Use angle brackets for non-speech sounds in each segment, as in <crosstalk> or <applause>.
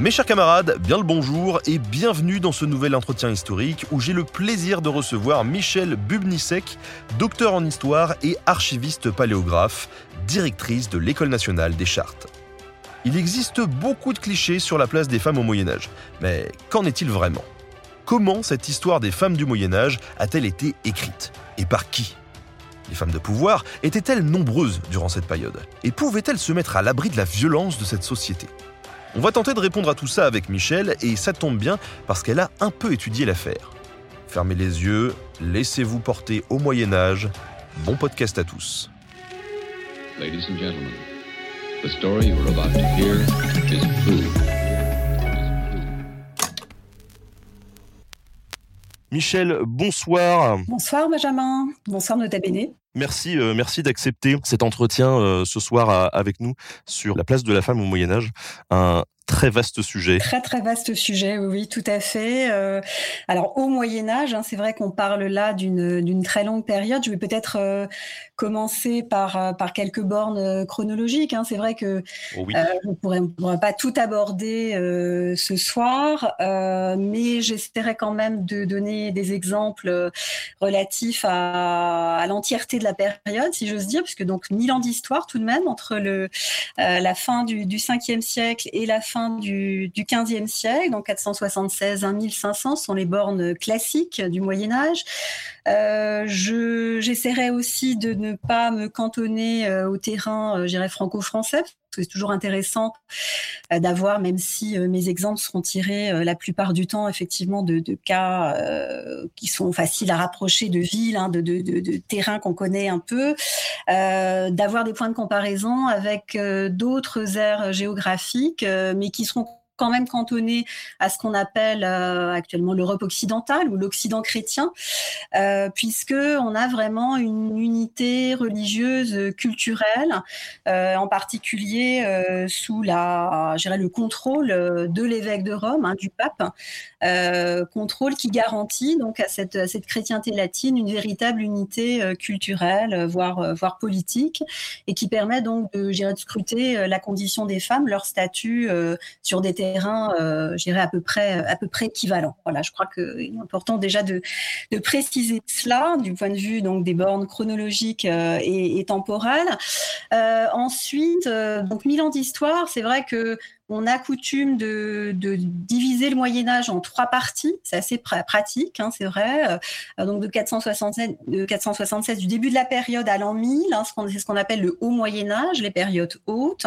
Mes chers camarades, bien le bonjour et bienvenue dans ce nouvel entretien historique où j'ai le plaisir de recevoir Michel Bubnisek, docteur en histoire et archiviste paléographe, directrice de l'École nationale des chartes. Il existe beaucoup de clichés sur la place des femmes au Moyen Âge, mais qu'en est-il vraiment? Comment cette histoire des femmes du Moyen Âge a-t-elle été écrite? Et par qui? Les femmes de pouvoir étaient-elles nombreuses durant cette période? Et pouvaient-elles se mettre à l'abri de la violence de cette société? On va tenter de répondre à tout ça avec Michel, et ça tombe bien parce qu'elle a un peu étudié l'affaire. Fermez les yeux, laissez-vous porter au Moyen Âge. Bon podcast à tous. Ladies and gentlemen, the story you are about to hear is true. Michel, bonsoir. Bonsoir Benjamin, bonsoir Nota Bene. Merci, euh, merci d'accepter cet entretien euh, ce soir à- avec nous sur la place de la femme au Moyen Âge. Très vaste sujet. Très très vaste sujet, oui, oui, tout à fait. Euh, alors au Moyen Âge, hein, c'est vrai qu'on parle là d'une très longue période. Je vais peut-être euh, commencer par euh, par quelques bornes chronologiques. hein. C'est vrai que Oh oui. Euh, on on pourrait pas tout aborder ce soir, mais j'essaierai quand même de donner des exemples relatifs à, à l'entièreté de la période, si j'ose dire, puisque donc mille ans d'histoire tout de même entre le, la fin du, du 5e siècle et la fin du, du 15e siècle, donc 476 à 1500 sont les bornes classiques du Moyen Âge. Euh, je- J'essaierai aussi de ne pas me cantonner euh, au terrain, euh, franco-français, parce que c'est toujours intéressant d'avoir, même si mes exemples seront tirés la plupart du temps, effectivement, de, cas qui sont faciles à rapprocher de villes, hein, de, de, de, terrains qu'on connaît un peu, d'avoir des points de comparaison avec d'autres aires géographiques, mais qui seront quand même cantonnés à ce qu'on appelle euh, actuellement l'Europe occidentale ou l'Occident chrétien, euh, puisque on a vraiment une unité religieuse euh, culturelle, euh, en particulier sous la, le contrôle de l'évêque de Rome, hein, du pape, contrôle qui garantit donc à cette, cette chrétienté latine une véritable unité culturelle, voire, voire politique, et qui permet donc de, de scruter la condition des femmes, leur statut sur des terrains, euh, je dirais, à peu près, à peu près équivalents. Voilà, je crois qu'il est important déjà de, de préciser cela du point de vue donc des bornes chronologiques euh, et, et temporelles. Euh, ensuite, donc mille ans d'histoire, c'est vrai que on a coutume de, de diviser le Moyen Âge en trois parties. C'est assez pr- pratique, hein, c'est vrai. Donc de 467, de 476 du début de la période à l'an 1000, hein, c'est ce qu'on appelle le Haut Moyen Âge, les périodes hautes.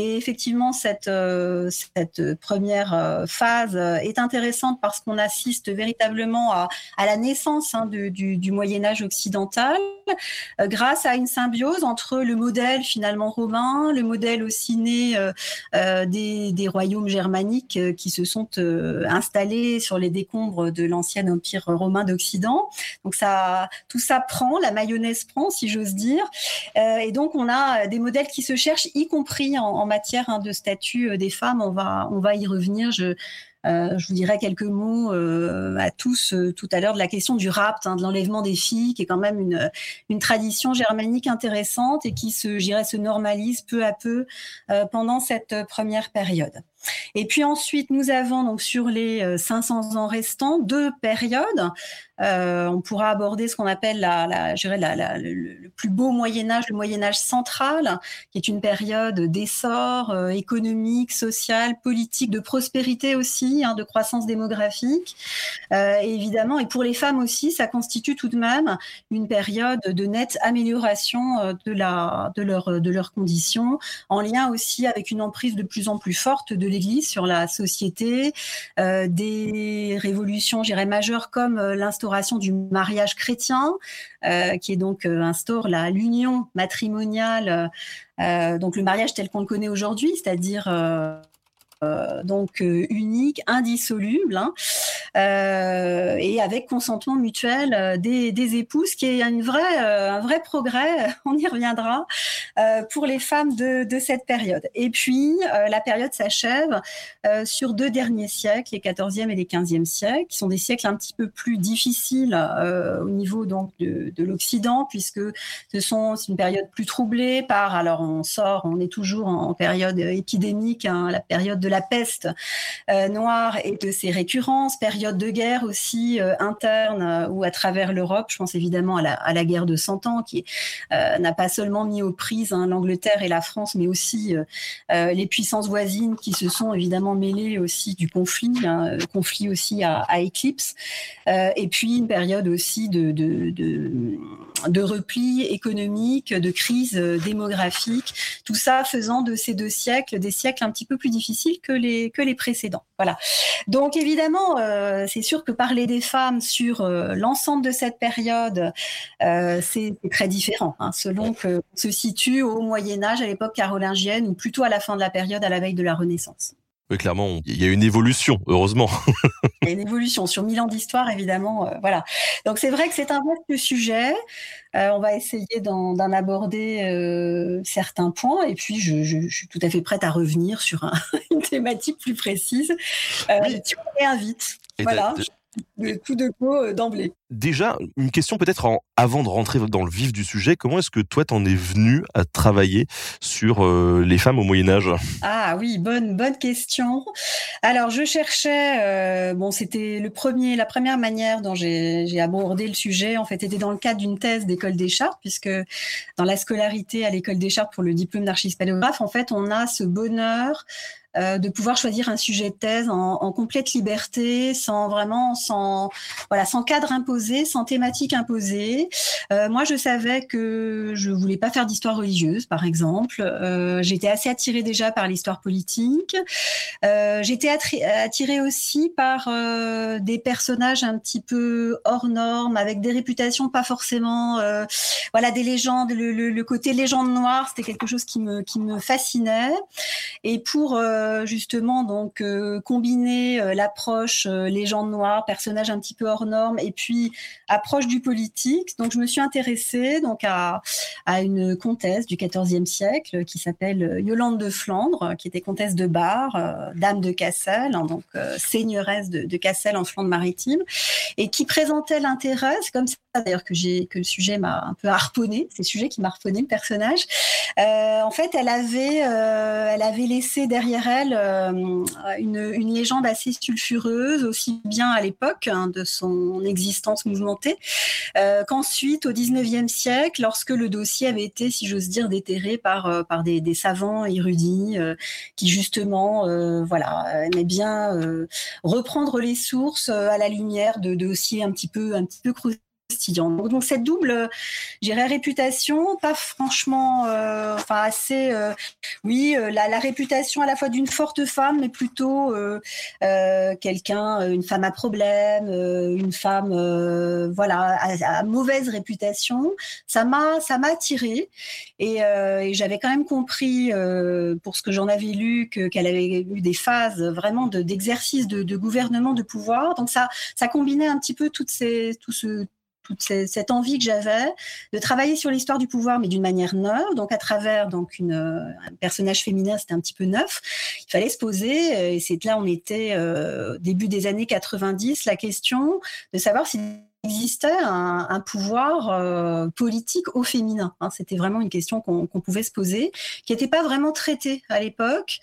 Et effectivement, cette, euh, cette première euh, phase euh, est intéressante parce qu'on assiste véritablement à, la naissance hein, du, Moyen Âge occidental, euh, grâce à une symbiose entre le modèle finalement romain, le modèle aussi né euh, euh, des, royaumes germaniques euh, qui se sont euh, installés sur les décombres de l'ancien empire romain d'Occident. Donc ça, tout ça prend, la mayonnaise prend, si j'ose dire. Euh, et donc on a des modèles qui se cherchent, y compris en matière hein, de statut euh, des femmes. On va, y revenir. Je, euh, vous dirai quelques mots euh, à tous tout à l'heure de la question du rapt, hein, de l'enlèvement des filles, qui est quand même une, tradition germanique intéressante et qui se, se normalise peu à peu pendant cette première période. Et puis ensuite, nous avons donc sur les euh, 500 ans restants deux périodes. Euh, on pourra aborder ce qu'on appelle la, je dirais le, plus beau Moyen Âge, le Moyen Âge central, qui est une période d'essor euh, économique, social, politique, de prospérité aussi, hein, de croissance démographique. Euh, évidemment, et pour les femmes aussi, ça constitue tout de même une période de nette amélioration euh, de, la, de, leur, de leurs conditions, en lien aussi avec une emprise de plus en plus forte de l'Église sur la société, des révolutions, j'irais majeures comme l'instauration du mariage chrétien, qui est donc instaure l'union matrimoniale, donc le mariage tel qu'on le connaît aujourd'hui, c'est-à-dire euh, donc euh, unique, indissoluble, hein, euh, et avec consentement mutuel des, des, épouses, qui est une vraie, un vrai progrès, <laughs> on y reviendra, pour les femmes de, cette période. Et puis, la période s'achève sur deux derniers siècles, les 14e et les 15e siècles, qui sont des siècles un petit peu plus difficiles au niveau donc de, de l'Occident, puisque ce sont une période plus troublée par, alors on sort, on est toujours en, période épidémique, hein, la période de de la peste euh, noire et de ses récurrences, période de guerre aussi euh, interne euh, ou à travers l'Europe. Je pense évidemment à la, à la guerre de Cent Ans qui n'a pas seulement mis aux prises hein, l'Angleterre et la France, mais aussi les puissances voisines qui se sont évidemment mêlées aussi du conflit, hein, conflit aussi à, à Éclipse. et puis une période aussi de, de, de repli économique, de crise démographique, tout ça faisant de ces deux siècles des siècles un petit peu plus difficiles que les, que les précédents. Voilà. Donc évidemment, euh, c'est sûr que parler des femmes sur euh, l'ensemble de cette période, euh, c'est très différent, hein, selon qu'on se situe au Moyen Âge, à l'époque carolingienne, ou plutôt à la fin de la période, à la veille de la Renaissance. Oui, clairement, il y a une évolution, heureusement. <laughs> il y a une évolution sur mille ans d'histoire, évidemment. voilà. Donc c'est vrai que c'est un vaste sujet. Euh, on va essayer d'en aborder euh, certains points et puis je, suis tout à fait prête à revenir sur <laughs> une thématique plus précise. Euh, Tu me réinvites. Voilà de tout de go euh, d'emblée. Déjà, une question peut-être avant de rentrer dans le vif du sujet, comment est-ce que toi t'en es venu à travailler sur euh, les femmes au Moyen Âge Ah oui, bonne bonne question. Alors je cherchais, euh, bon c'était le premier, la première manière dont j'ai abordé le sujet en fait était dans le cadre d'une thèse d'école des chartes, puisque dans la scolarité à l'école des chartes pour le diplôme d'archiviste paléographe, en fait on a ce bonheur euh, de pouvoir choisir un sujet de thèse en, en, complète liberté, sans vraiment, sans voilà, sans cadre imposé, sans thématique imposée. Euh, moi, je savais que je voulais pas faire d'histoire religieuse, par exemple. Euh, J'étais assez attirée déjà par l'histoire politique. Euh, J'étais attirée aussi par euh, des personnages un petit peu hors normes, avec des réputations pas forcément, euh, voilà, des légendes. Le, le, le côté légende noire, c'était quelque chose qui me qui me fascinait. Et pour euh, justement donc euh, combiner euh, l'approche légende noire, personnage un petit peu hors norme, et puis approche du politique. Donc je me suis intéressée donc à, à une comtesse du XIVe siècle qui s'appelle Yolande de Flandre, qui était comtesse de Bar, dame de Cassel, hein, donc seigneuresse de, de Cassel en Flandre-Maritime, et qui présentait l'intérêt, c'est comme ça d'ailleurs que j'ai que le sujet m'a un peu harponné, c'est le sujet qui m'a harponné le personnage. Euh, en fait, elle avait euh, elle avait laissé derrière euh, une, légende assez sulfureuse, aussi bien à l'époque hein, de son existence mouvementée euh, qu'ensuite au 19e siècle, lorsque le dossier avait été, si j'ose dire, déterré par euh, par des, des savants érudits qui justement voilà aimaient bien reprendre les sources à la lumière de dossiers un petit peu un petit peu donc cette double, j'irais réputation, pas franchement, euh, enfin assez, euh, oui, euh, la, la, réputation à la fois d'une forte femme, mais plutôt euh, euh quelqu'un, une femme à problème, une femme, voilà, à, mauvaise réputation. Ça m'a, ça m'a attiré et, j'avais quand même compris, pour ce que j'en avais lu, que qu'elle avait eu des phases vraiment de, d'exercice de, de, gouvernement, de pouvoir. Donc ça, ça combinait un petit peu toutes ces, tout ce toute cette envie que j'avais de travailler sur l'histoire du pouvoir, mais d'une manière neuve, donc à travers donc une, un personnage féminin, c'était un petit peu neuf. Il fallait se poser, euh, et c'est là on était euh, début des années 90, la question de savoir si existait un, pouvoir euh, politique au féminin. Hein, C'était vraiment une question qu'on qu pouvait se poser, qui n'était pas vraiment traitée à l'époque,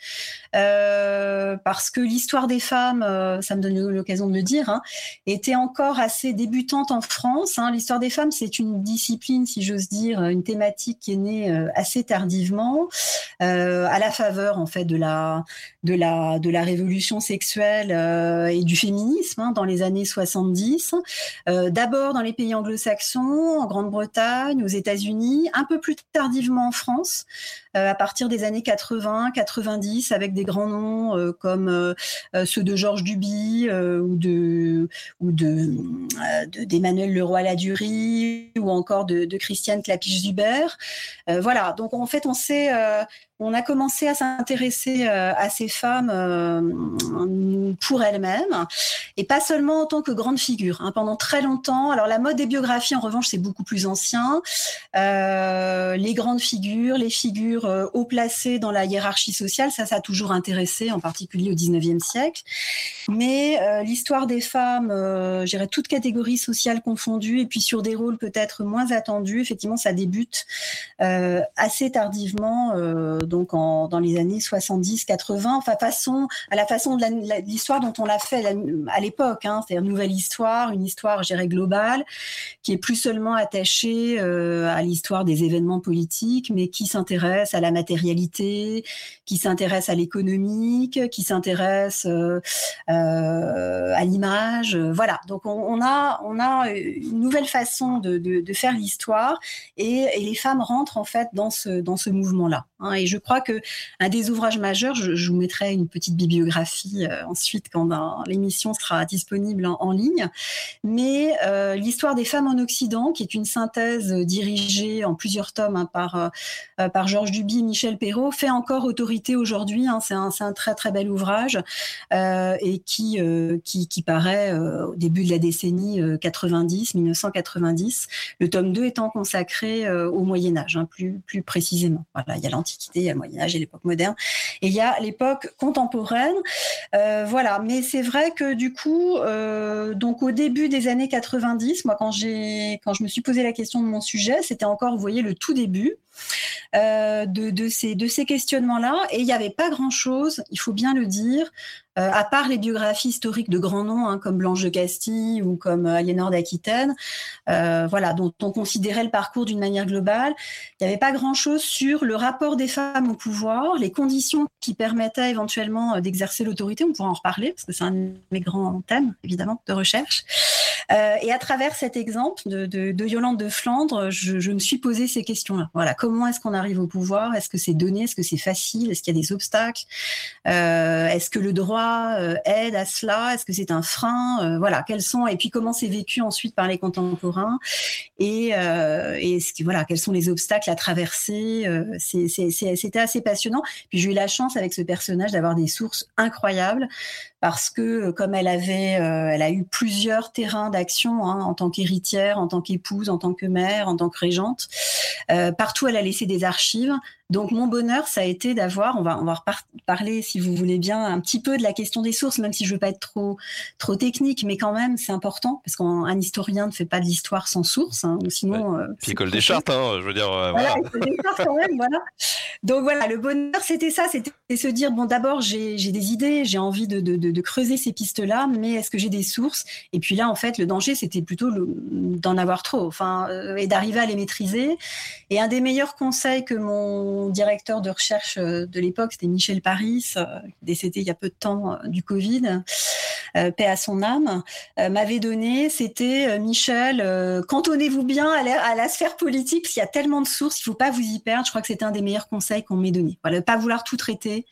euh, parce que l'histoire des femmes, euh, ça me donne l'occasion de le dire, hein, était encore assez débutante en France. Hein. L'histoire des femmes, c'est une discipline, si j'ose dire, une thématique qui est née assez tardivement, à la faveur en fait de la de la de la révolution sexuelle et du féminisme dans les années 70 d'abord dans les pays anglo-saxons, en Grande-Bretagne, aux États-Unis, un peu plus tardivement en France. À partir des années 80, 90, avec des grands noms comme ceux de Georges Duby ou de ou de d'Emmanuel Leroy-Ladurie ou encore de, Christiane Clapiche-Zuber. voilà, donc en fait, on sait on a commencé à s'intéresser euh, à ces femmes euh, pour elles-mêmes et pas seulement en tant que grandes figures. Hein, pendant très longtemps, alors la mode des biographies en revanche c'est beaucoup plus ancien. Euh, les grandes figures, les figures haut placées dans la hiérarchie sociale, ça ça a toujours intéressé, en particulier au 19e siècle. Mais l'histoire des femmes, euh, j'irais toutes catégories sociales confondues et puis sur des rôles peut-être moins attendus, effectivement ça débute assez tardivement donc en, dans les années 70-80, enfin façon à la façon de l'histoire dont on l'a fait à l'époque, hein, c'est-à-dire nouvelle histoire, une histoire, je dirais globale, qui est plus seulement attachée euh, à l'histoire des événements politiques, mais qui s'intéresse à la matérialité, qui s'intéresse à l'économique, qui s'intéresse euh, euh, à l'image, voilà. Donc on, a on a une nouvelle façon de, faire l'histoire et, les femmes rentrent en fait dans ce dans ce mouvement-là. Hein, et je crois que un des ouvrages majeurs, je, vous mettrai une petite bibliographie euh, ensuite quand l'émission sera disponible en, ligne, mais euh, l'histoire des femmes en Occident, qui est une synthèse dirigée en plusieurs tomes hein, par euh, par Georges Duby, Michel Perrault, fait encore autorité aujourd'hui. Hein, c'est un, très très bel ouvrage et qui, qui, qui paraît au début de la décennie 90, 1990. Le tome 2 étant consacré au Moyen Âge, hein, plus plus précisément. Voilà, il y a l'Antiquité, il y a le Moyen Âge et l'époque moderne. Et il y a l'époque contemporaine. Euh, voilà, mais c'est vrai que du coup, euh, donc au début des années 90, moi quand quand je me suis posé la question de mon sujet, c'était encore, vous voyez, le tout début. Euh, de, ces questionnements-là. Et il n'y avait pas grand-chose, il faut bien le dire, euh, à part les biographies historiques de grands noms hein, comme Blanche de Castille ou comme euh, Aliénor d'Aquitaine, euh, voilà, dont on considérait le parcours d'une manière globale. Il n'y avait pas grand-chose sur le rapport des femmes au pouvoir, les conditions qui permettaient éventuellement d'exercer l'autorité. On pourra en reparler parce que c'est un de mes grands thèmes, évidemment, de recherche. Euh, et à travers cet exemple de, de, de Yolande de Flandre, je, je, me suis posé ces questions-là. Voilà, comment est-ce qu'on arrive au pouvoir? Est-ce que c'est donné? Est-ce que c'est facile? Est-ce qu'il y a des obstacles? Euh, Est-ce que le droit euh, aide à cela? Est-ce que c'est un frein? Euh, Voilà, quels sont Et puis comment c'est vécu ensuite par les contemporains? Et, euh, et ce qui, voilà, quels sont les obstacles à traverser? C'était assez passionnant. Puis j'ai eu la chance avec ce personnage d'avoir des sources incroyables parce que comme elle avait, elle a eu plusieurs terrains d'action hein, en tant qu'héritière, en tant qu'épouse, en tant que mère, en tant que régente. Euh, partout, elle a laissé des archives. Donc mon bonheur, ça a été d'avoir, on va on va parler si vous voulez bien un petit peu de la question des sources, même si je veux pas être trop trop technique, mais quand même c'est important parce qu'un historien ne fait pas de l'histoire sans source, hein, sinon. Ouais. Euh, Puis des chartes, hein, je veux dire. Euh, voilà, voilà. des chartes quand même, voilà. Donc voilà, le bonheur, c'était ça, c'était se dire bon d'abord j'ai j'ai des idées, j'ai envie de, de, de, de creuser ces pistes là, mais est-ce que j'ai des sources? Et puis là en fait le danger c'était plutôt d'en avoir trop, enfin euh, et d'arriver à les maîtriser. Et un des meilleurs conseils que mon directeur de recherche euh, de l'époque, c'était Michel Paris, euh, décédé il y a peu de temps euh, du Covid, paix à son âme, m'avait donné, c'était Michel, cantonnez-vous bien à la, sphère politique, parce qu'il y a tellement de sources, il ne faut pas vous y perdre. Je crois que c'était un des meilleurs conseils qu'on m'ait donné. Voilà, ne pas vouloir tout traiter,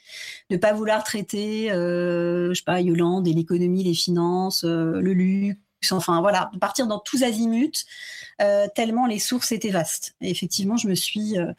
ne pas vouloir traiter, je Yolande et l'économie, les finances, le luxe, enfin voilà, partir dans tous azimuts, euh, tellement les sources étaient vastes. Effectivement, je me suis, euh,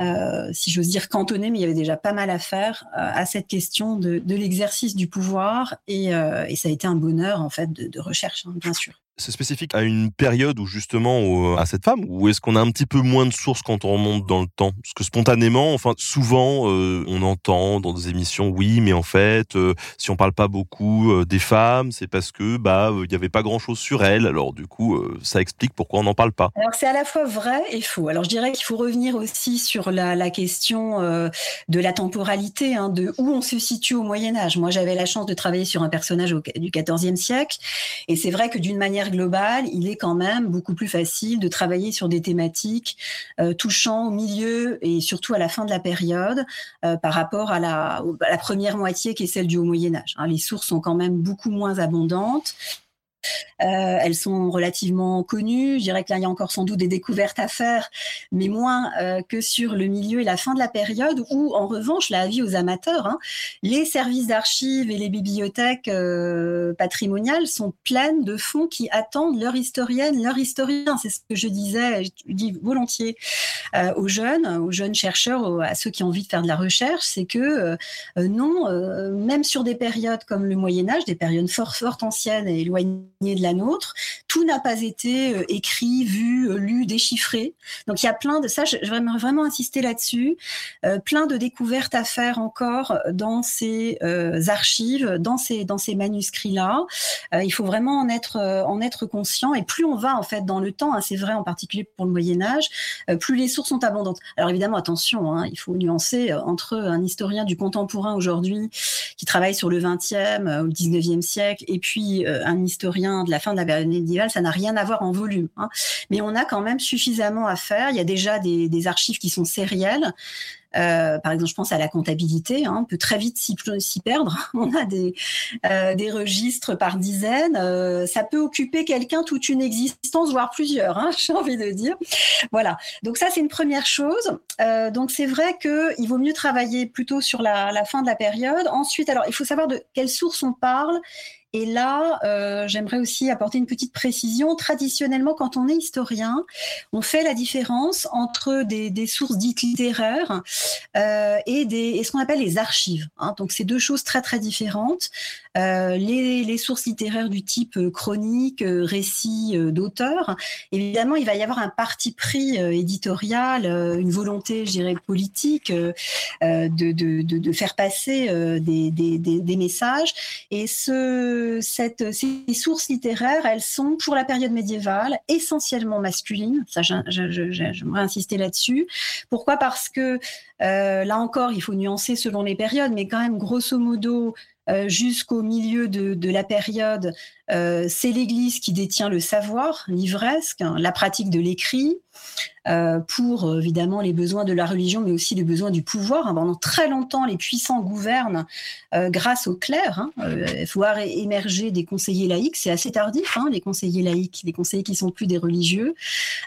euh, si j'ose dire, cantonnée, mais il y avait déjà pas mal à faire euh, à cette question de, l'exercice du pouvoir, et, euh, ça a été un bonheur en fait de, de recherche, hein, bien sûr c'est spécifique à une période où justement à cette femme ou est-ce qu'on a un petit peu moins de sources quand on remonte dans le temps? Parce que spontanément enfin souvent euh, on entend dans des émissions oui mais en fait euh, si on parle pas beaucoup euh, des femmes c'est parce que bah il y avait pas grand chose sur elles. Alors du coup ça explique pourquoi on n'en parle pas. Alors c'est à la fois vrai et faux. Alors je dirais qu'il faut revenir aussi sur la, la question de la temporalité hein, de où on se situe au Moyen Âge. Moi j'avais la chance de travailler sur un personnage au, du XIVe siècle et c'est vrai que d'une manière globale, il est quand même beaucoup plus facile de travailler sur des thématiques euh, touchant au milieu et surtout à la fin de la période euh, par rapport à la, à la, première moitié qui est celle du Haut Moyen Âge. Hein, les sources sont quand même beaucoup moins abondantes elles sont relativement connues. Je dirais que là, il y a encore sans doute des découvertes à faire, mais moins que sur le milieu et la fin de la période où, en revanche, la vie aux amateurs, hein, les services d'archives et les bibliothèques patrimoniales sont pleines de fonds qui attendent leur historienne, leur historien. C'est ce que je disais, je dis volontiers aux jeunes, aux jeunes chercheurs, à ceux qui ont envie de faire de la recherche, c'est que non, même sur des périodes comme le Moyen Âge, des périodes fort, fort anciennes et éloignées de la nôtre, tout n'a pas été euh, écrit, vu, euh, lu, déchiffré. Donc il y a plein de ça, je vais vraiment insister là-dessus, euh, plein de découvertes à faire encore dans ces archives, dans ces dans ces manuscrits-là. il faut vraiment en être en être conscient. Et plus on va en fait dans le temps, hein, c'est vrai en particulier pour le Moyen Âge, plus les sources sont abondantes. Alors évidemment, attention, hein, il faut nuancer entre un historien du contemporain aujourd'hui qui travaille sur le 20e ou le 19e siècle et puis un historien de la fin de la période médiévale, ça n'a rien à voir en volume. Hein. Mais on a quand même suffisamment à faire. Il y a déjà des, archives qui sont sérielles. Euh, par exemple, je pense à la comptabilité, hein, on peut très vite s'y perdre. <laughs> On a des, euh, des registres par dizaines. Euh, ça peut occuper quelqu'un toute une existence, voire plusieurs, hein, <laughs> j'ai envie de dire. Voilà. Donc ça, c'est une première chose. Donc c'est vrai qu'il vaut mieux travailler plutôt sur la, la fin de la période. Ensuite, alors, il faut savoir de quelles sources on parle et là, euh, j'aimerais aussi apporter une petite précision. Traditionnellement, quand on est historien, on fait la différence entre des, sources dites littéraires euh, et ce qu'on appelle les archives. Hein. Donc, c'est deux choses très très différentes. Euh, les, les, sources littéraires du type euh, chronique, euh, récit euh, d'auteur, évidemment, il va y avoir un parti pris éditorial, une volonté, je dirais, politique de, de, de, de, faire passer des, des, des, des, messages. Et ce, cette, ces sources littéraires, elles sont, pour la période médiévale, essentiellement masculines. Ça, j'aimerais insister là-dessus. Pourquoi? Parce que, là encore, il faut nuancer selon les périodes, mais quand même, grosso modo, euh, jusqu'au milieu de, de, la période, euh, c'est l'Église qui détient le savoir livresque, hein, la pratique de l'écrit, euh, pour euh, évidemment les besoins de la religion, mais aussi les besoins du pouvoir. Hein. Pendant très longtemps, les puissants gouvernent euh, grâce aux clercs. Hein. Voir émerger des conseillers laïcs, c'est assez tardif, hein, les conseillers laïcs, les conseillers qui sont plus des religieux.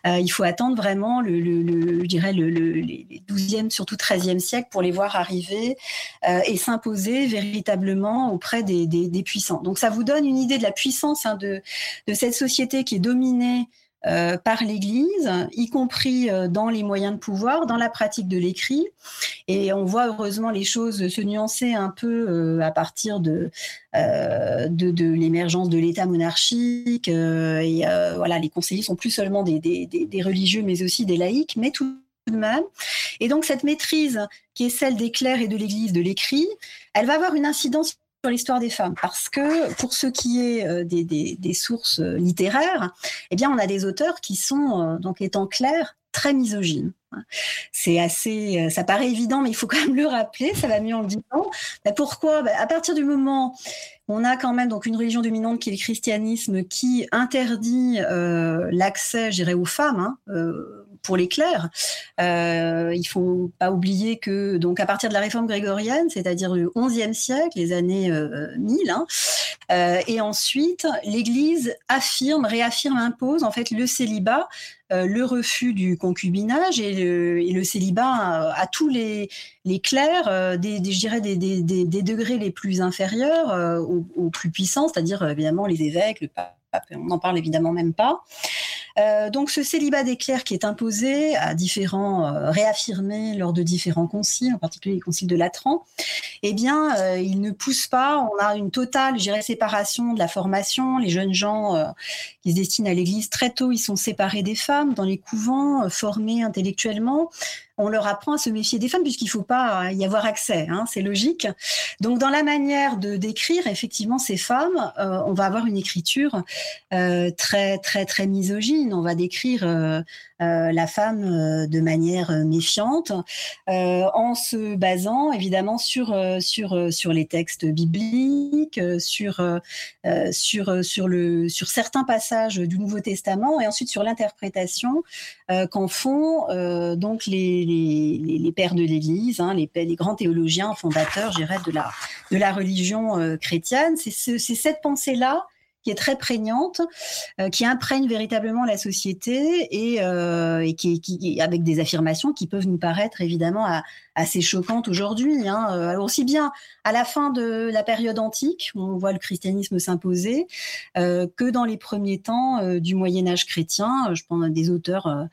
Il faut attendre vraiment, le, le, le je dirais, le, le, les 12e, surtout 13e siècle pour les voir arriver et s'imposer véritablement auprès des, des, des, puissants. Donc ça vous donne une idée de la puissance hein, de, cette société qui est dominée euh, par l'Église, y compris euh, dans les moyens de pouvoir, dans la pratique de l'écrit. Et on voit heureusement les choses se nuancer un peu euh, à partir de, l'émergence de l'État monarchique. et voilà, les conseillers sont plus seulement des, des, religieux, mais aussi des laïcs, mais tout de même. Et donc cette maîtrise qui est celle des clercs et de l'Église de l'écrit, elle va avoir une incidence l'histoire des femmes parce que pour ce qui est euh, des, des, sources euh, littéraires, eh bien on a des auteurs qui sont euh, donc étant clairs très misogynes. C'est assez, ça paraît évident, mais il faut quand même le rappeler. Ça va mieux en le disant. pourquoi? Bah, À partir du moment on a quand même donc une religion dominante qui est le christianisme, qui interdit l'accès, je dirais, aux femmes. Hein, pour les clercs. Euh, il faut pas oublier que donc à partir de la réforme grégorienne, c'est-à-dire du XIe siècle, les années euh, 1000, hein, euh, et ensuite l'Église affirme, réaffirme, impose en fait le célibat, euh, le refus du concubinage et le, célibat à, tous les, clercs, euh, des, je dirais des, des, degrés les plus inférieurs aux, aux, plus puissants, c'est-à-dire évidemment les évêques, le pape on n'en parle évidemment même pas. Euh, donc ce célibat clercs qui est imposé à différents, euh, réaffirmé lors de différents conciles, en particulier les conciles de Latran, eh bien, euh, il ne pousse pas. On a une totale, je séparation de la formation. Les jeunes gens euh, qui se destinent à l'Église très tôt, ils sont séparés des femmes dans les couvents, formés intellectuellement on leur apprend à se méfier des femmes puisqu'il ne faut pas y avoir accès, hein, c'est logique. Donc dans la manière de décrire effectivement ces femmes, euh, on va avoir une écriture euh, très très très misogyne. On va décrire euh, euh, la femme euh, de manière euh, méfiante, en se basant évidemment sur sur sur les textes bibliques, sur sur sur le sur certains passages du Nouveau Testament et ensuite sur l'interprétation qu'en font donc les, les, pères de l'Église, hein, les, grands théologiens fondateurs, je dirais, de la religion chrétienne. C'est ce, cette pensée là qui est très prégnante, qui imprègne véritablement la société et, et qui, qui, avec des affirmations qui peuvent nous paraître évidemment à, assez choquante aujourd'hui. Hein. Euh, alors aussi bien à la fin de la période antique, où on voit le christianisme s'imposer, euh, que dans les premiers temps euh, du Moyen Âge chrétien. Je à des auteurs.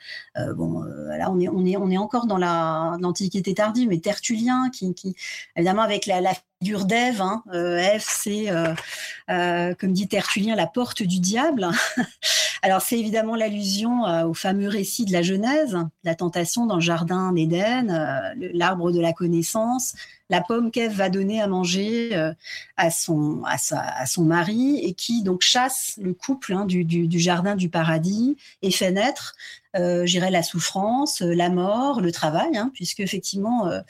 bon, là on est on est on est encore dans la l'Antiquité tardive, mais Tertullien, qui, évidemment avec la, figure d'Ève. Hein. C'est, comme dit Tertullien, la porte du diable. Alors c'est évidemment l'allusion au fameux récit de la Genèse, la tentation dans le jardin d'Éden, l'arbre de la connaissance, la pomme qu'Ève va donner à manger euh, à, son, à, son mari et qui donc chasse le couple hein, du, jardin du paradis et fait naître euh, la souffrance, euh, la mort, le travail, hein, puisque effectivement, euh,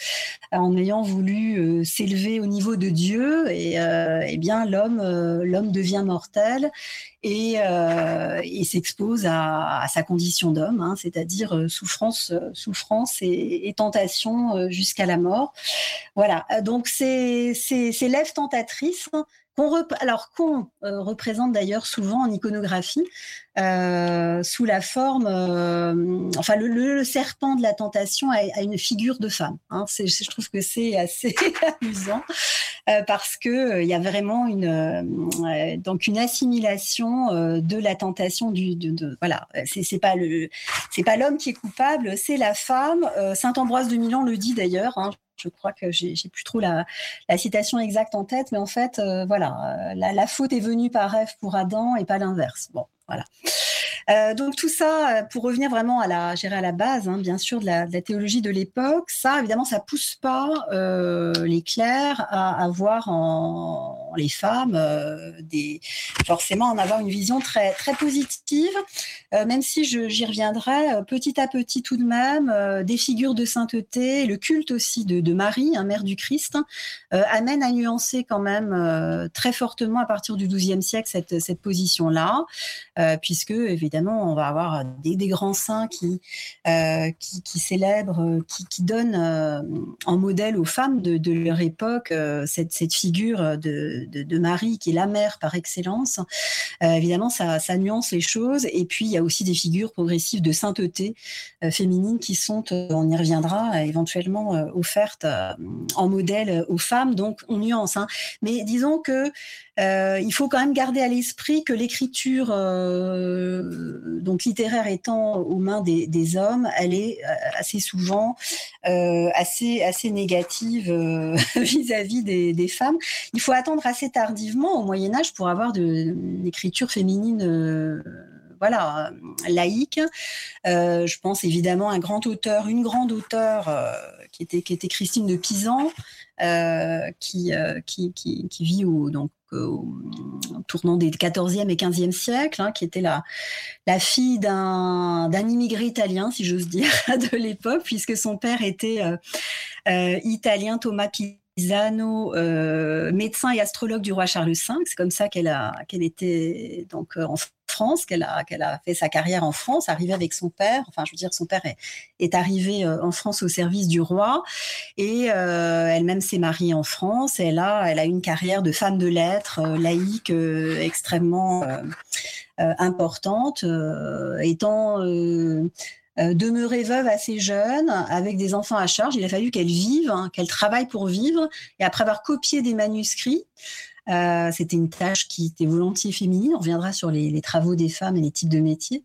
en ayant voulu s'élever au niveau de Dieu, et eh bien l'homme, l'homme devient mortel et, s'expose à, sa condition d'homme, hein, c'est-à-dire souffrance, souffrance et, et tentation jusqu'à la mort. Voilà. Donc c'est c'est lèvres tentatrices qu'on euh, représente d'ailleurs souvent en iconographie euh, sous la forme, euh, enfin le, serpent de la tentation a, une figure de femme. Hein. je trouve que c'est assez <laughs> amusant parce que il y a vraiment une donc une assimilation de la tentation du de, voilà c'est pas le c'est pas l'homme qui est coupable, c'est la femme. Saint Ambroise de Milan le dit d'ailleurs. Hein, je crois que j'ai plus trop la, citation exacte en tête, mais en fait, euh, voilà, euh, la, faute est venue par rêve pour Adam et pas l'inverse. Bon, voilà. Euh, donc tout ça, euh, pour revenir vraiment à la, à la base, hein, bien sûr, de la, théologie de l'époque, ça, évidemment, ça pousse pas euh, les clercs à avoir en, les femmes forcément en avoir une vision très très positive, même si j'y reviendrai petit à petit tout de même, des figures de sainteté, le culte aussi de, Marie, hein, mère du Christ, amène à nuancer quand même très fortement à partir du XIIe siècle cette, cette position-là, puisque on va avoir des, grands saints qui, euh, célèbrent, qui, donnent euh, en modèle aux femmes de, leur époque euh, cette, figure de, Marie qui est la mère par excellence. évidemment, ça, nuance les choses. Et puis, il y a aussi des figures progressives de sainteté féminine qui sont, on y reviendra, éventuellement offertes en modèle aux femmes. Donc, on nuance. Hein. Mais disons que euh, il faut quand même garder à l'esprit que l'écriture, euh, donc littéraire étant aux mains des, hommes, elle est euh, assez souvent assez assez négative <laughs> vis-à-vis des, femmes. Il faut attendre assez tardivement au Moyen Âge pour avoir de, une écriture féminine voilà, laïque. je pense évidemment à un grand auteur, une grande auteure qui, était, Christine de Pisan, qui, qui, qui, qui, vit au, donc, tournant des 14e et 15e siècles, hein, qui était la, la fille d'un immigré italien, si j'ose dire, <laughs> de l'époque, puisque son père était euh, euh, italien, Thomas Pisano, euh, médecin et astrologue du roi Charles V. C'est comme ça qu'elle a qu'elle était donc en France, qu'elle a, qu'elle a fait sa carrière en France, arrivée avec son père. Enfin, je veux dire, son père est, arrivé euh, en France au service du roi et euh, elle-même s'est mariée en France. elle a, elle a une carrière de femme de lettres, euh, laïque, extrêmement importante, étant demeurée veuve assez jeune, avec des enfants à charge. Il a fallu qu'elle vive, hein, qu'elle travaille pour vivre. Et après avoir copié des manuscrits, euh, c'était une tâche qui était volontiers féminine. On reviendra sur les, travaux des femmes et les types de métiers.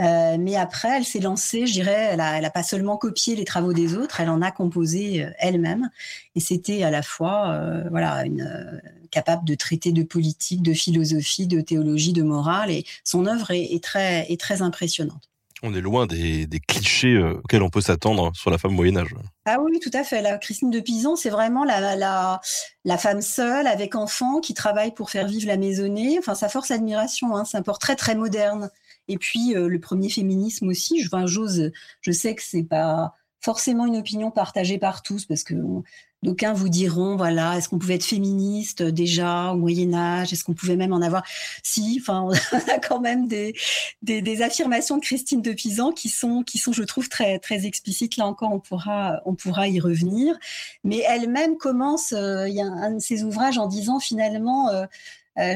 Euh, mais après, elle s'est lancée, je dirais, elle a, pas seulement copié les travaux des autres, elle en a composé euh, elle-même. Et c'était à la fois, voilà, une, capable de traiter de politique, de philosophie, de théologie, de morale. Et son œuvre est, très, est très impressionnante on est loin des, clichés euh, auxquels on peut s'attendre sur la femme Moyen Âge. Ah oui, tout à fait. La Christine de Pisan, c'est vraiment la, la, femme seule avec enfant qui travaille pour faire vivre la maisonnée. Enfin, ça force l'admiration. Hein. C'est un portrait très moderne. Et puis euh, le premier féminisme aussi. Je, enfin, j'ose. Je sais que c'est pas forcément une opinion partagée par tous parce que D'aucuns vous diront, voilà, est-ce qu'on pouvait être féministe euh, déjà au Moyen Âge Est-ce qu'on pouvait même en avoir? Si, enfin, on <laughs> a quand même des, des, affirmations de Christine de Pisan qui sont, qui sont, je trouve, très, très explicites. Là encore, on pourra, on pourra y revenir. Mais elle-même commence, euh, il y a un de ses ouvrages en disant finalement, euh,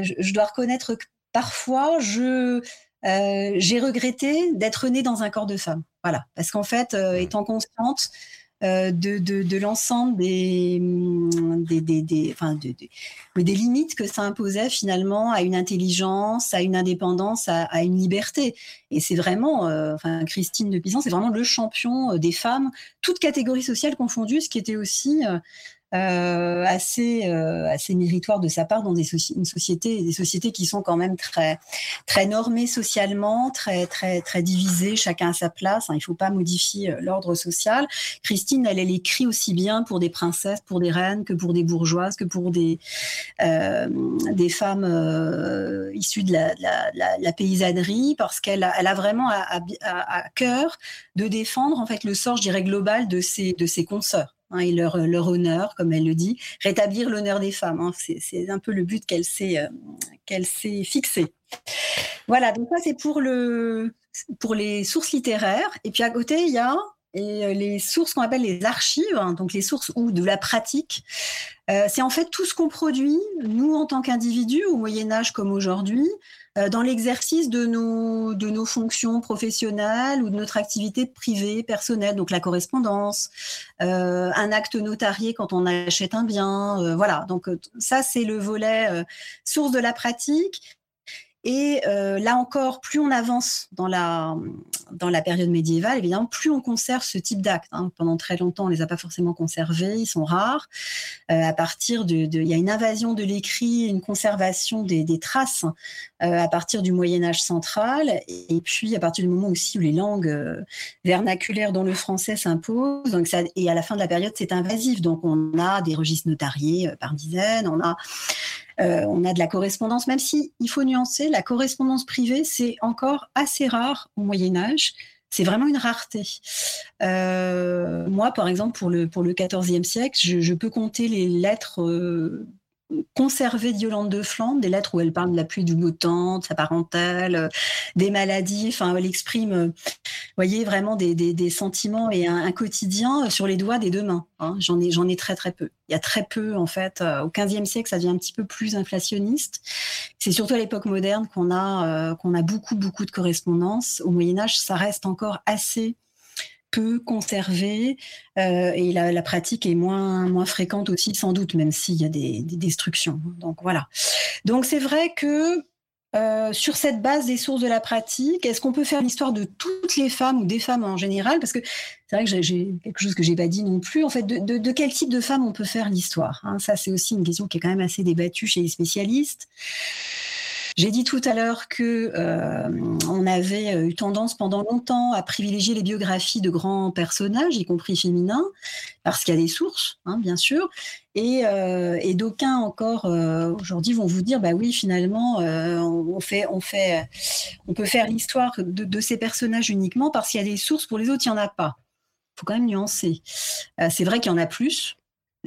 je, dois reconnaître parfois, je j'ai regretté d'être née dans un corps de femme. Voilà, parce qu'en fait, étant consciente euh, de, de, l'ensemble des, mm, des, des, des, enfin des, des, limites que ça imposait finalement à une intelligence, à une indépendance, à, une liberté. Et c'est vraiment, euh, enfin, Christine de Pizan, c'est vraiment le champion euh, des femmes, toutes catégories sociales confondues, ce qui était aussi euh, assez euh, méritoire de sa part dans des une société des sociétés qui sont quand même très normées socialement très divisées chacun à sa place hein, il faut pas modifier euh, l'ordre social. Christine elle écrit aussi bien pour des princesses pour des reines que pour des bourgeoises que pour des des femmes issues de la, paysannerie parce qu'elle a, vraiment à, cœur de défendre en fait le sort je dirais global de ses de ses consoeurs Hein, et leur, leur, honneur, comme elle le dit, rétablir l'honneur des femmes. Hein, c'est un peu le but qu'elle s'est euh, qu'elle s'est fixé. Voilà, donc ça c'est pour le pour les sources littéraires. Et puis à côté il y a euh, les sources qu'on appelle les archives, hein, donc les sources ou de la pratique. Euh, c'est en fait tout ce qu'on produit, nous en tant qu'individus, au Moyen Âge comme aujourd'hui, euh, dans l'exercice de nos, de nos fonctions professionnelles ou de notre activité privée, personnelle, donc la correspondance, euh, un acte notarié quand on achète un bien, euh, voilà. Donc ça, c'est le volet source de la pratique. Et euh, là encore, plus on avance dans la, dans la période médiévale, évidemment, plus on conserve ce type d'actes. Hein. Pendant très longtemps, on les a pas forcément conservés, ils sont rares. Euh, à partir de, il y a une invasion de l'écrit, une conservation des, traces euh, à partir du Moyen Âge central, et, puis à partir du moment aussi où les langues vernaculaires dont le français s'impose. Donc ça, et à la fin de la période, c'est invasif. Donc on a des registres notariés par dizaines, on a euh, on a de la correspondance, même si il faut nuancer, la correspondance privée, c'est encore assez rare au Moyen Âge. C'est vraiment une rareté. Euh, moi, par exemple, pour le, pour le XIVe siècle, je, peux compter les lettres euh, conserver de Yolande de Flandre, des lettres où elle parle de la pluie du beau temps, de sa parentèle, euh, des maladies. Enfin, elle exprime, euh, voyez, vraiment des, des, sentiments et un, quotidien sur les doigts des deux mains. Hein. J'en ai, j'en ai très très peu. Il y a très peu en fait. Euh, au XVe siècle, ça devient un petit peu plus inflationniste. C'est surtout à l'époque moderne qu'on a qu'on a beaucoup beaucoup de correspondances. Au Moyen Âge, ça reste encore assez peu conservé euh, et la, pratique est moins, moins fréquente aussi, sans doute, même s'il y a des, des, destructions. Donc voilà. Donc c'est vrai que euh, sur cette base des sources de la pratique, est-ce qu'on peut faire l'histoire de toutes les femmes ou des femmes en général? Parce que c'est vrai que j'ai quelque chose que j'ai pas dit non plus. En fait, de, quel type de femmes on peut faire l'histoire hein? Ça, c'est aussi une question qui est quand même assez débattue chez les spécialistes. J'ai dit tout à l'heure que euh, on avait eu tendance pendant longtemps à privilégier les biographies de grands personnages, y compris féminins, parce qu'il y a des sources, hein, bien sûr. Et, euh, et d'aucuns encore euh, aujourd'hui vont vous dire, bah oui, finalement, euh, on fait, on fait, on peut faire l'histoire de, de, ces personnages uniquement parce qu'il y a des sources. Pour les autres, il y en a pas. Il faut quand même nuancer. Euh, c'est vrai qu'il y en a plus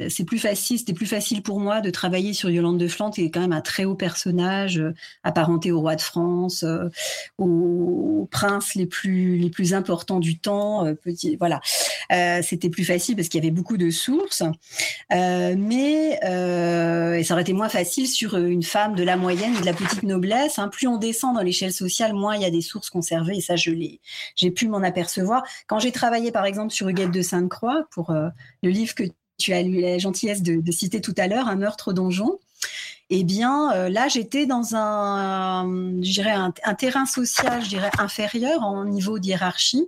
c'était plus facile pour moi de travailler sur Yolande de Flandre, qui est quand même un très haut personnage, euh, apparenté au roi de France, euh, aux, princes les plus les plus importants du temps. Euh, voilà, c'était plus facile parce qu'il y avait beaucoup de sources, mais ça aurait été moins facile sur une femme de la moyenne et de la petite noblesse. Hein. Plus on descend dans l'échelle sociale, moins il y a des sources conservées. Et ça, je l'ai, j'ai pu m'en apercevoir quand j'ai travaillé par exemple sur Huguette de Sainte-Croix pour le livre que tu as eu la gentillesse de, citer tout à l'heure, un meurtre donjon. Eh bien, euh, là, j'étais dans un, un, terrain social, je dirais inférieur en niveau d'hierarchie.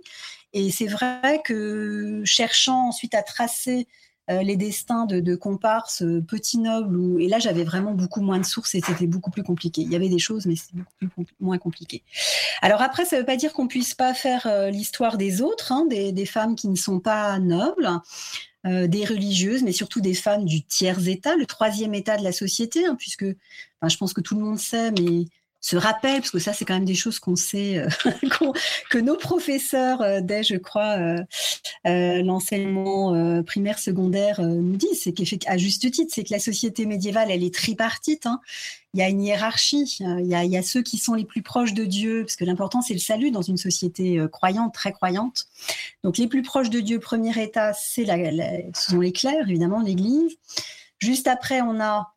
Et c'est vrai que cherchant ensuite à tracer euh, les destins de, comparses euh, petits nobles, et là j'avais vraiment beaucoup moins de sources et c'était beaucoup plus compliqué. Il y avait des choses, mais c'est beaucoup moins compliqué. Alors après, ça ne veut pas dire qu'on puisse pas faire l'histoire des autres, hein, des, femmes qui ne sont pas nobles. Euh, des religieuses, mais surtout des femmes du tiers état, le troisième état de la société, hein, puisque enfin, je pense que tout le monde sait, mais se rappelle, parce que ça, c'est quand même des choses qu'on sait, euh, <laughs> que nos professeurs euh, dès, je crois, euh, l'enseignement primaire, secondaire nous disent, c'est qu'à juste titre, c'est que la société médiévale, elle est tripartite. Hein. Il y a une hiérarchie, il y a, ceux qui sont les plus proches de Dieu, parce que l'important, c'est le salut dans une société croyante, très croyante. Donc, les plus proches de Dieu, premier état, c'est ce sont les clercs, évidemment, l'Église. Juste après, on a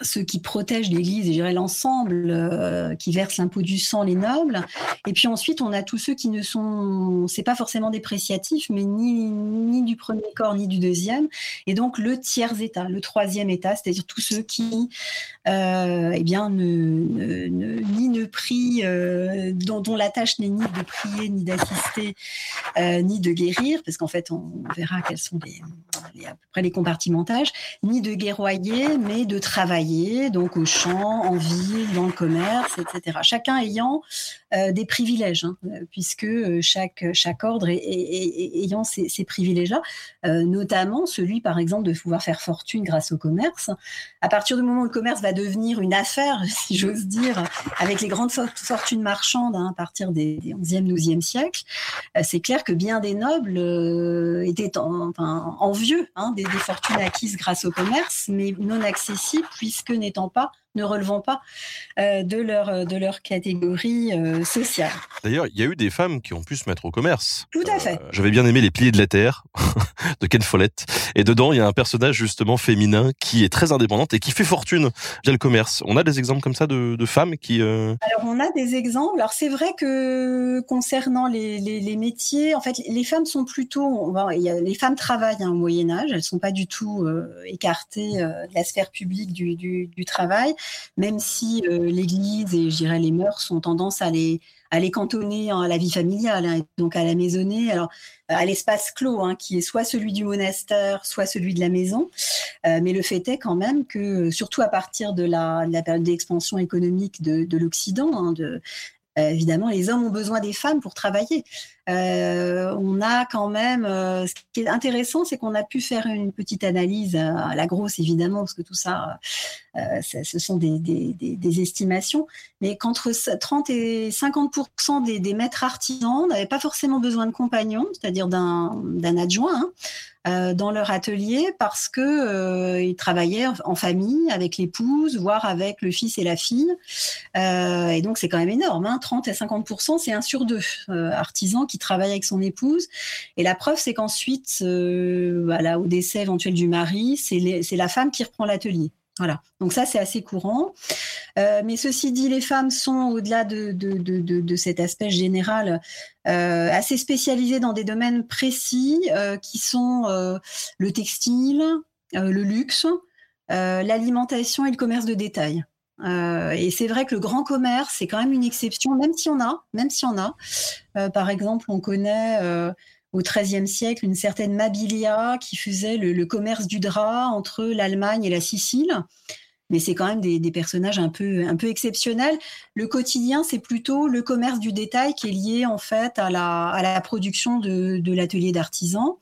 ceux qui protègent l'Église, et l'ensemble, euh, qui versent l'impôt du sang, les nobles. Et puis ensuite, on a tous ceux qui ne sont, c'est pas forcément dépréciatif, mais ni, ni du premier corps, ni du deuxième. Et donc, le tiers état, le troisième état, c'est-à-dire tous ceux qui, euh, eh bien, ne, ni ne prient, euh, dont, dont, la tâche n'est ni de prier, ni d'assister, euh, ni de guérir, parce qu'en fait, on, verra quels sont les, à peu près les compartimentages, ni de guerroyer, mais de travailler donc au champ, en ville, dans le commerce, etc. Chacun ayant euh, des privilèges, hein, puisque euh, chaque, chaque ordre ayant ces, privilèges-là, euh, notamment celui, par exemple, de pouvoir faire fortune grâce au commerce. À partir du moment où le commerce va devenir une affaire, <laughs> si j'ose dire, avec les grandes fortunes marchandes hein, à partir des, des 11e, 12e siècles, c'est clair que bien des nobles étaient en, enfin, envieux hein, des, des fortunes acquises grâce au commerce, mais non accessibles puisque n'étant pas ne relevant pas euh, de, leur, de leur catégorie euh, sociale. D'ailleurs, il y a eu des femmes qui ont pu se mettre au commerce. Tout à fait. Euh, J'avais bien aimé Les Piliers de la Terre <laughs> de Ken Follett. Et dedans, il y a un personnage justement féminin qui est très indépendante et qui fait fortune via le commerce. On a des exemples comme ça de, de femmes qui... Euh... Alors, on a des exemples. Alors, c'est vrai que concernant les, les, les, métiers, en fait, les femmes sont plutôt... il y a, les femmes travaillent hein, au Moyen-Âge. Elles sont pas du tout euh, écartées euh, de la sphère publique du, du, du travail même si euh, l'Église et je dirais les mœurs ont tendance à les à les cantonner à la vie familiale, hein, donc à la maisonnée, alors à l'espace clos, hein, qui est soit celui du monastère, soit celui de la maison. Euh, mais le fait est quand même que, surtout à partir de la, de la période d'expansion économique de, de l'Occident, hein, de, euh, évidemment, les hommes ont besoin des femmes pour travailler. Euh, on a quand même, euh, ce qui est intéressant, c'est qu'on a pu faire une petite analyse à la grosse, évidemment, parce que tout ça, euh, ce sont des, estimations, mais qu'entre 30 et 50 des, maîtres artisans n'avaient pas forcément besoin de compagnons, c'est-à-dire d'un adjoint. Hein, euh, dans leur atelier parce que euh, ils travaillaient en famille avec l'épouse, voire avec le fils et la fille. Euh, et donc c'est quand même énorme, hein, 30 à 50% c'est un sur deux euh, artisans qui travaillent avec son épouse. Et la preuve c'est qu'ensuite, euh, voilà, au décès éventuel du mari, c'est la femme qui reprend l'atelier. Voilà, donc ça c'est assez courant. Euh, mais ceci dit, les femmes sont, au-delà de, de, de, de, cet aspect général, euh, assez spécialisées dans des domaines précis euh, qui sont le textile, le luxe, l'alimentation et le commerce de détail. Et c'est vrai que le grand commerce, c'est quand même une exception, même si on a, même si on a. par exemple, on connaît au XIIIe siècle une certaine Mabilia qui faisait le, commerce du drap entre l'Allemagne et la Sicile. Mais c'est quand même des, des, personnages un peu, un peu exceptionnels. Le quotidien, c'est plutôt le commerce du détail qui est lié en fait à la, à la production de, de l'atelier d'artisans.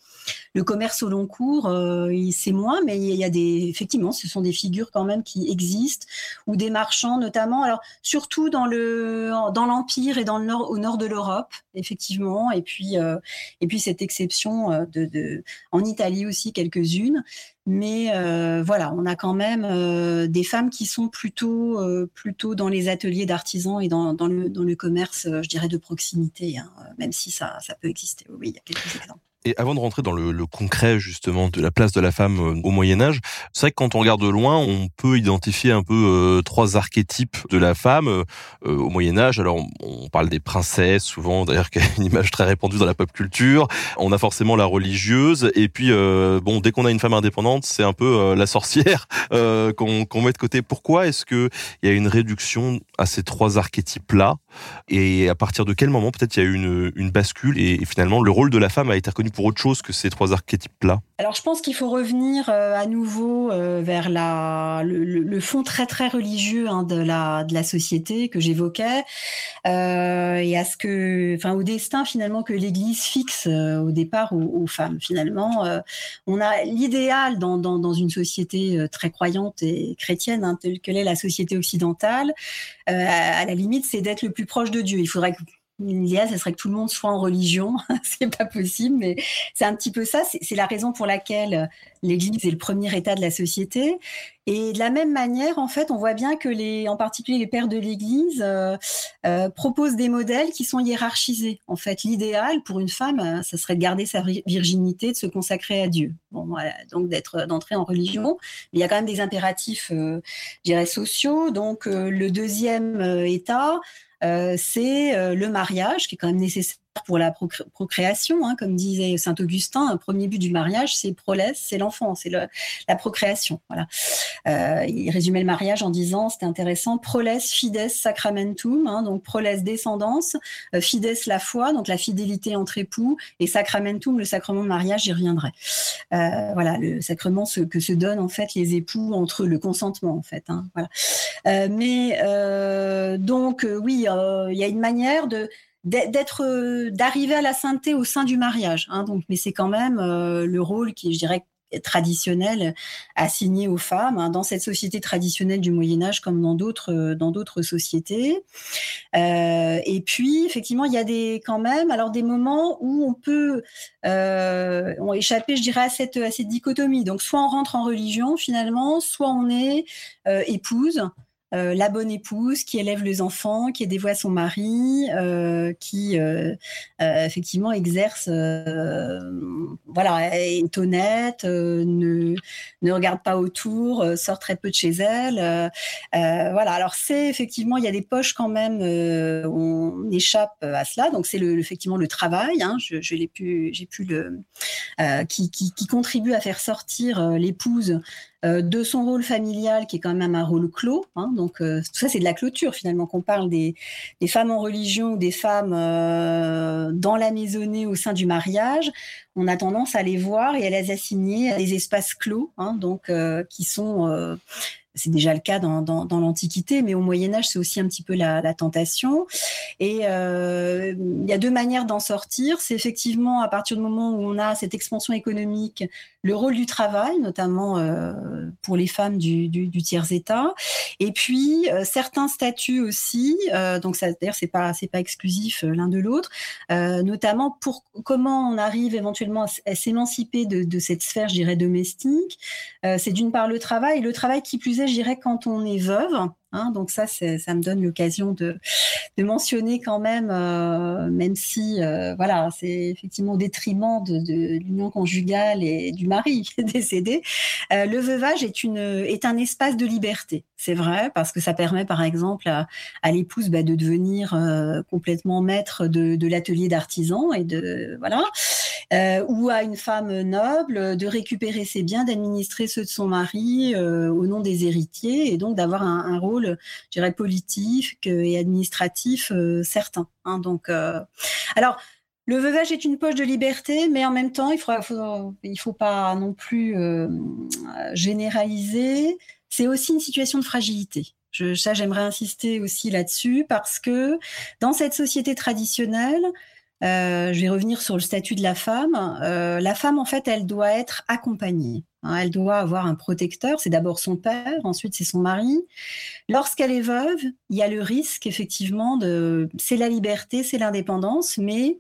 Le commerce au long cours, euh, c'est moins, mais il y a des, effectivement, ce sont des figures quand même qui existent, ou des marchands notamment. Alors surtout dans le, dans l'empire et dans le nord, au nord de l'Europe, effectivement, et puis, euh, et puis cette exception euh, de, de, en Italie aussi quelques-unes. Mais euh, voilà, on a quand même euh, des femmes qui sont plutôt, euh, plutôt dans les ateliers d'artisans et dans, dans, le, dans le commerce, je dirais, de proximité, hein, même si ça, ça peut exister. Oui, il y a quelques exemples. Et avant de rentrer dans le, le, concret justement de la place de la femme euh, au Moyen Âge, c'est vrai que quand on regarde de loin, on peut identifier un peu euh, trois archétypes de la femme euh, au Moyen Âge. Alors on, parle des princesses, souvent d'ailleurs qui est une image très répandue dans la pop culture. On a forcément la religieuse, et puis euh, bon, dès qu'on a une femme indépendante, c'est un peu euh, la sorcière <laughs> qu'on qu met de côté. Pourquoi est-ce que il y a une réduction à ces trois archétypes-là? Et à partir de quel moment peut-être il y a eu une, une bascule et finalement le rôle de la femme a été reconnu pour autre chose que ces trois archétypes-là Alors, je pense qu'il faut revenir euh, à nouveau euh, vers le, fond très très religieux hein, de, la, société que j'évoquais euh, et à ce que, enfin, au destin finalement que l'Église fixe au départ aux, femmes. Finalement, on a l'idéal dans, une société très croyante et chrétienne, hein, telle que l'est la société occidentale. à la limite, c'est d'être le plus proche de Dieu. Il faudrait que L'idéal, ce serait que tout le monde soit en religion. <laughs> c'est pas possible, mais c'est un petit peu ça. C'est la raison pour laquelle l'Église est le premier État de la société. Et de la même manière, en fait, on voit bien que les, en particulier les pères de l'Église, euh, euh, proposent des modèles qui sont hiérarchisés. En fait, l'idéal pour une femme, euh, ça serait de garder sa virginité, de se consacrer à Dieu. Donc d'entrer en religion. Mais il y a quand même des impératifs, je dirais, sociaux. Donc, le deuxième état, c'est le mariage, qui est quand même nécessaire pour la procréation, hein, comme disait Saint Augustin, un premier but du mariage, c'est prolesse, c'est l'enfant, c'est la procréation. Voilà. Euh, il résumait le mariage en disant, c'était intéressant, prolesse fides sacramentum, hein, donc prolesse descendance, euh, fides la foi, donc la fidélité entre époux, et sacramentum, le sacrement de mariage, j'y reviendrai. Euh, voilà, le sacrement que se donnent en fait les époux entre le consentement en fait. Hein, voilà. Mais donc oui, il y a une manière de d'être euh, d'arriver à la sainteté au sein du mariage hein, donc mais c'est quand même euh, le rôle qui je dirais traditionnel assigné aux femmes hein, dans cette société traditionnelle du Moyen Âge comme dans d'autres euh, dans d'autres sociétés. Et puis effectivement il y a des quand même alors des moments où on peut on échapper je dirais à cette à cette dichotomie. Donc soit on rentre en religion finalement soit on est épouse euh, la bonne épouse qui élève les enfants, qui à son mari, euh, qui euh, effectivement exerce, voilà, est honnête, ne, ne regarde pas autour, sort très peu de chez elle. voilà, alors c'est effectivement, il y a des poches quand même, on échappe à cela. Donc c'est effectivement le travail, hein, j'ai pu le, qui, contribue à faire sortir l'épouse de son rôle familial qui est quand même un rôle clos. Hein, donc euh, tout ça c'est de la clôture finalement qu'on parle des, femmes en religion ou des femmes euh, dans la maisonnée au sein du mariage. On a tendance à les voir et à les assigner à des espaces clos, hein, donc qui sont c'est déjà le cas dans, l'Antiquité, mais au Moyen Âge, c'est aussi un petit peu la, la tentation. Et euh, il y a deux manières d'en sortir. C'est effectivement à partir du moment où on a cette expansion économique, le rôle du travail, notamment euh, pour les femmes du, tiers-état, et puis euh, certains statuts aussi. Donc ça, d'ailleurs, c'est pas c'est pas exclusif l'un de l'autre. Notamment pour comment on arrive éventuellement à, s'émanciper de, de, cette sphère, je dirais, domestique. c'est d'une part le travail, le travail qui plus est je dirais, quand on est veuve, Hein, donc ça, ça me donne l'occasion de, mentionner quand même, euh, même si euh, voilà, c'est effectivement au détriment de, l'union conjugale et du mari décédé. Euh, le veuvage est une est un espace de liberté, c'est vrai, parce que ça permet par exemple à, l'épouse bah, de devenir complètement maître de, de l'atelier d'artisan et de voilà, euh, ou à une femme noble de récupérer ses biens, d'administrer ceux de son mari au nom des héritiers et donc d'avoir un, rôle je dirais, politique et administratif euh, certain. Hein. donc, euh, alors, le veuvage est une poche de liberté, mais en même temps, il ne faut, pas non plus euh, généraliser. C'est aussi une situation de fragilité. Ça, j'aimerais insister aussi là-dessus parce que dans cette société traditionnelle, euh, je vais revenir sur le statut de la femme. Euh, la femme, en fait, elle doit être accompagnée. Hein, elle doit avoir un protecteur. C'est d'abord son père, ensuite c'est son mari. Lorsqu'elle est veuve, il y a le risque, effectivement, de. C'est la liberté, c'est l'indépendance, mais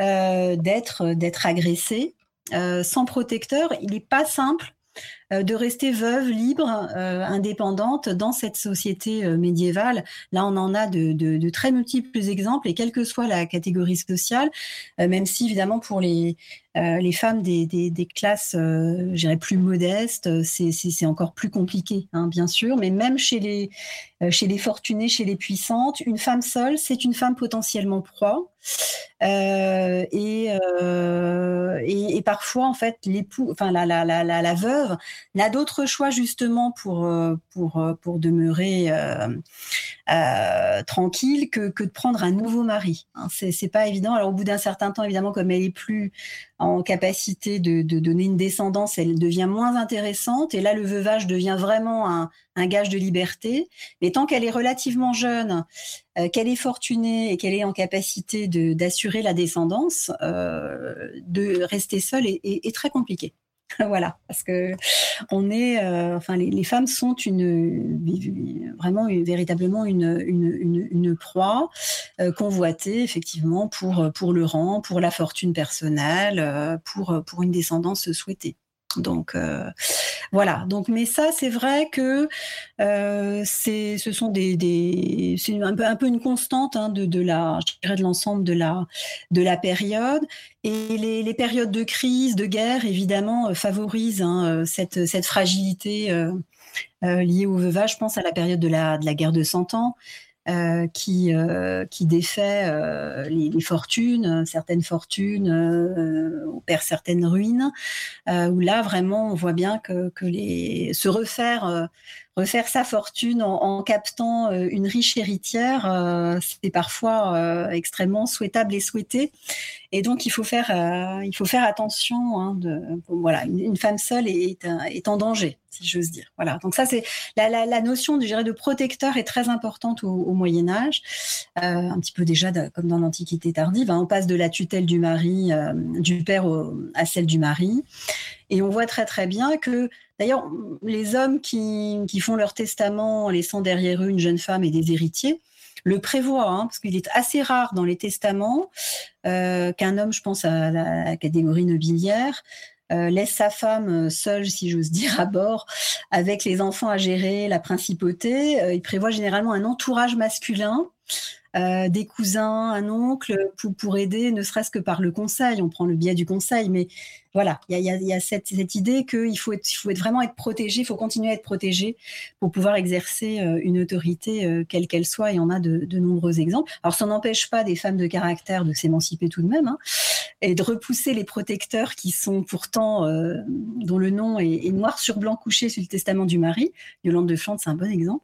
euh, d'être d'être agressée euh, sans protecteur. Il n'est pas simple euh, de rester veuve, libre, euh, indépendante dans cette société euh, médiévale. Là, on en a de, de, de, très multiples exemples et quelle que soit la catégorie sociale, même si évidemment pour les, les femmes des, classes, euh, j'irais plus modestes, c'est encore plus compliqué, hein, bien sûr. Mais même chez les, chez les fortunées, chez les puissantes, une femme seule, c'est une femme potentiellement proie. Euh, et, euh, et, parfois, en fait, l'époux, enfin la, la, la, la, veuve n'a d'autre choix justement pour euh, pour euh, pour demeurer euh, euh, tranquille que, que de prendre un nouveau mari. Hein, c'est pas évident. Alors au bout d'un certain temps, évidemment, comme elle est plus en capacité de, de donner une descendance, elle devient moins intéressante. Et là, le veuvage devient vraiment un, un gage de liberté. Mais tant qu'elle est relativement jeune, euh, qu'elle est fortunée et qu'elle est en capacité d'assurer la descendance, euh, de rester seule est, est, est très compliqué. <laughs> voilà, parce que on est, euh, enfin, les, femmes sont une, vraiment véritablement une, une, proie euh, convoitée effectivement pour pour le rang, pour la fortune personnelle, euh, pour pour une descendance souhaitée. Donc euh, voilà. Donc mais ça c'est vrai que euh, c'est ce sont des, c'est un peu un peu une constante hein, de, de la je dirais de l'ensemble de la de la période et les, périodes de crise de guerre évidemment euh, favorisent hein, cette cette fragilité liée au veuvage. Je pense à la période de la de la guerre de Cent Ans. Euh, qui, euh, qui défait euh, les, fortunes, certaines fortunes, on perd certaines ruines, où là vraiment on voit bien que, que les, se refaire refaire sa fortune en, captant une riche héritière, c'est parfois extrêmement souhaitable et souhaité. Et donc il faut faire, il faut faire attention. Hein, voilà, une, femme seule est, est, en danger, si j'ose dire. Voilà. Donc ça c'est la, notion, dirais, de protecteur est très importante au, Moyen Âge, un petit peu déjà comme dans l'Antiquité tardive. Hein, on passe de la tutelle du mari, du père à celle du mari, et on voit très très bien que D'ailleurs, les hommes qui, font leur testament en laissant derrière eux une jeune femme et des héritiers le prévoient, hein, parce qu'il est assez rare dans les testaments euh, qu'un homme, je pense à la catégorie nobiliaire, euh, laisse sa femme seule, si j'ose <laughs> dire, à bord, avec les enfants à gérer, la principauté. Euh, il prévoit généralement un entourage masculin euh, des cousins, un oncle, pour, aider, ne serait-ce que par le conseil. On prend le biais du conseil, mais voilà, il y a, y a, cette, idée qu'il faut, être, il vraiment être protégé, il faut continuer à être protégé pour pouvoir exercer euh, une autorité, euh, quelle qu'elle soit, et on a de, de, nombreux exemples. Alors, ça n'empêche pas des femmes de caractère de s'émanciper tout de même, hein, et de repousser les protecteurs qui sont pourtant, dont le nom est, est, noir sur blanc couché sur le testament du mari. Yolande de Flandre, c'est un bon exemple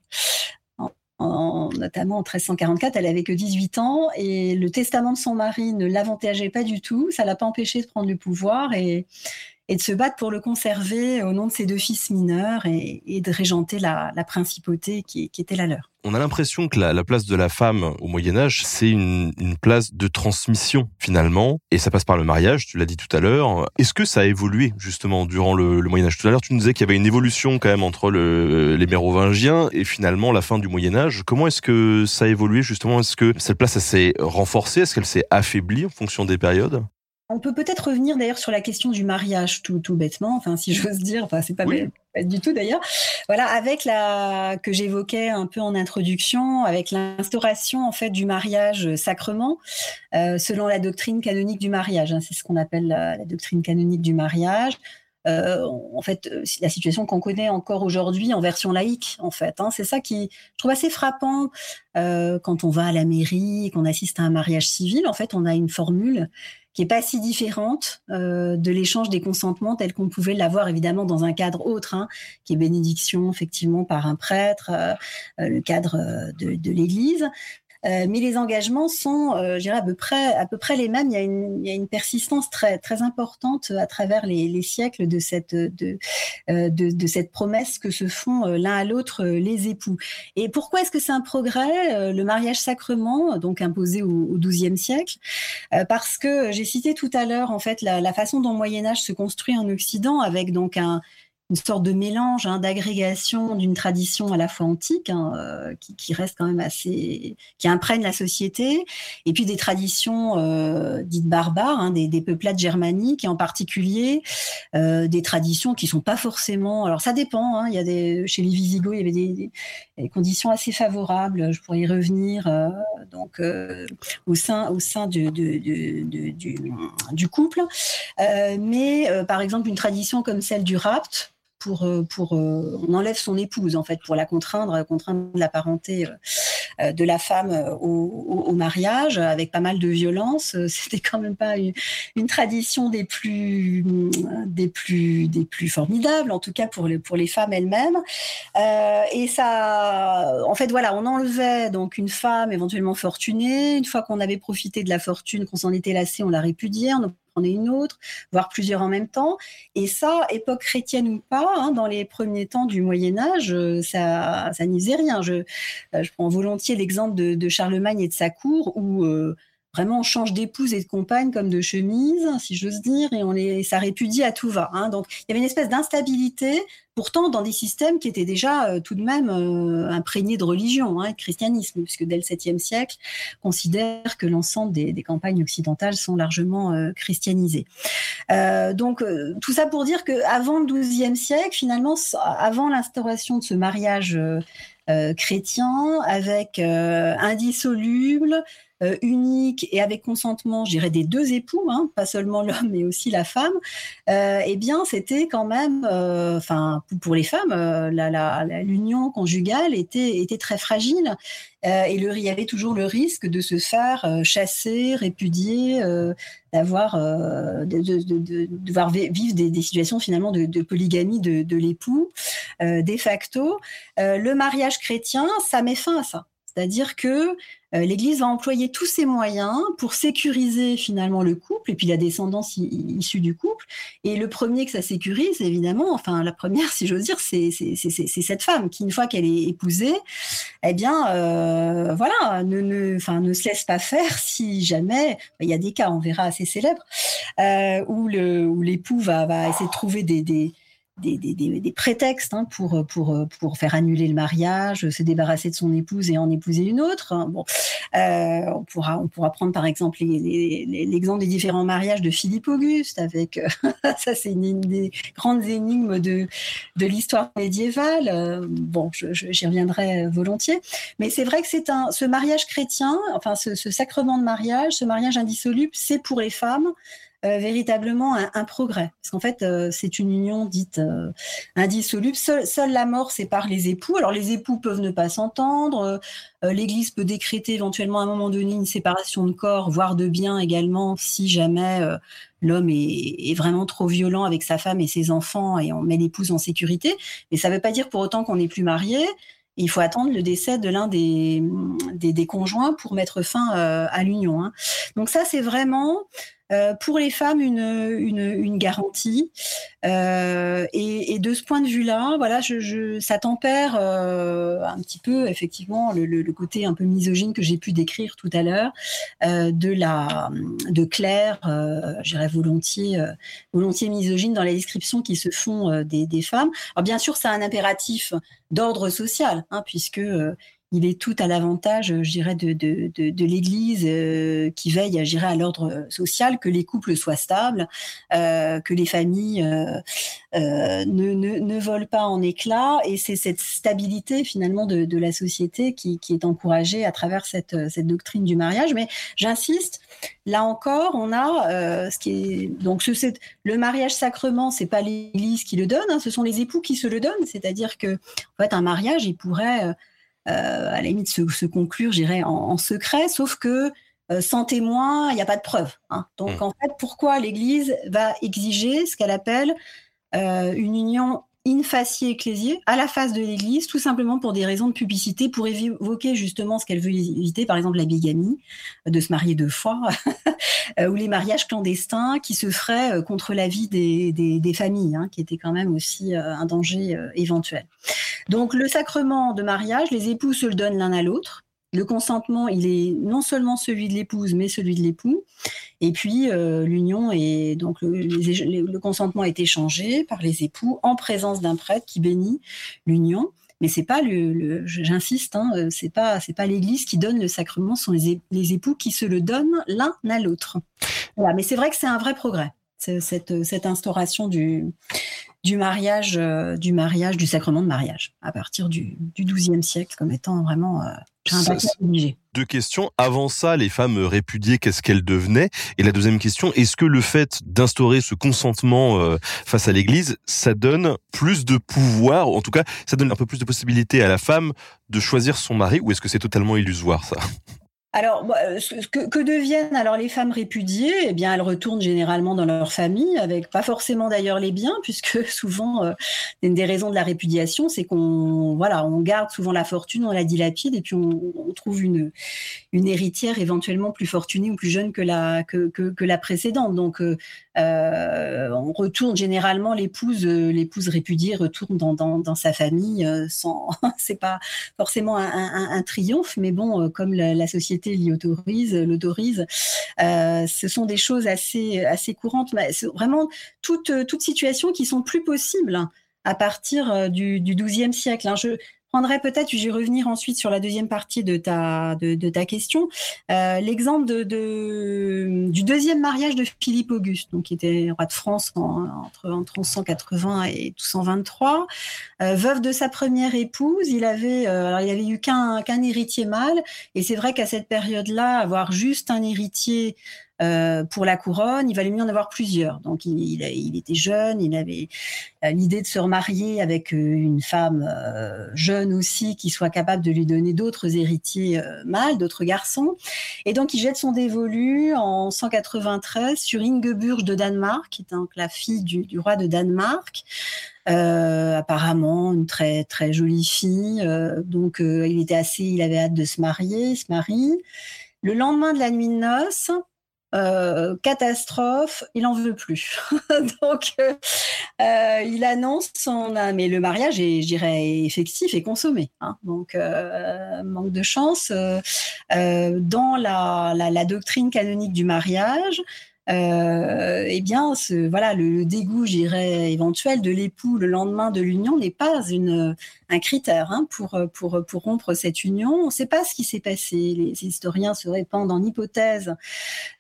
notamment en 1344, elle avait que 18 ans et le testament de son mari ne l'avantageait pas du tout. Ça l'a pas empêché de prendre le pouvoir et, de se battre pour le conserver au nom de ses deux fils mineurs et, de régenter la, principauté qui, était la leur. On a l'impression que la, la, place de la femme au Moyen Âge, c'est une, une, place de transmission finalement, et ça passe par le mariage, tu l'as dit tout à l'heure. Est-ce que ça a évolué justement durant le, le Moyen Âge? Tout à l'heure, tu nous disais qu'il y avait une évolution quand même entre le, les mérovingiens et finalement la fin du Moyen Âge. Comment est-ce que ça a évolué justement? Est-ce que cette place s'est renforcée? Est-ce qu'elle s'est affaiblie en fonction des périodes? On peut peut-être revenir d'ailleurs sur la question du mariage tout, tout bêtement, enfin si j'ose dire, enfin c'est pas, du tout d'ailleurs. Voilà, avec la que j'évoquais un peu en introduction, avec l'instauration en fait du mariage sacrement, euh, selon la doctrine canonique du mariage. Hein, c'est ce qu'on appelle la, doctrine canonique du mariage. Euh, en fait, euh, la situation qu'on connaît encore aujourd'hui en version laïque, en fait. Hein, c'est ça qui je trouve assez frappant quand on va à la mairie, qu'on assiste à un mariage civil. En fait, on a une formule qui est pas si différente euh, de l'échange des consentements tel qu'on pouvait l'avoir évidemment dans un cadre autre, hein, qui est bénédiction effectivement par un prêtre, euh, euh le cadre de l'Église. Euh, mais les engagements sont, euh, je dirais, à peu près, à peu près les mêmes. Il y a une, il y a une persistance très, très importante à travers les, les siècles de cette, de, euh, de, de, cette promesse que se font euh, l'un à l'autre les époux. Et pourquoi est-ce que c'est un progrès Le mariage sacrement, donc imposé au XIIe siècle, parce que j'ai cité tout à l'heure en fait la, la façon dont le Moyen Âge se construit en Occident, avec donc un une sorte de mélange, hein, d'agrégation d'une tradition à la fois antique, hein, euh, qui, reste quand même assez, qui imprègne la société, et puis des traditions euh, dites barbares, hein, des, des, peuplades germaniques, et en particulier euh, des traditions qui sont pas forcément. Alors ça dépend. Il y a des, chez les Visigoths, il y avait des, conditions assez favorables. Je pourrais y revenir. Donc au sein, au sein du couple, mais par exemple une tradition comme celle du rapt pour, euh, euh, on enlève son épouse en fait pour la contraindre, contraindre la parenté euh, de la femme au, mariage avec pas mal de violence. C'était quand même pas une, tradition des plus des plus des plus formidables en tout cas pour les pour les femmes elles-mêmes. Et ça, en fait voilà, on enlevait donc une femme éventuellement fortunée. Une fois qu'on avait profité de la fortune, qu'on s'en était lassé, on la répudiait. Est une autre, voire plusieurs en même temps. Et ça, époque chrétienne ou pas, hein, dans les premiers temps du Moyen Âge, euh, ça, ça n'y faisait rien. Je, euh, je prends volontiers l'exemple de, de, Charlemagne et de sa cour, où euh, vraiment on change d'épouse et de compagne comme de chemise, si j'ose dire, et on les, ça répudie à tout va. Hein. Donc il y avait une espèce d'instabilité, pourtant dans des systèmes qui étaient déjà euh, tout de même euh, imprégnés de religion, hein, de christianisme, puisque dès le 7e siècle, on considère que l'ensemble des, des, campagnes occidentales sont largement euh, christianisées. donc tout ça pour dire qu'avant le 12e siècle, finalement, avant l'instauration de ce mariage chrétien avec indissoluble, euh, unique et avec consentement, je dirais, des deux époux, hein, pas seulement l'homme mais aussi la femme, euh, eh bien, c'était quand même, euh, enfin, pour les femmes, l'union conjugale était, était très fragile. et le, il y avait toujours le risque de se faire chasser, répudier, d'avoir, de, de, devoir vivre des, situations finalement de, polygamie de, l'époux, de facto. le mariage chrétien, ça met fin à ça. C'est-à-dire que l'Église va employer tous ses moyens pour sécuriser finalement le couple et puis la descendance issue du couple. Et le premier que ça sécurise, évidemment, enfin la première, si j'ose dire, c'est cette femme qui, une fois qu'elle est épousée, eh bien, euh, voilà, ne, ne, enfin, ne se laisse pas faire si jamais, il y a des cas, on verra assez célèbres, euh, où l'époux va, va essayer de trouver des, des des, prétextes hein, pour, pour, pour faire annuler le mariage, se débarrasser de son épouse et en épouser une autre. Hein. Bon, euh, on, pourra, on pourra prendre par exemple l'exemple des différents mariages de Philippe Auguste, avec euh, <laughs> ça c'est une, des grandes énigmes de, de l'histoire médiévale. Euh, bon, j'y reviendrai volontiers, mais c'est vrai que c'est un ce mariage chrétien, enfin ce sacrement de mariage, ce mariage indissoluble, c'est pour les femmes euh, véritablement un, progrès. Parce qu'en fait, euh, c'est une union dite euh, indissoluble. Seule, la mort sépare les époux. Alors les époux peuvent ne pas s'entendre. L'Église peut décréter éventuellement à un moment donné une séparation de corps, voire de biens également, si jamais l'homme est, est, vraiment trop violent avec sa femme et ses enfants et on met l'épouse en sécurité. Mais ça ne veut pas dire pour autant qu'on n'est plus marié. Il faut attendre le décès de l'un des, des, des, conjoints pour mettre fin à l'union. Hein. Donc ça, c'est vraiment euh, pour les femmes une, une, garantie. Euh, et, de ce point de vue-là, voilà, ça tempère euh, un petit peu effectivement le, le, côté un peu misogyne que j'ai pu décrire tout à l'heure de la de Claire, j'irais volontiers volontiers misogyne dans les descriptions qui se font des, des femmes. Alors bien sûr, c'est un impératif d'ordre social, hein, puisque il est tout à l'avantage, je dirais, de, de, de, l'Église euh, qui veille, dirais, à l'ordre social, que les couples soient stables, euh, que les familles euh, euh, ne, ne, ne, volent pas en éclats. Et c'est cette stabilité finalement de, la société qui, qui, est encouragée à travers cette, cette doctrine du mariage. Mais j'insiste, là encore, on a euh, ce qui est donc ce, le mariage sacrement, c'est pas l'Église qui le donne, hein, ce sont les époux qui se le donnent. C'est-à-dire que en fait, un mariage, il pourrait euh, à la limite se, se conclure, j'irais, en, en, secret, sauf que euh, sans témoin, il n'y a pas de preuve. Hein. Donc mmh. en fait, pourquoi l'Église va exiger ce qu'elle appelle euh, une union in facie ecclésié à la face de l'Église, tout simplement pour des raisons de publicité, pour évoquer justement ce qu'elle veut éviter, par exemple la bigamie, de se marier deux fois, <laughs> ou les mariages clandestins qui se feraient contre l'avis des, des, familles, hein, qui était quand même aussi un danger éventuel. Donc le sacrement de mariage, les époux se le donnent l'un à l'autre. Le consentement, il est non seulement celui de l'épouse, mais celui de l'époux. Et puis euh, l'union est donc le, consentement est échangé par les époux en présence d'un prêtre qui bénit l'union. Mais c'est pas le, le j'insiste, hein, euh, c'est pas c'est pas l'Église qui donne le sacrement, ce sont les, les époux qui se le donnent l'un à l'autre. Voilà, mais c'est vrai que c'est un vrai progrès cette, cette instauration du du mariage, euh, du mariage, du sacrement de mariage, à partir du, du XIIe siècle, comme étant vraiment euh, un obligé. Deux questions. Avant ça, les femmes répudiées, qu'est-ce qu'elles devenaient Et la deuxième question, est-ce que le fait d'instaurer ce consentement euh, face à l'Église, ça donne plus de pouvoir, en tout cas, ça donne un peu plus de possibilités à la femme de choisir son mari, ou est-ce que c'est totalement illusoire ça? Alors, euh, que, deviennent alors les femmes répudiées Eh bien, elles retournent généralement dans leur famille, avec pas forcément d'ailleurs les biens, <laughs> puisque souvent, euh, une des raisons de la répudiation, c'est qu'on voilà, on garde souvent la fortune, on la dilapide, et puis on, trouve une une héritière éventuellement plus fortunée ou plus jeune que la que que, la précédente. Donc, euh on retourne généralement l'épouse l'épouse répudiée retourne dans, dans, dans sa famille sans <laughs> c'est pas forcément un, un, un, triomphe, mais bon, comme la, la société société l'autorise. l'autorise. ce sont des choses assez, assez courantes, mais vraiment toutes, toutes situations qui sont plus possibles à partir du, du XIIe siècle. Hein. Prendrais peut-être, je vais revenir ensuite sur la deuxième partie de ta, de, ta question, euh, l'exemple de, du deuxième mariage de Philippe Auguste, donc qui était roi de France entre, entre 1180 et 1223. Euh, veuve de sa première épouse, il avait, euh, alors il avait eu qu'un qu'un héritier mâle, et c'est vrai qu'à cette période-là, avoir juste un héritier euh, pour la couronne, il valait mieux en avoir plusieurs. Donc il, était jeune, il avait euh, l'idée de se remarier avec euh, une femme jeune aussi qui soit capable de lui donner d'autres héritiers mâles, d'autres garçons. Et donc il jette son dévolu en 193 sur Ingeburg de Danemark, qui est donc la fille du, roi de Danemark. apparemment une très très jolie fille. donc il était assez, il avait hâte de se marier, il se marie. Le lendemain de la nuit de noces, euh, catastrophe, il en veut plus. <laughs> Donc, euh, euh, il annonce son, mais le mariage est, je dirais, effectif et consommé. Hein. Donc, manque de chance. dans la, doctrine canonique du mariage, eh bien, ce, voilà, le, dégoût, j'irais, éventuel de l'époux le lendemain de l'union n'est pas une, un critère hein, pour, pour, pour rompre cette union. On ne sait pas ce qui s'est passé. Les historiens se répandent en hypothèses.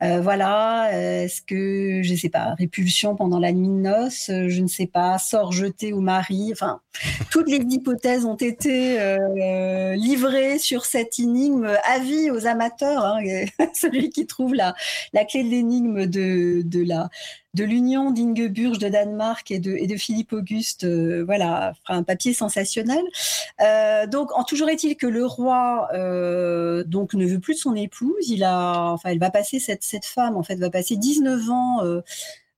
Euh, voilà, est-ce que, je ne sais pas, répulsion pendant la nuit de noces, je ne sais pas, sort jeté au mari. Enfin, toutes les hypothèses ont été euh, livrées sur cette énigme. Avis aux amateurs, hein, <laughs> celui qui trouve la, la clé de l'énigme de, la de l'union d'Ingeburg de Danemark et de, et de Philippe Auguste, euh, voilà, un papier sensationnel. Euh, donc, en toujours est-il que le roi euh, donc ne veut plus de son épouse. Il a, enfin, elle va passer cette cette femme en fait va passer 19 ans euh,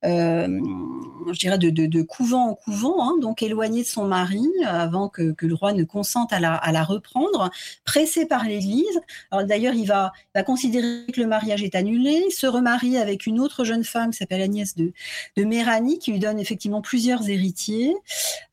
je dirais, de, couvent en couvent, hein, donc éloigné de son mari avant que, le roi ne consente à la, reprendre, pressé par l'Église. D'ailleurs, il va, considérer que le mariage est annulé, se remarie avec une autre jeune femme qui s'appelle Agnès de, de Méranie, qui lui donne effectivement plusieurs héritiers,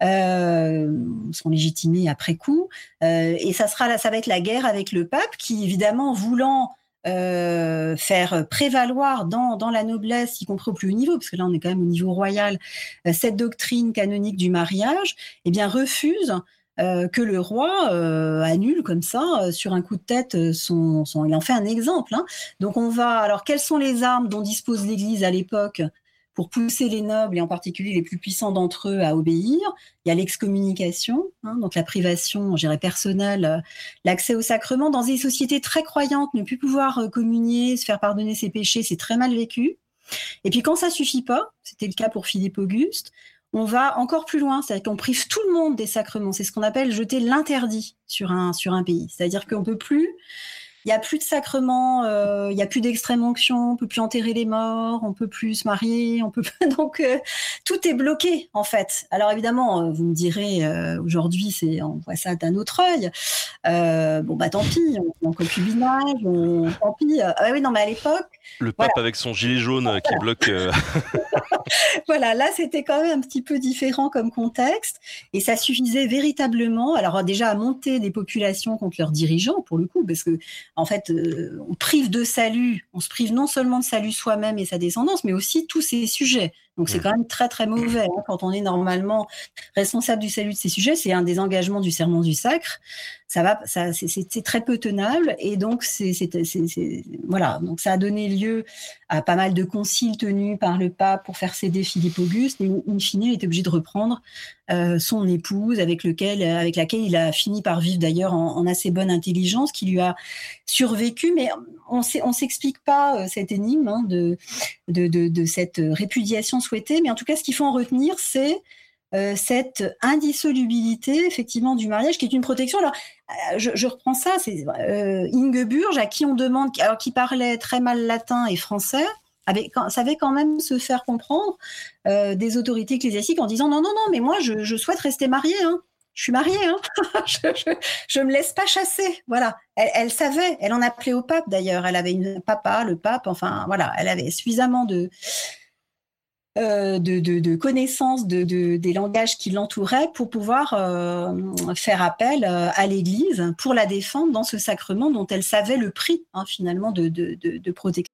euh, sont légitimés après coup. Euh, et ça sera, ça va être la guerre avec le pape, qui évidemment voulant euh, faire prévaloir dans, dans, la noblesse, y compris au plus haut niveau, parce que là on est quand même au niveau royal, euh, cette doctrine canonique du mariage, eh bien refuse euh, que le roi annule comme ça sur un coup de tête son, son, il en fait un exemple. Hein. Donc on va alors quelles sont les armes dont dispose l'Église à l'époque? Pour pousser les nobles, et en particulier les plus puissants d'entre eux, à obéir. Il y a l'excommunication, hein, donc la privation, je dirais, personnelle, euh, l'accès au sacrement. Dans des sociétés très croyantes, ne plus pouvoir euh, communier, se faire pardonner ses péchés, c'est très mal vécu. Et puis quand ça suffit pas, c'était le cas pour Philippe Auguste, on va encore plus loin, c'est-à-dire qu'on prive tout le monde des sacrements. C'est ce qu'on appelle jeter l'interdit sur un, sur un pays. C'est-à-dire qu'on peut plus il y a plus de sacrements, euh, il y a plus d'extrême onction, on peut plus enterrer les morts, on peut plus se marier, on peut <laughs> donc euh, tout est bloqué en fait. Alors évidemment, euh, vous me direz aujourd'hui, c'est on voit ça d'un autre œil. bon bah tant pis, on, on concubinage, on tant pis. Ah oui non mais à l'époque. Le pape avec son gilet jaune qui bloque. <laughs> <laughs> voilà, là c'était quand même un petit peu différent comme contexte et ça suffisait véritablement. Alors déjà à monter des populations contre leurs dirigeants pour le coup, parce que en fait, euh, on prive de salut, on se prive non seulement de salut soi-même et sa descendance, mais aussi tous ces sujets. Donc c'est quand même très très mauvais hein, quand on est normalement responsable du salut de ces sujets. C'est un des engagements du serment du sacre. Ça va, ça c'est très peu tenable et donc c'est voilà. Donc ça a donné lieu à pas mal de conciles tenus par le pape pour faire céder Philippe Auguste. Et in fine, il était obligé de reprendre euh, son épouse avec lequel avec laquelle il a fini par vivre d'ailleurs en, en, assez bonne intelligence, qui lui a survécu. Mais on on s'explique pas euh, cette énigme hein, de, de, cette répudiation souhaité, mais en tout cas, ce qu'il faut en retenir, c'est euh, cette indissolubilité effectivement du mariage qui est une protection. Alors, euh, je, reprends ça, c'est euh, à qui on demande, alors qui parlait très mal latin et français, avait, savait quand même se faire comprendre des autorités ecclésiastiques en disant non non non, mais moi je, souhaite rester mariée. Hein. Je suis mariée, hein. <laughs> je, ne me laisse pas chasser. Voilà. Elle, savait, elle en appelait au pape d'ailleurs. Elle avait une papa, le pape, enfin voilà, elle avait suffisamment de, de, de, connaissance de, des langages qui l'entouraient pour pouvoir faire appel à l'Église pour la défendre dans ce sacrement dont elle savait le prix hein, finalement de, protection.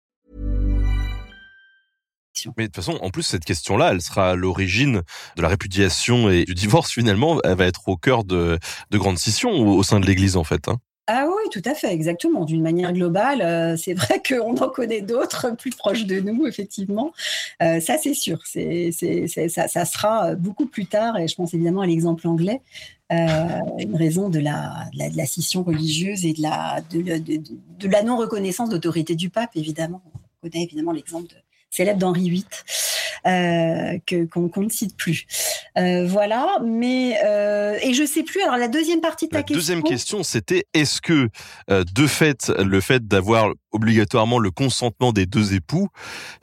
Mais de toute façon, en plus, cette question-là, elle sera à l'origine de la répudiation et du divorce, finalement. Elle va être au cœur de, de grandes scissions au, sein de l'Église, en fait. Hein. Ah oui, tout à fait, exactement. D'une manière globale, euh, c'est vrai <laughs> qu'on en connaît d'autres plus proches de nous, effectivement. Euh, ça, c'est sûr. C'est, ça, ça, sera beaucoup plus tard, et je pense évidemment à l'exemple anglais, euh, une raison de la, de la, scission religieuse et de la, de la non-reconnaissance d'autorité du pape, évidemment. On connaît évidemment l'exemple de, célèbre d'Henri VIII, euh, que qu'on ne cite plus. Euh, voilà, mais euh, et je sais plus. Alors la deuxième partie de ta la question. Deuxième question, c'était est-ce que de fait le fait d'avoir obligatoirement le consentement des deux époux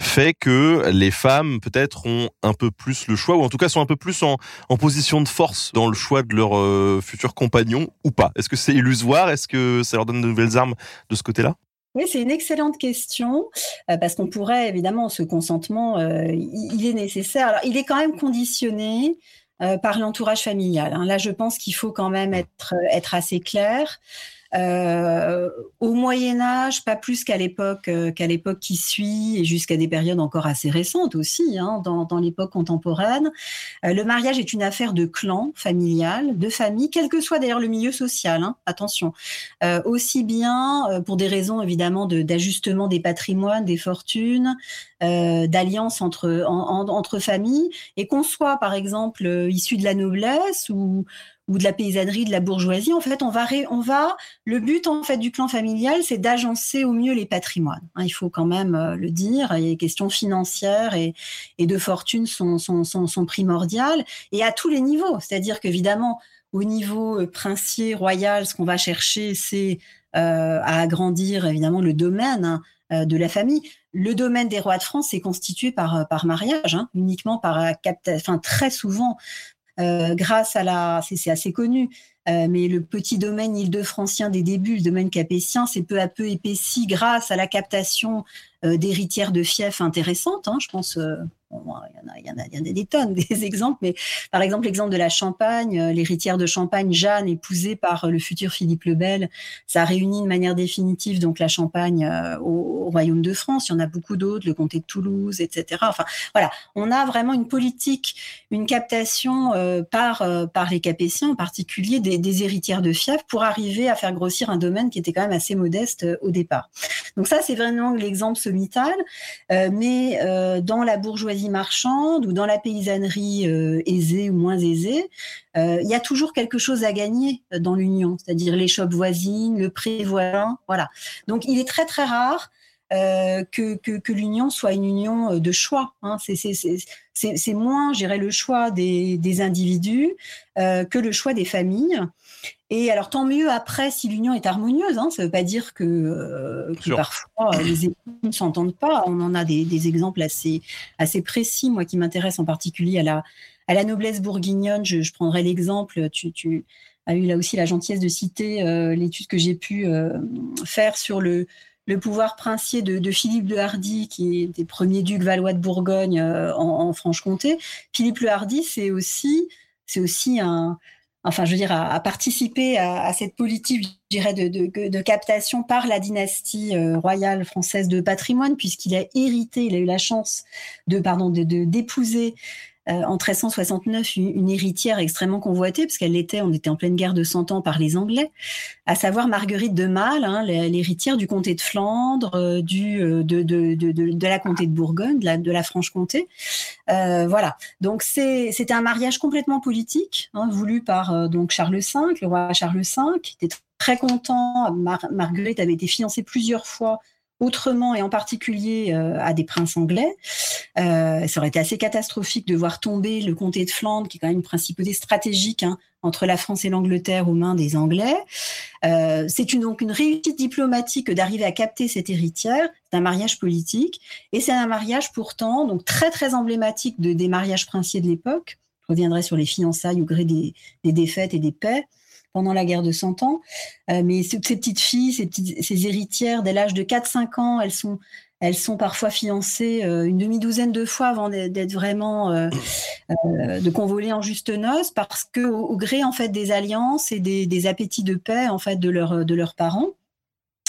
fait que les femmes peut-être ont un peu plus le choix ou en tout cas sont un peu plus en, en position de force dans le choix de leur futur compagnon ou pas? Est-ce que c'est illusoire? Est-ce que ça leur donne de nouvelles armes de ce côté-là? Oui, c'est une excellente question euh, parce qu'on pourrait évidemment ce consentement, euh, il, est nécessaire. Alors, il est quand même conditionné euh, par l'entourage familial. Hein. Là, je pense qu'il faut quand même être être assez clair. Euh, au Moyen Âge, pas plus qu'à l'époque euh, qu'à l'époque qui suit et jusqu'à des périodes encore assez récentes aussi, hein, dans, dans l'époque contemporaine. Euh, le mariage est une affaire de clan familial, de famille, quel que soit d'ailleurs le milieu social. Hein, attention, euh, aussi bien pour des raisons évidemment d'ajustement des patrimoines, des fortunes, d'alliance entre en, entre familles, et qu'on soit par exemple issu de la noblesse ou ou de la paysannerie, de la bourgeoisie. En fait, on va, on va, le but en fait du clan familial, c'est d'agencer au mieux les patrimoines. Hein, il faut quand même euh, le dire. Les questions financières et, de fortune sont, primordiales et à tous les niveaux. C'est-à-dire qu'évidemment, au niveau euh, princier, royal, ce qu'on va chercher, c'est euh, à agrandir évidemment le domaine hein, de la famille. Le domaine des rois de France est constitué par, par mariage, hein, uniquement par enfin très souvent grâce à la, c'est assez connu, euh, mais le petit domaine île-de-francien des débuts, le domaine capétien, c'est peu à peu épaissi grâce à la captation euh, d'héritières de fiefs intéressantes. Hein, je pense il, y en a, des tonnes <laughs> des exemples, mais par exemple l'exemple de la Champagne, euh, l'héritière de Champagne, Jeanne, épousée par euh, le futur Philippe le Bel, ça a réuni de manière définitive donc la Champagne euh, au, royaume de France. Il y en a beaucoup d'autres, le comté de Toulouse, etc. Enfin voilà, on a vraiment une politique, une captation par les Capétiens en particulier des, des héritières de fief pour arriver à faire grossir un domaine qui était quand même assez modeste au départ. Donc ça c'est vraiment l'exemple sommital, mais dans la bourgeoisie marchande ou dans la paysannerie euh, aisée ou moins aisée, euh, il y a toujours quelque chose à gagner euh, dans l'union, c'est-à-dire les shops voisines, le pré voilà. Donc il est très très rare que, que, l'union soit une union de choix. Hein. C'est moins, je le choix des, des individus que le choix des familles. Et alors tant mieux après si l'union est harmonieuse. Hein, ça ne veut pas dire que, euh, parfois euh, les époux ne s'entendent pas. On en a des, exemples assez assez précis. Moi qui m'intéresse en particulier à la à la noblesse bourguignonne, je, prendrai l'exemple. Tu, tu, as eu là aussi la gentillesse de citer euh, l'étude que j'ai pu faire sur le le pouvoir princier de, Philippe de Hardy, qui est des premiers ducs valois de Bourgogne en, en Franche-Comté. Philippe le Hardy, c'est aussi c'est aussi un enfin, je veux dire, à, participer à, cette politique, je dirais, de, captation par la dynastie euh, royale française de patrimoine, puisqu'il a hérité, il a eu la chance de, pardon, de d'épouser euh, en 1369 une, héritière extrêmement convoitée, parce qu'elle l'était, on était en pleine guerre de Cent Ans par les Anglais, à savoir Marguerite de Malle, hein, l'héritière du comté de Flandre, euh, du, euh, de, de, de, de, la comté de Bourgogne, de la, Franche-Comté. voilà. Donc c'était un mariage complètement politique, hein, voulu par donc Charles V, le roi Charles V, qui était très content. Marguerite avait été financée plusieurs fois autrement et en particulier à des princes anglais. ça aurait été assez catastrophique de voir tomber le comté de Flandre, qui est quand même une principauté stratégique hein, entre la France et l'Angleterre aux mains des Anglais. Euh, c'est une, donc une réussite diplomatique d'arriver à capter cette héritière. C'est un mariage politique et c'est un mariage pourtant donc très très emblématique de, des mariages princiers de l'époque. Je reviendrai sur les fiançailles au gré des, des défaites et des paix pendant la guerre de Cent Ans. Euh, mais ces, petites filles, ces, héritières, dès l'âge de 4-5 ans, elles sont elles sont parfois fiancées euh, une demi-douzaine de fois avant d'être vraiment euh, euh, de convoler en juste noces, parce que au, gré en fait des alliances et des, appétits de paix en fait de, leur, de leurs parents.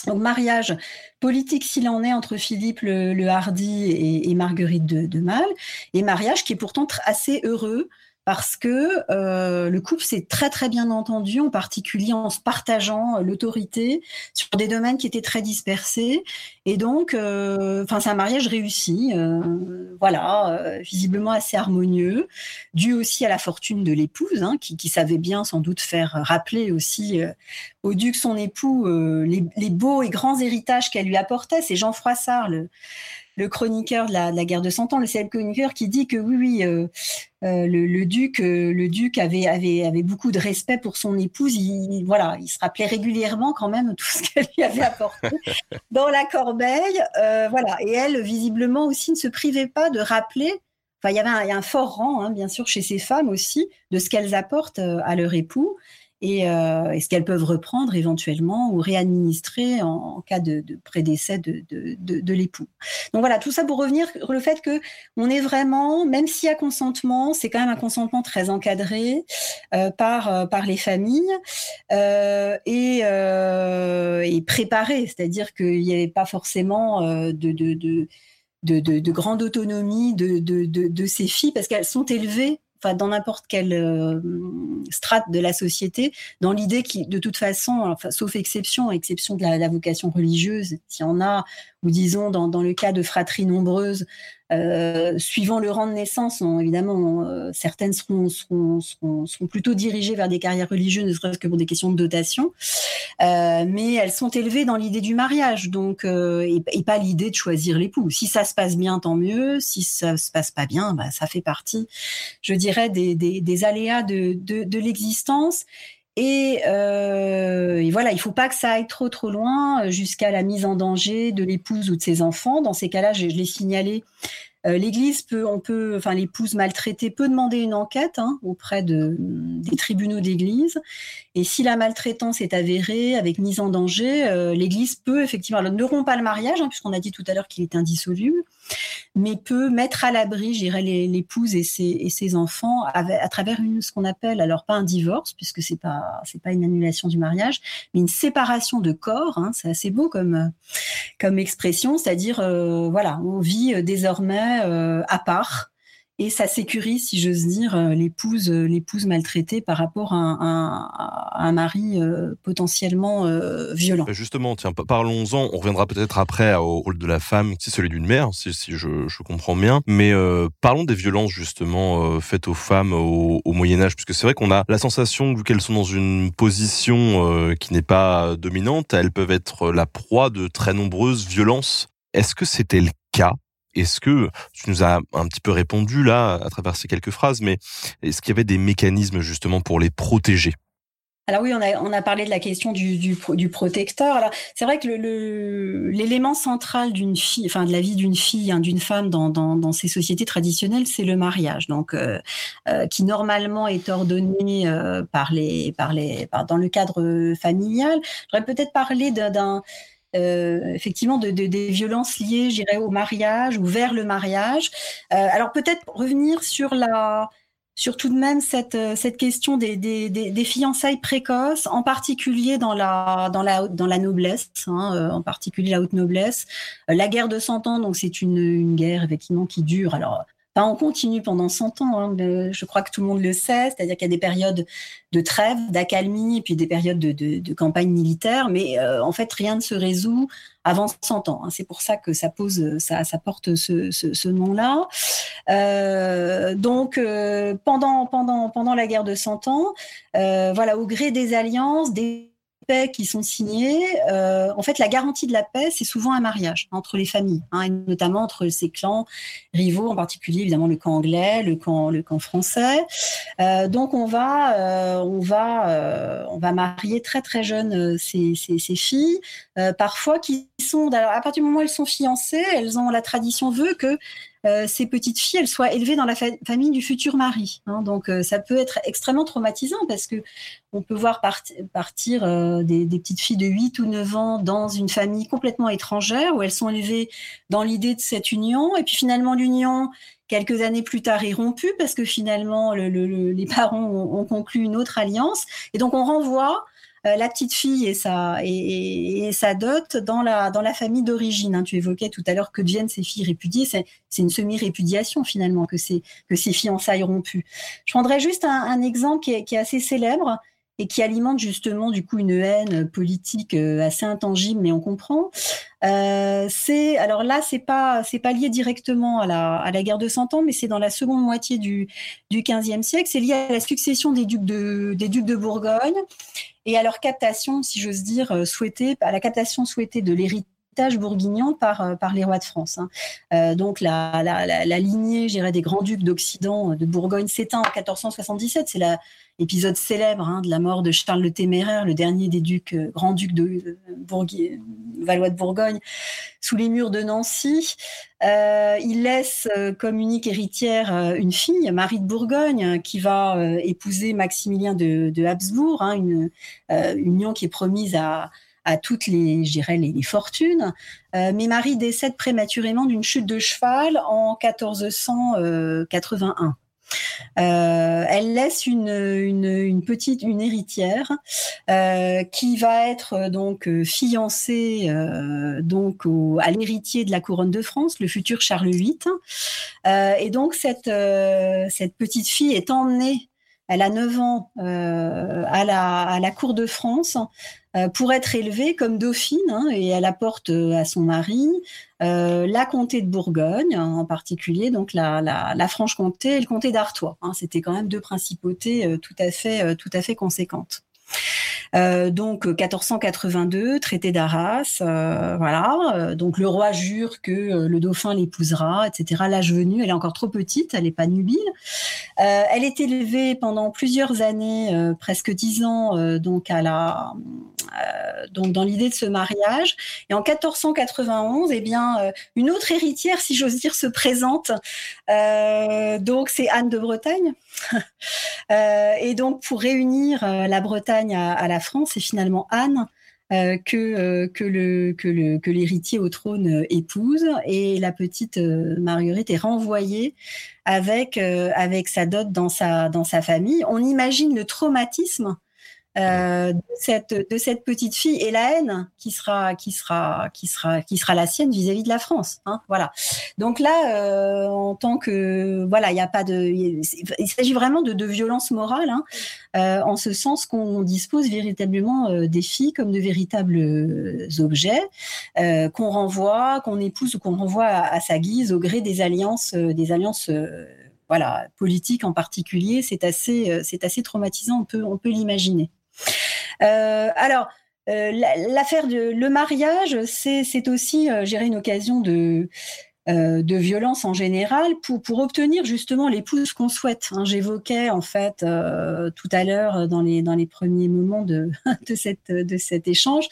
Donc mariage politique s'il en est entre Philippe le, le Hardy et, Marguerite de, de Mal, et mariage qui est pourtant assez heureux parce que euh, le couple s'est très très bien entendu, en particulier en se partageant euh, l'autorité sur des domaines qui étaient très dispersés. Et donc, euh, c'est un mariage réussi, voilà, visiblement assez harmonieux, dû aussi à la fortune de l'épouse, hein, qui, savait bien sans doute faire rappeler aussi au duc son époux les, les, beaux et grands héritages qu'elle lui apportait. C'est Jean Froissart, le le chroniqueur de la, guerre de Cent Ans, le célèbre chroniqueur, qui dit que oui, oui, euh, euh, le, duc, euh, le duc avait, beaucoup de respect pour son épouse. Il, voilà, il se rappelait régulièrement quand même tout ce <laughs> qu'elle lui avait apporté dans la corbeille. Voilà, et elle, visiblement aussi, ne se privait pas de rappeler. Enfin, il y avait un, fort rang, hein, bien sûr, chez ces femmes aussi, de ce qu'elles apportent à leur époux et, euh, et ce qu'elles peuvent reprendre éventuellement ou réadministrer en, en cas de, prédécès de, de, l'époux. Donc voilà, tout ça pour revenir sur le fait que on est vraiment, même s'il y a consentement, c'est quand même un consentement très encadré euh, par euh, par les familles et, et préparé, c'est-à-dire qu'il n'y avait pas forcément de, de, de de, de, de, grande autonomie de, de, de ces filles parce qu'elles sont élevées enfin dans n'importe quelle euh, strate de la société, dans l'idée qui, de toute façon, enfin, sauf exception, exception de la, vocation religieuse, s'il y en a, ou disons dans, dans le cas de fratries nombreuses, euh, suivant le rang de naissance, on, évidemment, euh, certaines seront, seront, seront, seront, plutôt dirigées vers des carrières religieuses, ne serait-ce que pour des questions de dotation, euh, mais elles sont élevées dans l'idée du mariage, donc euh, et, et, pas l'idée de choisir l'époux. Si ça se passe bien, tant mieux. Si ça se passe pas bien, bah, ça fait partie, je dirais, des, des, des aléas de, de, de l'existence. Et, euh, et, voilà, il faut pas que ça aille trop trop loin jusqu'à la mise en danger de l'épouse ou de ses enfants. Dans ces cas-là, je, l'ai signalé, euh, L'Église peut, enfin l'épouse maltraitée peut demander une enquête hein, auprès de, des tribunaux d'Église. Et si la maltraitance est avérée avec mise en danger, euh, l'Église peut effectivement, alors, ne rompt pas le mariage, hein, puisqu'on a dit tout à l'heure qu'il est indissoluble, mais peut mettre à l'abri, j'irais, l'épouse et ses, et ses enfants à, à travers une, ce qu'on appelle, alors pas un divorce, puisque c'est pas, c'est pas une annulation du mariage, mais une séparation de corps. Hein, c'est assez beau comme, comme expression, c'est-à-dire, euh, voilà, on vit désormais euh, à part et ça sécurise, si j'ose dire, euh, l'épouse, euh, l'épouse maltraitée par rapport à un, mari euh, potentiellement violent. Justement, tiens, parlons-en. On reviendra peut-être après au rôle de la femme, c'est celui d'une mère, si, je, comprends bien. Mais parlons des violences justement faites aux femmes au, Moyen Âge, puisque c'est vrai qu'on a la sensation qu'elles sont dans une position qui n'est pas dominante, elles peuvent être la proie de très nombreuses violences. Est-ce que c'était le cas est-ce que tu nous as un petit peu répondu là à travers ces quelques phrases, mais est-ce qu'il y avait des mécanismes justement pour les protéger? Alors oui, on a, on a parlé de la question du, du, protecteur. Alors c'est vrai que l'élément central d'une fille, enfin de la vie d'une fille, hein, d'une femme dans, dans, ces sociétés traditionnelles, c'est le mariage, donc euh, euh, qui normalement est ordonné euh, par les, par les, dans le cadre familial. J'aurais peut-être parlé d'un euh, effectivement de, de, des violences liées, j'irais, au mariage ou vers le mariage. Euh, alors peut-être revenir sur la sur tout de même cette, cette question des, des, des, fiançailles précoces, en particulier dans la, dans la, dans la noblesse, hein, euh, en particulier la haute noblesse. la guerre de Cent Ans, donc c'est une, une guerre effectivement qui dure. Alors Enfin, on continue pendant 100 ans, hein, je crois que tout le monde le sait, c'est-à-dire qu'il y a des périodes de trêve, d'accalmie, et puis des périodes de, campagne militaire, mais euh, en fait, rien ne se résout avant 100 ans. Hein. C'est pour ça que ça pose, ça, porte ce, nom-là. Euh, donc, euh, pendant, pendant, la guerre de 100 ans, voilà, au gré des alliances, des qui sont signés, euh, en fait, la garantie de la paix, c'est souvent un mariage entre les familles, hein, et notamment entre ces clans rivaux, en particulier évidemment le camp anglais, le camp, le camp français. Euh, donc on va, on va, on va marier très très jeunes ces, ces, ces filles, parfois qui sont, alors, à partir du moment où elles sont fiancées, elles ont la tradition veut que euh, ces petites filles, elles soient élevées dans la famille du futur mari. Hein. donc euh, ça peut être extrêmement traumatisant parce que on peut voir partir euh, des, petites filles de 8 ou 9 ans dans une famille complètement étrangère où elles sont élevées dans l'idée de cette union et puis finalement l'union quelques années plus tard est rompue parce que finalement les parents ont, ont, conclu une autre alliance et donc on renvoie euh, la petite fille et sa, et, dot dans la, dans la famille d'origine. Hein. Tu évoquais tout à l'heure que deviennent ces filles répudiées. C'est, une semi-répudiation finalement que ces, que ces fiançailles rompues. Je prendrais juste un, exemple qui est, assez célèbre et qui alimente justement du coup une haine politique euh, assez intangible, mais on comprend. Euh, c'est alors là, c'est pas c'est pas lié directement à la, à la guerre de Cent Ans, mais c'est dans la seconde moitié du du XVe siècle. C'est lié à la succession des ducs de des ducs de Bourgogne et à leur captation, si j'ose dire, euh, souhaitée, à la captation souhaitée de l'héritage bourguignon par, euh, par les rois de France. Hein. Euh, donc la, la, la, la lignée, des grands-ducs d'Occident, de Bourgogne, s'éteint en 1477. C'est l'épisode célèbre hein, de la mort de Charles le Téméraire, le dernier des ducs, grands-ducs de, de Valois de Bourgogne, sous les murs de Nancy. Euh, il laisse euh, comme unique héritière euh, une fille, Marie de Bourgogne, qui va épouser Maximilien de, Habsbourg, hein, une union qui est promise à, toutes les, les, les fortunes. mais Marie décède prématurément d'une chute de cheval en 1481. Euh, elle laisse une, petite, une héritière euh, qui va être euh, donc fiancée donc à l'héritier de la couronne de France, le futur Charles VIII. et donc cette cette petite fille est emmenée elle a 9 ans à, la, à la cour de France euh, pour être élevée comme dauphine, hein, et elle apporte euh, à son mari euh, la comté de Bourgogne, en particulier donc la, la, la Franche-Comté et le comté d'Artois. Hein, C'était quand même deux principautés tout à fait tout à fait conséquentes. Euh, donc 1482, traité d'Arras, euh, voilà. Euh, donc le roi jure que le dauphin l'épousera, etc. L'âge venu, elle est encore trop petite, elle n'est pas nubile. elle est élevée pendant plusieurs années, presque dix ans, donc à la, donc dans l'idée de ce mariage. Et en 1491, eh bien, une autre héritière, si j'ose dire, se présente. donc c'est Anne de Bretagne. <laughs> et donc pour réunir la Bretagne à la France, c'est finalement Anne euh, que, euh, que, le, que, le, que l'héritier au trône euh, épouse et la petite Marguerite est renvoyée avec, avec sa dot dans sa, dans sa famille. On imagine le traumatisme euh, de, cette, de cette petite fille et la haine qui sera qui sera qui sera qui sera la sienne vis-à-vis de la France. Hein, voilà. Donc là, euh, en tant que voilà, il n'y a pas de, il s'agit vraiment de, de violence morale, hein, euh, en ce sens qu'on dispose véritablement des filles comme de véritables objets qu'on renvoie, qu'on épouse ou qu'on renvoie à, à, sa guise au gré des alliances, des alliances voilà, politiques en particulier, c'est assez, c'est assez traumatisant, on peut, on peut l'imaginer. Euh, alors, euh, l'affaire de le mariage, c'est aussi, euh, gérer une occasion de de violence en général pour, pour obtenir justement l'épouse qu'on souhaite. Hein. J'évoquais en fait tout à l'heure dans les, dans les premiers moments de, <laughs> de, cette, de cet échange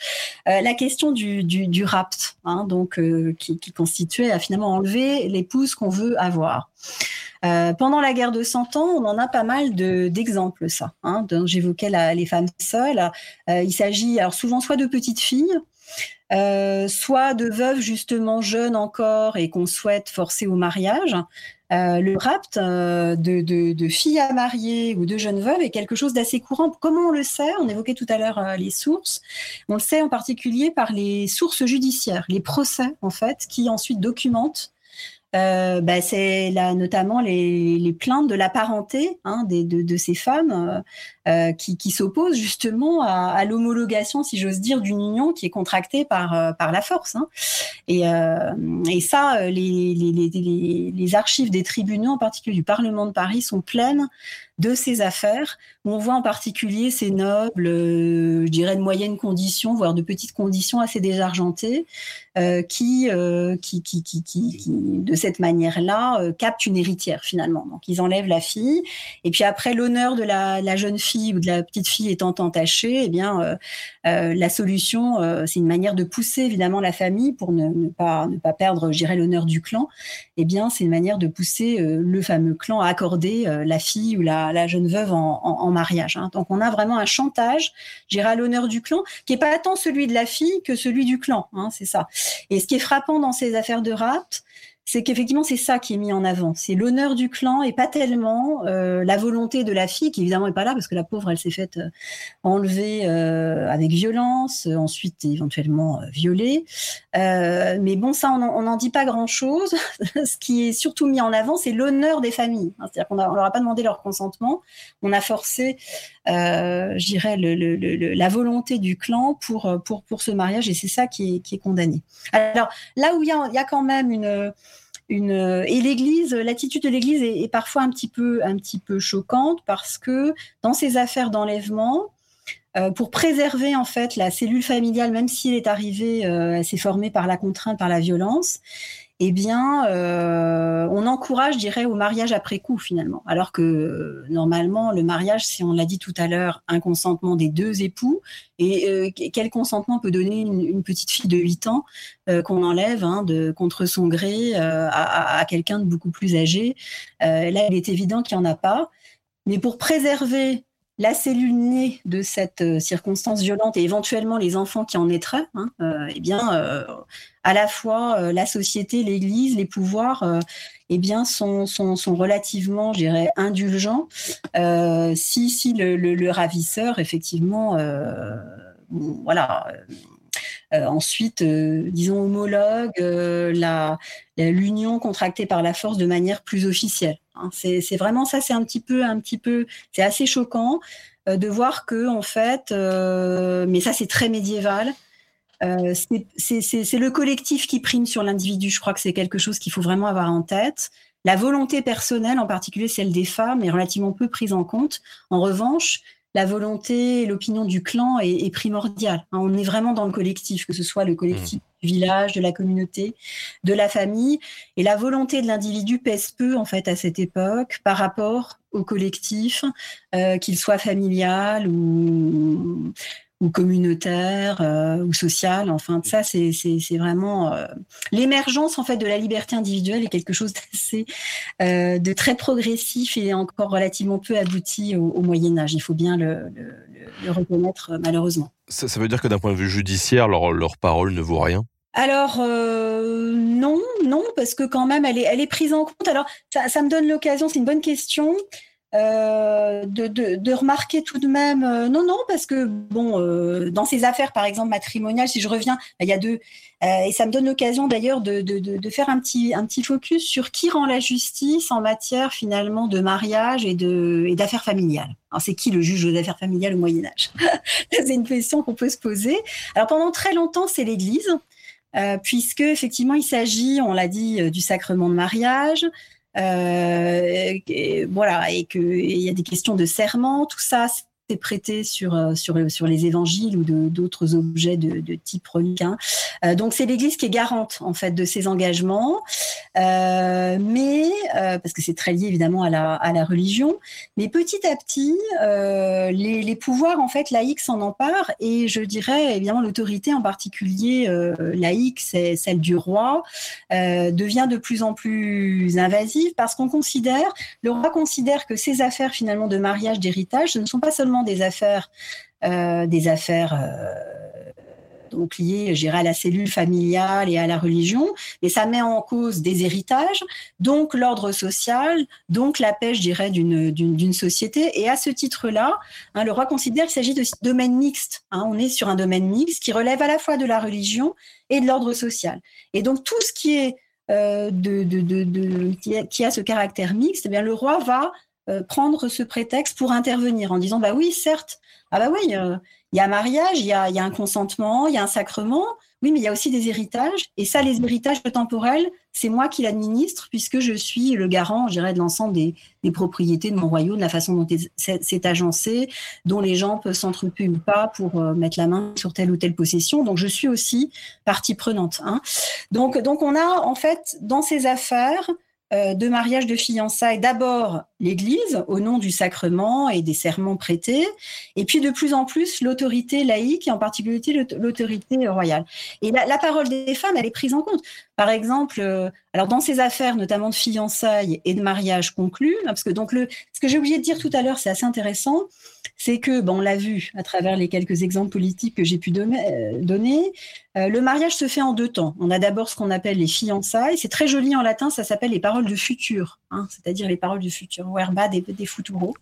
la question du, du, du rapt, hein, donc qui, constituait à finalement enlever l'épouse qu'on veut avoir. Euh, pendant la guerre de Cent Ans, on en a pas mal d'exemples, ça. Hein, J'évoquais les femmes seules. Euh, il s'agit souvent soit de petites filles, euh, soit de veuves justement jeunes encore et qu'on souhaite forcer au mariage. Euh, le rapt euh, de, de, de, filles à marier ou de jeunes veuves est quelque chose d'assez courant. Comment on le sait On évoquait tout à l'heure les sources. On le sait en particulier par les sources judiciaires, les procès en fait, qui ensuite documentent euh, bah, c'est là notamment les, plaintes de la parenté hein, des, de, de, ces femmes euh, euh qui, s'opposent justement à, l'homologation, si j'ose dire, d'une union qui est contractée par, la force. Hein. Et, ça, les, archives des tribunaux, en particulier du Parlement de Paris, sont pleines de ces affaires, on voit en particulier ces nobles, euh, je dirais de moyenne condition, voire de petites conditions assez désargentées, euh, qui, euh, qui, qui, qui, qui, de cette manière-là, captent une héritière finalement. Donc ils enlèvent la fille, et puis après l'honneur de la, jeune fille ou de la petite fille étant entaché, eh bien la solution, c'est une manière de pousser évidemment la famille pour ne, pas ne pas perdre, je dirais, l'honneur du clan. Eh bien c'est une manière de pousser le fameux clan à accorder la fille ou la, la jeune veuve en, en, en Hein. Donc on a vraiment un chantage, je dirais, à l'honneur du clan, qui est pas tant celui de la fille que celui du clan. Hein, c'est ça. Et ce qui est frappant dans ces affaires de rapt, c'est qu'effectivement c'est ça qui est mis en avant. C'est l'honneur du clan et pas tellement euh, la volonté de la fille qui évidemment est pas là parce que la pauvre elle s'est faite euh, enlever euh, avec violence, euh, ensuite éventuellement euh, violée. mais bon ça on n'en dit pas grand chose. <laughs> Ce qui est surtout mis en avant c'est l'honneur des familles. C'est-à-dire qu'on leur a pas demandé leur consentement, on a forcé, je dirais la volonté du clan pour pour pour ce mariage et c'est ça qui est, qui est condamné. Alors là où il y a, y a quand même une une et l'Église, l'attitude de l'Église est, est, parfois un petit peu un petit peu choquante parce que dans ces affaires d'enlèvement, euh, pour préserver en fait la cellule familiale, même s'il est arrivé, euh, elle s'est formée par la contrainte, par la violence, eh bien, euh, on encourage, je dirais, au mariage après coup finalement. Alors que euh, normalement, le mariage, si on l'a dit tout à l'heure, un consentement des deux époux. Et euh, quel consentement peut donner une, petite fille de 8 ans qu'on enlève hein, de, contre son gré à, à, quelqu'un de beaucoup plus âgé? Là, il est évident qu'il n'y en a pas. Mais pour préserver la cellule née de cette euh, circonstance violente et éventuellement les enfants qui en naîtraient, hein, euh, eh bien, euh, à la fois la société, l'Église, les pouvoirs, eh bien, sont, sont, sont relativement, je indulgents. si si le, le, ravisseur, effectivement, voilà. Ensuite, disons homologue la l'union contractée par la force de manière plus officielle. Hein. C'est vraiment ça, c'est un petit peu, un petit peu, c'est assez choquant euh, de voir que en fait, euh, mais ça c'est très médiéval. Euh, c'est le collectif qui prime sur l'individu. Je crois que c'est quelque chose qu'il faut vraiment avoir en tête. La volonté personnelle, en particulier celle des femmes, est relativement peu prise en compte. En revanche, la volonté et l'opinion du clan est, est primordiale. Hein, on est vraiment dans le collectif, que ce soit le collectif mmh. du village, de la communauté, de la famille. Et la volonté de l'individu pèse peu, en fait, à cette époque par rapport au collectif, euh, qu'il soit familial ou ou communautaire euh, ou social. Enfin, ça, c'est vraiment euh, l'émergence en fait de la liberté individuelle est quelque chose d'assez euh, de très progressif et encore relativement peu abouti au, au Moyen Âge. Il faut bien le, le, le reconnaître malheureusement. Ça, ça, veut dire que d'un point de vue judiciaire, leur, leur parole ne vaut rien? Alors euh, non, non, parce que quand même, elle est, elle est prise en compte. Alors ça, ça me donne l'occasion, c'est une bonne question. Euh, de, de, de, remarquer tout de même, euh, non, non, parce que bon, euh, dans ces affaires, par exemple matrimoniales, si je reviens, bah, il y a deux, et ça me donne l'occasion d'ailleurs de, de, faire un petit, un petit focus sur qui rend la justice en matière finalement de mariage et de et d'affaires familiales. Alors c'est qui le juge aux affaires familiales au Moyen Âge? <laughs> C'est une question qu'on peut se poser. Alors pendant très longtemps, c'est l'Église. Puisque effectivement il s'agit, on l'a dit, du sacrement de mariage, et, voilà, et qu'il y a des questions de serment, tout ça, prêté sur, euh, sur, sur les évangiles ou d'autres objets de, type relique. Hein. Euh, donc c'est l'Église qui est garante en fait de ces engagements, euh, mais euh, parce que c'est très lié évidemment à la, à la religion. Mais petit à petit, euh, les, les, pouvoirs en fait laïcs s'en emparent et je dirais évidemment l'autorité en particulier laïque, c'est celle du roi, devient de plus en plus invasive parce qu'on considère, le roi considère que ces affaires finalement de mariage, d'héritage, ce ne sont pas seulement des affaires, euh, des affaires euh, donc liées, à la cellule familiale et à la religion, mais ça met en cause des héritages, donc l'ordre social, donc la paix, je dirais, d'une société. Et à ce titre-là, hein, le roi considère qu'il s'agit de domaine mixte. Hein, on est sur un domaine mixte qui relève à la fois de la religion et de l'ordre social. Et donc tout ce qui est euh, de, qui, a, qui, a, ce caractère mixte, eh bien le roi va prendre ce prétexte pour intervenir en disant bah oui, certes, ah bah oui, il y a mariage, il y a, y a un consentement, il y a un sacrement, oui, mais il y a aussi des héritages. Et ça, les héritages temporels, c'est moi qui l'administre puisque je suis le garant, je dirais, de l'ensemble des, propriétés de mon royaume, de la façon dont c'est agencé, dont les gens peuvent s'entretenir ou pas pour euh, mettre la main sur telle ou telle possession. Donc, je suis aussi partie prenante. Hein. Donc, donc, on a en fait dans ces affaires euh, de mariage de fiançailles, d'abord l'Église au nom du sacrement et des serments prêtés, et puis de plus en plus l'autorité laïque et en particulier l'autorité royale. Et la, parole des femmes, elle est prise en compte. Par exemple, euh, alors dans ces affaires, notamment de fiançailles et de mariage conclus, hein, parce que donc le, ce que j'ai oublié de dire tout à l'heure, c'est assez intéressant, c'est que, bon, on l'a vu à travers les quelques exemples politiques que j'ai pu donner, euh, euh, le mariage se fait en deux temps. On a d'abord ce qu'on appelle les fiançailles. C'est très joli en latin, ça s'appelle les paroles de futur, hein, c'est-à-dire les paroles de futur, verba des, des futuro.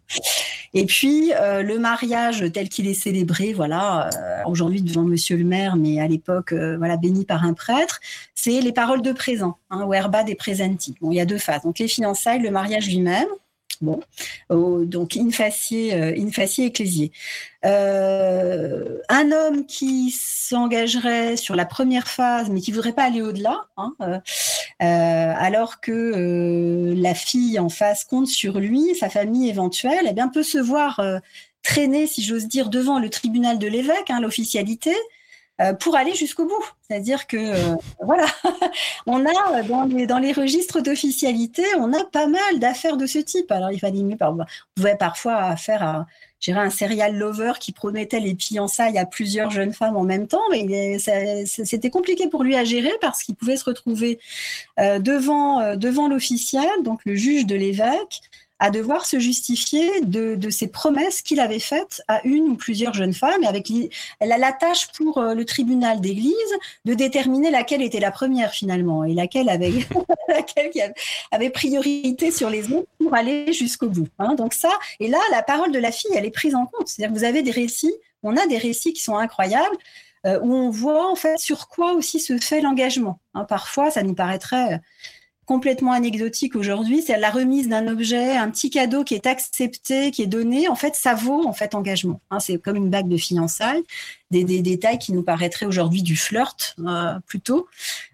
Et puis euh, le mariage tel qu'il est célébré, voilà, aujourd'hui devant Monsieur le maire, mais à l'époque, voilà, béni par un prêtre, c'est les paroles de présent, hein, verba des presenti. Bon, il y a deux phases. Donc les fiançailles, le mariage lui-même. Bon, donc in facie, euh, ecclésier. Euh, un homme qui s'engagerait sur la première phase, mais qui voudrait pas aller au-delà, hein, euh, alors que la fille en face compte sur lui, sa famille éventuelle, eh bien peut se voir traîner, si j'ose dire, devant le tribunal de l'évêque, hein, l'officialité, pour aller jusqu'au bout. C'est-à-dire que, euh, voilà, <laughs> on a dans les, dans les registres d'officialité, on a pas mal d'affaires de ce type. Alors, il fallait mieux, on pouvait parfois faire un, un serial lover qui promettait les fiançailles à plusieurs jeunes femmes en même temps, mais c'était compliqué pour lui à gérer parce qu'il pouvait se retrouver euh, devant, devant l'officiel, donc le juge de l'évêque, à devoir se justifier de, de ces promesses qu'il avait faites à une ou plusieurs jeunes femmes. Et avec elle a la tâche pour euh, le tribunal d'église de déterminer laquelle était la première finalement et laquelle avait, <laughs> <laughs> laquelle avait priorité sur les autres pour aller jusqu'au bout. Hein. Donc ça, et là, la parole de la fille, elle est prise en compte. C'est-à-dire que vous avez des récits, on a des récits qui sont incroyables. Euh, où on voit en fait sur quoi aussi se fait l'engagement. Hein. parfois, ça nous paraîtrait complètement anecdotique aujourd'hui, c'est la remise d'un objet, un petit cadeau qui est accepté, qui est donné. En fait, ça vaut en fait engagement. Hein, c'est comme une bague de fiançailles. Des, détails qui nous paraîtraient aujourd'hui du flirt euh, plutôt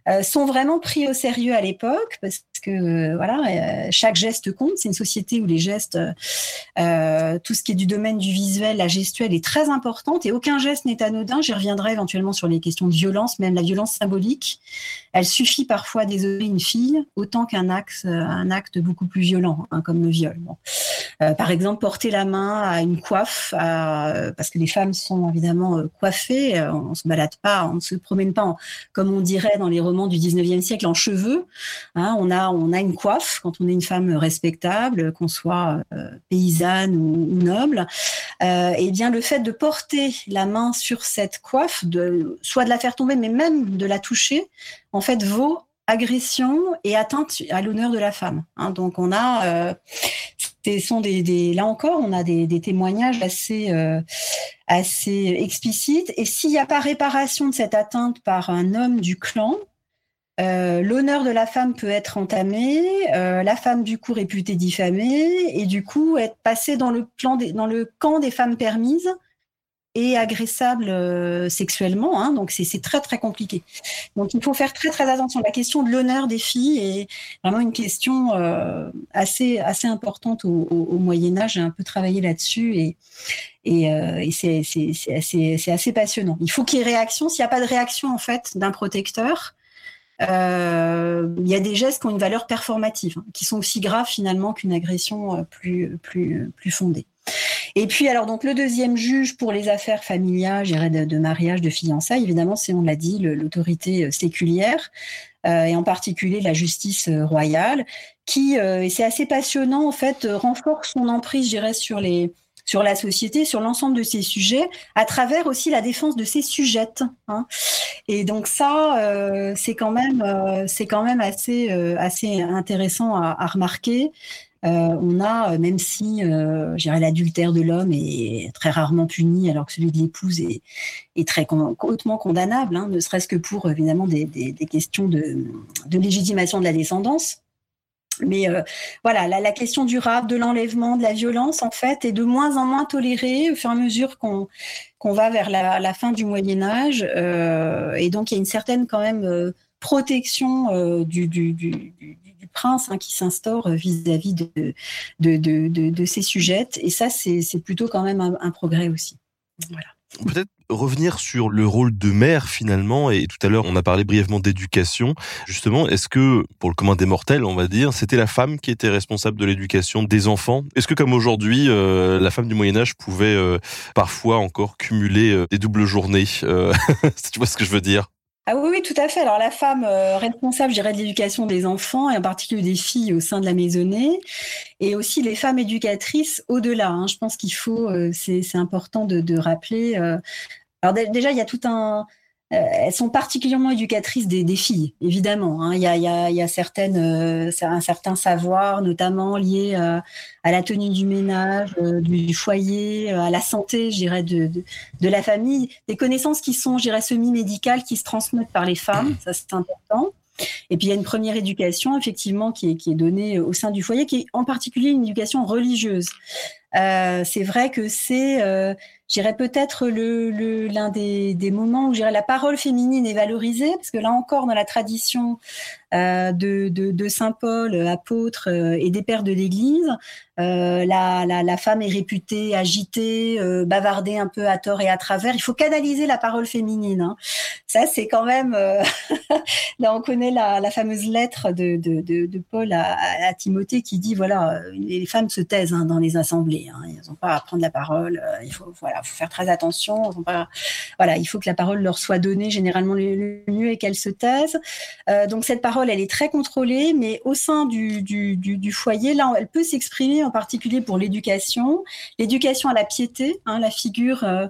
euh, sont vraiment pris au sérieux à l'époque parce que euh, voilà chaque geste compte. C'est une société où les gestes tout ce qui est du domaine du visuel la gestuelle est très importante et aucun geste n'est anodin. J'y reviendrai éventuellement sur les questions de violence même la violence symbolique. Elle suffit parfois à désoler une fille autant qu'un acte un acte beaucoup plus violent hein, comme le viol. Par exemple porter la main à une coiffe parce que les femmes sont évidemment coiffé, euh, on se balade pas, on ne se promène pas, comme on dirait dans les romans du 19e siècle, en cheveux. Hein. on, a, on a une coiffe quand on est une femme respectable, qu'on soit euh, paysanne ou, noble. Euh, et bien le fait de porter la main sur cette coiffe, soit de la faire tomber, mais même de la toucher, en fait, vaut agression et atteinte à l'honneur de la femme. Hein. donc on a, sont des, là encore, on a des, témoignages assez, euh, assez explicites. Et s'il n'y a pas réparation de cette atteinte par un homme du clan, euh, l'honneur de la femme peut être entamé, euh, la femme du coup réputée diffamée, et du coup être passée dans le, dans le camp des femmes permises et agressable euh, sexuellement. Hein, donc c'est très très compliqué. Donc il faut faire très très attention. La question de l'honneur des filles est vraiment une question euh, assez assez importante au, Moyen Âge. J'ai un peu travaillé là-dessus et euh, c'est assez, passionnant. Il faut qu'il y ait réaction. S'il n'y a pas de réaction en fait d'un protecteur, il y a des gestes qui ont une valeur performative, hein, qui sont aussi graves finalement qu'une agression plus plus plus fondée. Et puis, alors, donc, le deuxième juge pour les affaires familiales, de, de mariage, de fiançailles, évidemment, c'est, on l'a dit, l'autorité euh, séculière, euh, et en particulier la justice euh, royale, qui, et c'est assez passionnant, en fait, renforce son emprise, je dirais, sur les, sur la société, sur l'ensemble de ces sujets, à travers aussi la défense de ses sujettes. Hein. Et donc ça, c'est quand même, quand même assez, assez intéressant à remarquer. Euh, on a, euh, même si euh, l'adultère de l'homme est très rarement puni, alors que celui de l'épouse est, très hautement condamnable, hein, ne serait-ce que pour évidemment des, questions de, légitimation de la descendance. Mais voilà, la, question durable de l'enlèvement, de la violence, en fait, est de moins en moins tolérée au fur et à mesure qu'on va vers la, fin du Moyen Âge. Et donc, il y a une certaine quand même protection du, du, du, du, prince hein, qui s'instaure vis-à-vis de, de, ses sujettes. Et ça, c'est plutôt quand même un, progrès aussi. Peut-être revenir sur le rôle de mère finalement, et tout à l'heure on a parlé brièvement d'éducation. Justement, est-ce que, pour le commun des mortels, on va dire, c'était la femme qui était responsable de l'éducation des enfants? Est-ce que comme aujourd'hui, euh, la femme du Moyen Âge pouvait euh, parfois encore cumuler euh, des doubles journées <laughs> Tu vois ce que je veux dire? Ah oui, oui, tout à fait. Alors la femme euh, responsable, je de l'éducation des enfants, et en particulier des filles au sein de la maisonnée, et aussi les femmes éducatrices au-delà. Hein. Je pense qu'il faut, euh, c'est important de, de rappeler. Euh, alors déjà, il y a tout un, elles sont particulièrement éducatrices des, des filles, évidemment. Hein. Il, y a, y a, y a certaines, euh, un certain savoir, notamment lié euh, à la tenue du ménage, du foyer, à la santé, je dirais, de, de, de, la famille. Des connaissances qui sont, je dirais, semi-médicales, qui se transmettent par les femmes, ça c'est important. Et puis il y a une première éducation, effectivement, qui est, qui est donnée au sein du foyer, qui est en particulier une éducation religieuse. Euh, c'est vrai que c'est, euh, j'irais peut-être le, l'un des, moments où j'irais la parole féminine est valorisée, parce que là encore dans la tradition euh, de, de, saint Paul, apôtre euh, et des pères de l'Église, la, la, femme est réputée agitée, bavardée un peu à tort et à travers. Il faut canaliser la parole féminine. Hein. Ça c'est quand même. <laughs> là on connaît la, fameuse lettre de, de, Paul à, à, Timothée qui dit voilà les femmes se taisent hein, dans les assemblées. Hein. Ils n'ont pas à prendre la parole. Euh, il faut, voilà, faire très attention. Voilà, il faut que la parole leur soit donnée. Généralement, le mieux est qu'elles se taisent. Euh, donc cette parole, elle est très contrôlée, mais au sein du, du foyer, là, elle peut s'exprimer en particulier pour l'éducation, l'éducation à la piété, hein, la figure euh,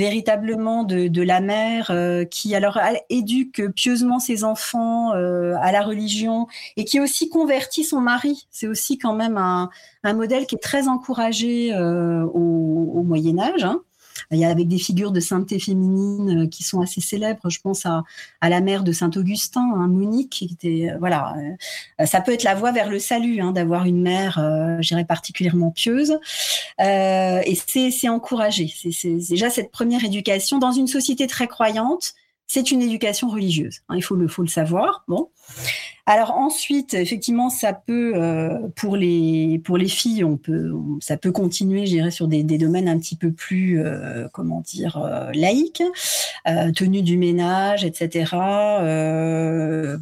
véritablement de, de la mère euh, qui alors éduque pieusement ses enfants euh, à la religion et qui aussi convertit son mari. C'est aussi quand même un, un, modèle qui est très encouragé euh, au, au, Moyen Âge. Hein. Il y a avec des figures de sainteté féminine euh, qui sont assez célèbres. Je pense à, à la mère de Saint Augustin, hein, Monique, qui était euh, voilà. Euh, ça peut être la voie vers le salut, hein, d'avoir une mère, euh, j'irais particulièrement pieuse. Euh, et c'est encouragé. C'est déjà cette première éducation dans une société très croyante. C'est une éducation religieuse. Hein, il faut le savoir. Bon. Alors ensuite, effectivement, ça peut euh, pour les pour les filles, on peut ça peut continuer, je dirais, sur des, domaines un petit peu plus euh, comment dire euh, laïques, tenue du ménage, etc.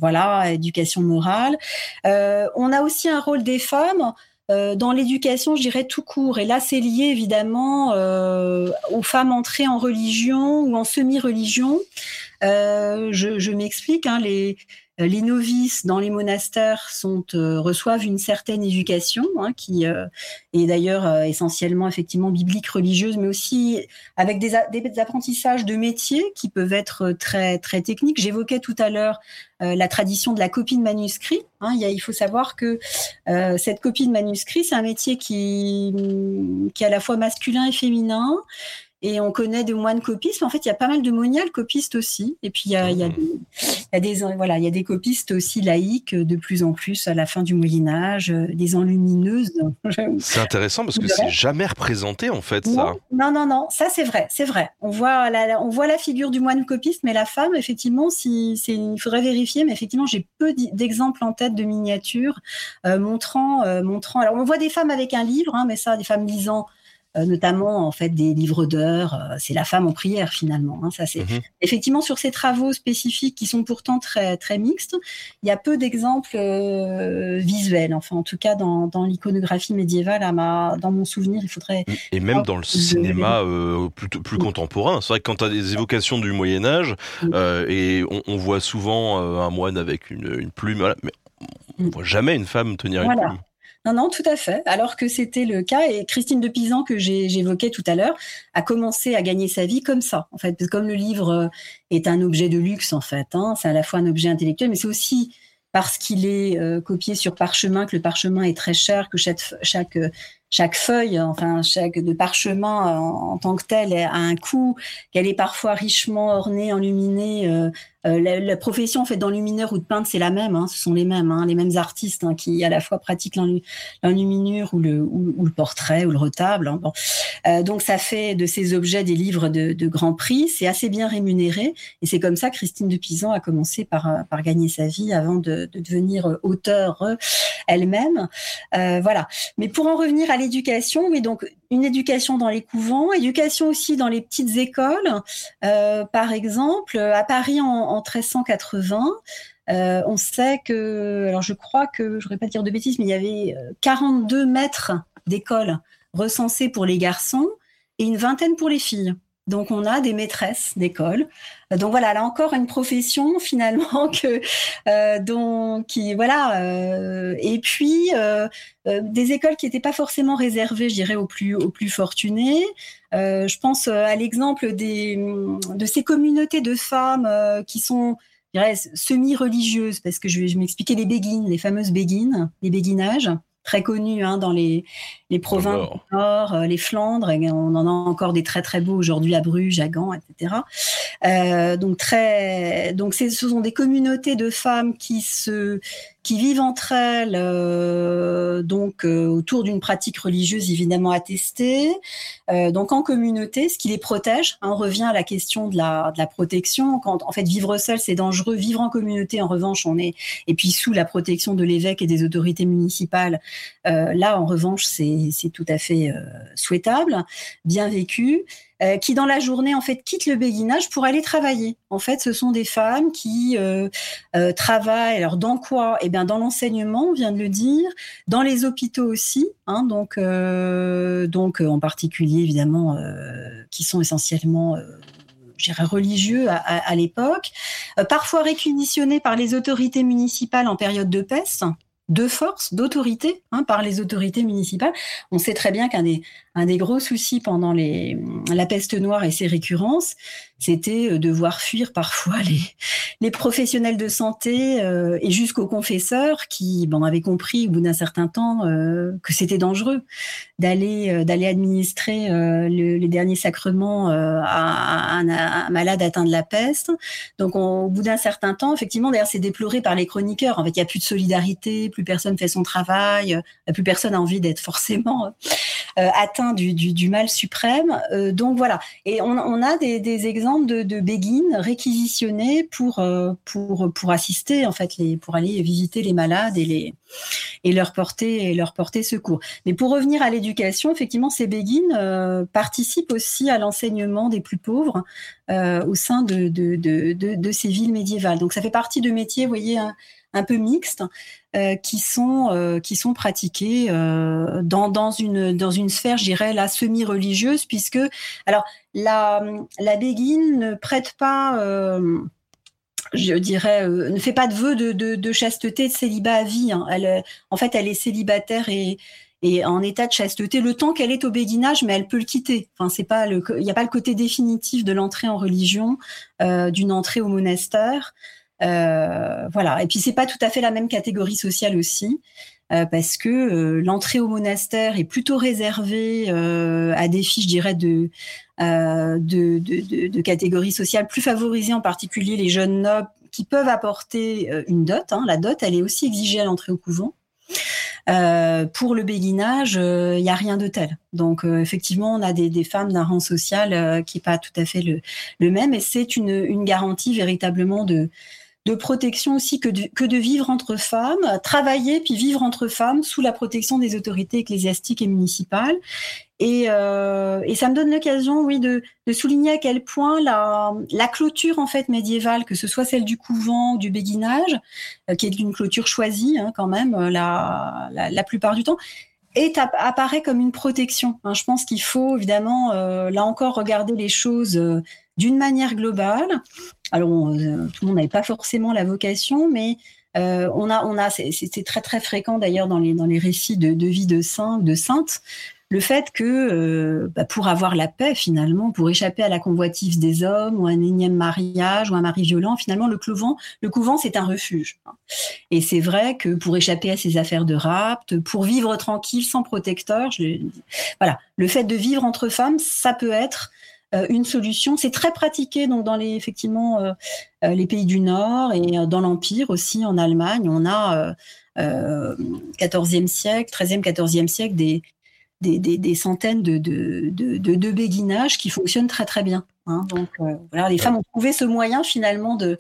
Voilà, éducation morale. On a aussi un rôle des femmes dans l'éducation, je dirais tout court. Et là, c'est lié évidemment aux femmes entrées en religion ou en semi-religion. Euh, je, m'explique. Hein, les, euh, les novices dans les monastères euh, reçoivent une certaine éducation, hein, qui est d'ailleurs essentiellement effectivement biblique, religieuse, mais aussi avec des, apprentissages de métiers qui peuvent être très très techniques. J'évoquais tout à l'heure la tradition de la copie de manuscrit. Hein, il, faut savoir que cette copie de manuscrit, c'est un métier qui, qui est à la fois masculin et féminin et on connaît des moines copistes, mais en fait, il y a pas mal de moniales copistes aussi. Et puis, il y a, il y a, des, il y a des, voilà, il y a des copistes aussi laïques de plus en plus à la fin du Moyen-Âge, des enlumineuses. <laughs> C'est intéressant parce que c'est jamais représenté, en fait, non, ça. Non, non, non, ça c'est vrai, c'est vrai. On voit la, on voit la figure du moine copiste, mais la femme, effectivement, si, il faudrait vérifier, mais effectivement, j'ai peu d'exemples en tête de miniatures euh, montrant, euh, montrant. Alors, on voit des femmes avec un livre, hein, mais ça, des femmes lisant euh, notamment en fait des livres d'heures. Euh, c'est la femme en prière finalement. Hein, ça c'est mmh. effectivement sur ces travaux spécifiques qui sont pourtant très très mixtes. Il y a peu d'exemples euh, visuels. Enfin, en tout cas dans, dans l'iconographie médiévale, à ma, dans mon souvenir, il faudrait. Et même dans le cinéma euh, plus, plus contemporain. C'est vrai que quand tu as des évocations du Moyen Âge euh, et on, on, voit souvent un moine avec une, une plume, voilà, mais on voit jamais une femme tenir voilà. une plume. Non, non, tout à fait. Alors que c'était le cas, et Christine de Pisan, que j'évoquais tout à l'heure, a commencé à gagner sa vie comme ça, en fait. Comme le livre est un objet de luxe, en fait, hein, c'est à la fois un objet intellectuel, mais c'est aussi parce qu'il est euh, copié sur parchemin, que le parchemin est très cher, que chaque, chaque feuille, enfin chaque de parchemin en, tant que tel a un coût, qu'elle est parfois richement ornée, enluminée, euh, euh, la, profession en fait d'enlumineur ou de peintre, c'est la même. Hein, ce sont les mêmes, hein, les mêmes artistes hein, qui à la fois pratiquent l'enluminure ou le, portrait ou le retable. Euh, donc ça fait de ces objets des livres de, grand prix. C'est assez bien rémunéré et c'est comme ça que Christine de Pisan a commencé par, euh, gagner sa vie avant de, de devenir auteur elle-même. Voilà. Mais pour en revenir à l'éducation, oui, donc une éducation dans les couvents, éducation aussi dans les petites écoles. Par exemple, à Paris en 1380, euh, on sait que, alors je crois que, je ne voudrais pas dire de bêtises, mais il y avait 42 maîtres d'école recensés pour les garçons et une vingtaine pour les filles. Donc on a des maîtresses d'école. Donc voilà, là encore une profession <laughs> finalement que euh, qui voilà euh, et puis euh, euh des écoles qui n'étaient pas forcément réservées, je dirais, aux plus aux plus fortunés. Euh, je pense à l'exemple de ces communautés de femmes qui sont semi-religieuses parce que je vais, m'expliquer les béguines, les fameuses béguines, les béguinages très connus hein, dans les, les provinces du Nord, euh, les Flandres. On en a encore des très très beaux aujourd'hui à Bruges, à Gand, etc. Euh, donc très, donc ce sont des communautés de femmes qui se qui vivent entre elles, euh, donc euh, autour d'une pratique religieuse évidemment attestée, donc en communauté, ce qui les protège. Hein, on revient à la question de la, de la protection. Quand en fait vivre seul c'est dangereux, vivre en communauté en revanche on est et puis sous la protection de l'évêque et des autorités municipales, là en revanche c'est c'est tout à fait souhaitable, bien vécu. Euh, qui dans la journée en fait quittent le béguinage pour aller travailler. En fait, ce sont des femmes qui euh, euh, travaillent. Alors dans quoi? Eh bien, dans l'enseignement, on vient de le dire, dans les hôpitaux aussi. Hein, donc, donc en particulier évidemment, qui sont essentiellement religieux à, à l'époque, parfois réquisitionnés par les autorités municipales en période de peste de force, d'autorité hein, par les autorités municipales. On sait très bien qu'un des, un des gros soucis pendant la peste noire et ses récurrences, c'était euh, de voir fuir parfois les, professionnels de santé euh, et jusqu'aux confesseurs qui bon, avaient compris au bout d'un certain temps euh, que c'était dangereux d'aller d'aller administrer le, les derniers sacrements à, un, malade atteint de la peste. Donc au bout d'un certain temps, effectivement, d'ailleurs c'est déploré par les chroniqueurs. En fait, il n'y a plus de solidarité, plus personne fait son travail, plus personne a envie d'être forcément atteint du, mal suprême. donc voilà. Et on, a des, exemples de, béguines réquisitionnées pour, euh, pour, pour assister, en fait, pour aller visiter les malades et, les, et, leur porter, et leur porter secours. Mais pour revenir à l'éducation, effectivement, ces béguines euh, participent aussi à l'enseignement des plus pauvres euh, au sein de, de, de, ces villes médiévales. Donc ça fait partie de métiers, vous voyez, un peu mixtes euh, qui sont euh, qui sont pratiqués euh, dans dans une dans une sphère, je dirais la semi-religieuse, puisque alors la la béguine ne prête pas je dirais, ne fait pas de vœu de, chasteté, de célibat à vie. Hein. Elle, en fait, elle est célibataire et, et en état de chasteté le temps qu'elle est au béguinage, mais elle peut le quitter. Enfin, c'est pas il n'y a pas le côté définitif de l'entrée en religion, euh, d'une entrée au monastère. Euh, voilà. Et puis c'est pas tout à fait la même catégorie sociale aussi. Euh, parce que euh, l'entrée au monastère est plutôt réservée à des filles, je dirais, de, de, de, de, catégories sociales plus favorisées, en particulier les jeunes nobles qui peuvent apporter une dot. Hein. La dot, elle est aussi exigée à l'entrée au couvent. Euh, pour le béguinage, il n'y a rien de tel. Donc effectivement, on a des, des femmes d'un rang social qui est pas tout à fait le, le même, et c'est une, une garantie véritablement de, de protection aussi que de, que de vivre entre femmes, travailler puis vivre entre femmes sous la protection des autorités ecclésiastiques et municipales. Et, euh, et ça me donne l'occasion, oui, de, de, souligner à quel point la, la clôture en fait médiévale, que ce soit celle du couvent ou du béguinage, euh, qui est une clôture choisie hein, quand même euh, la, la, plupart du temps, apparaît comme une protection. Hein. Je pense qu'il faut évidemment là encore regarder les choses d'une manière globale. Alors, euh, tout le monde n'avait pas forcément la vocation, mais euh, on a, on a, c'est très très fréquent d'ailleurs dans les dans les récits de, vie de saints de saintes, le fait que euh, bah, pour avoir la paix finalement, pour échapper à la convoitise des hommes ou un énième mariage ou un mari violent, finalement le couvent, le couvent c'est un refuge. Et c'est vrai que pour échapper à ces affaires de rapt, pour vivre tranquille sans protecteur, voilà, le fait de vivre entre femmes, ça peut être une solution. C'est très pratiqué donc dans les effectivement les pays du Nord et dans l'Empire aussi en Allemagne. On a 14e siècle, 13e, 14e siècle des des, des, centaines de, de, de, de, béguinages qui fonctionnent très très bien. Hein. Donc voilà, les femmes ont trouvé ce moyen finalement de,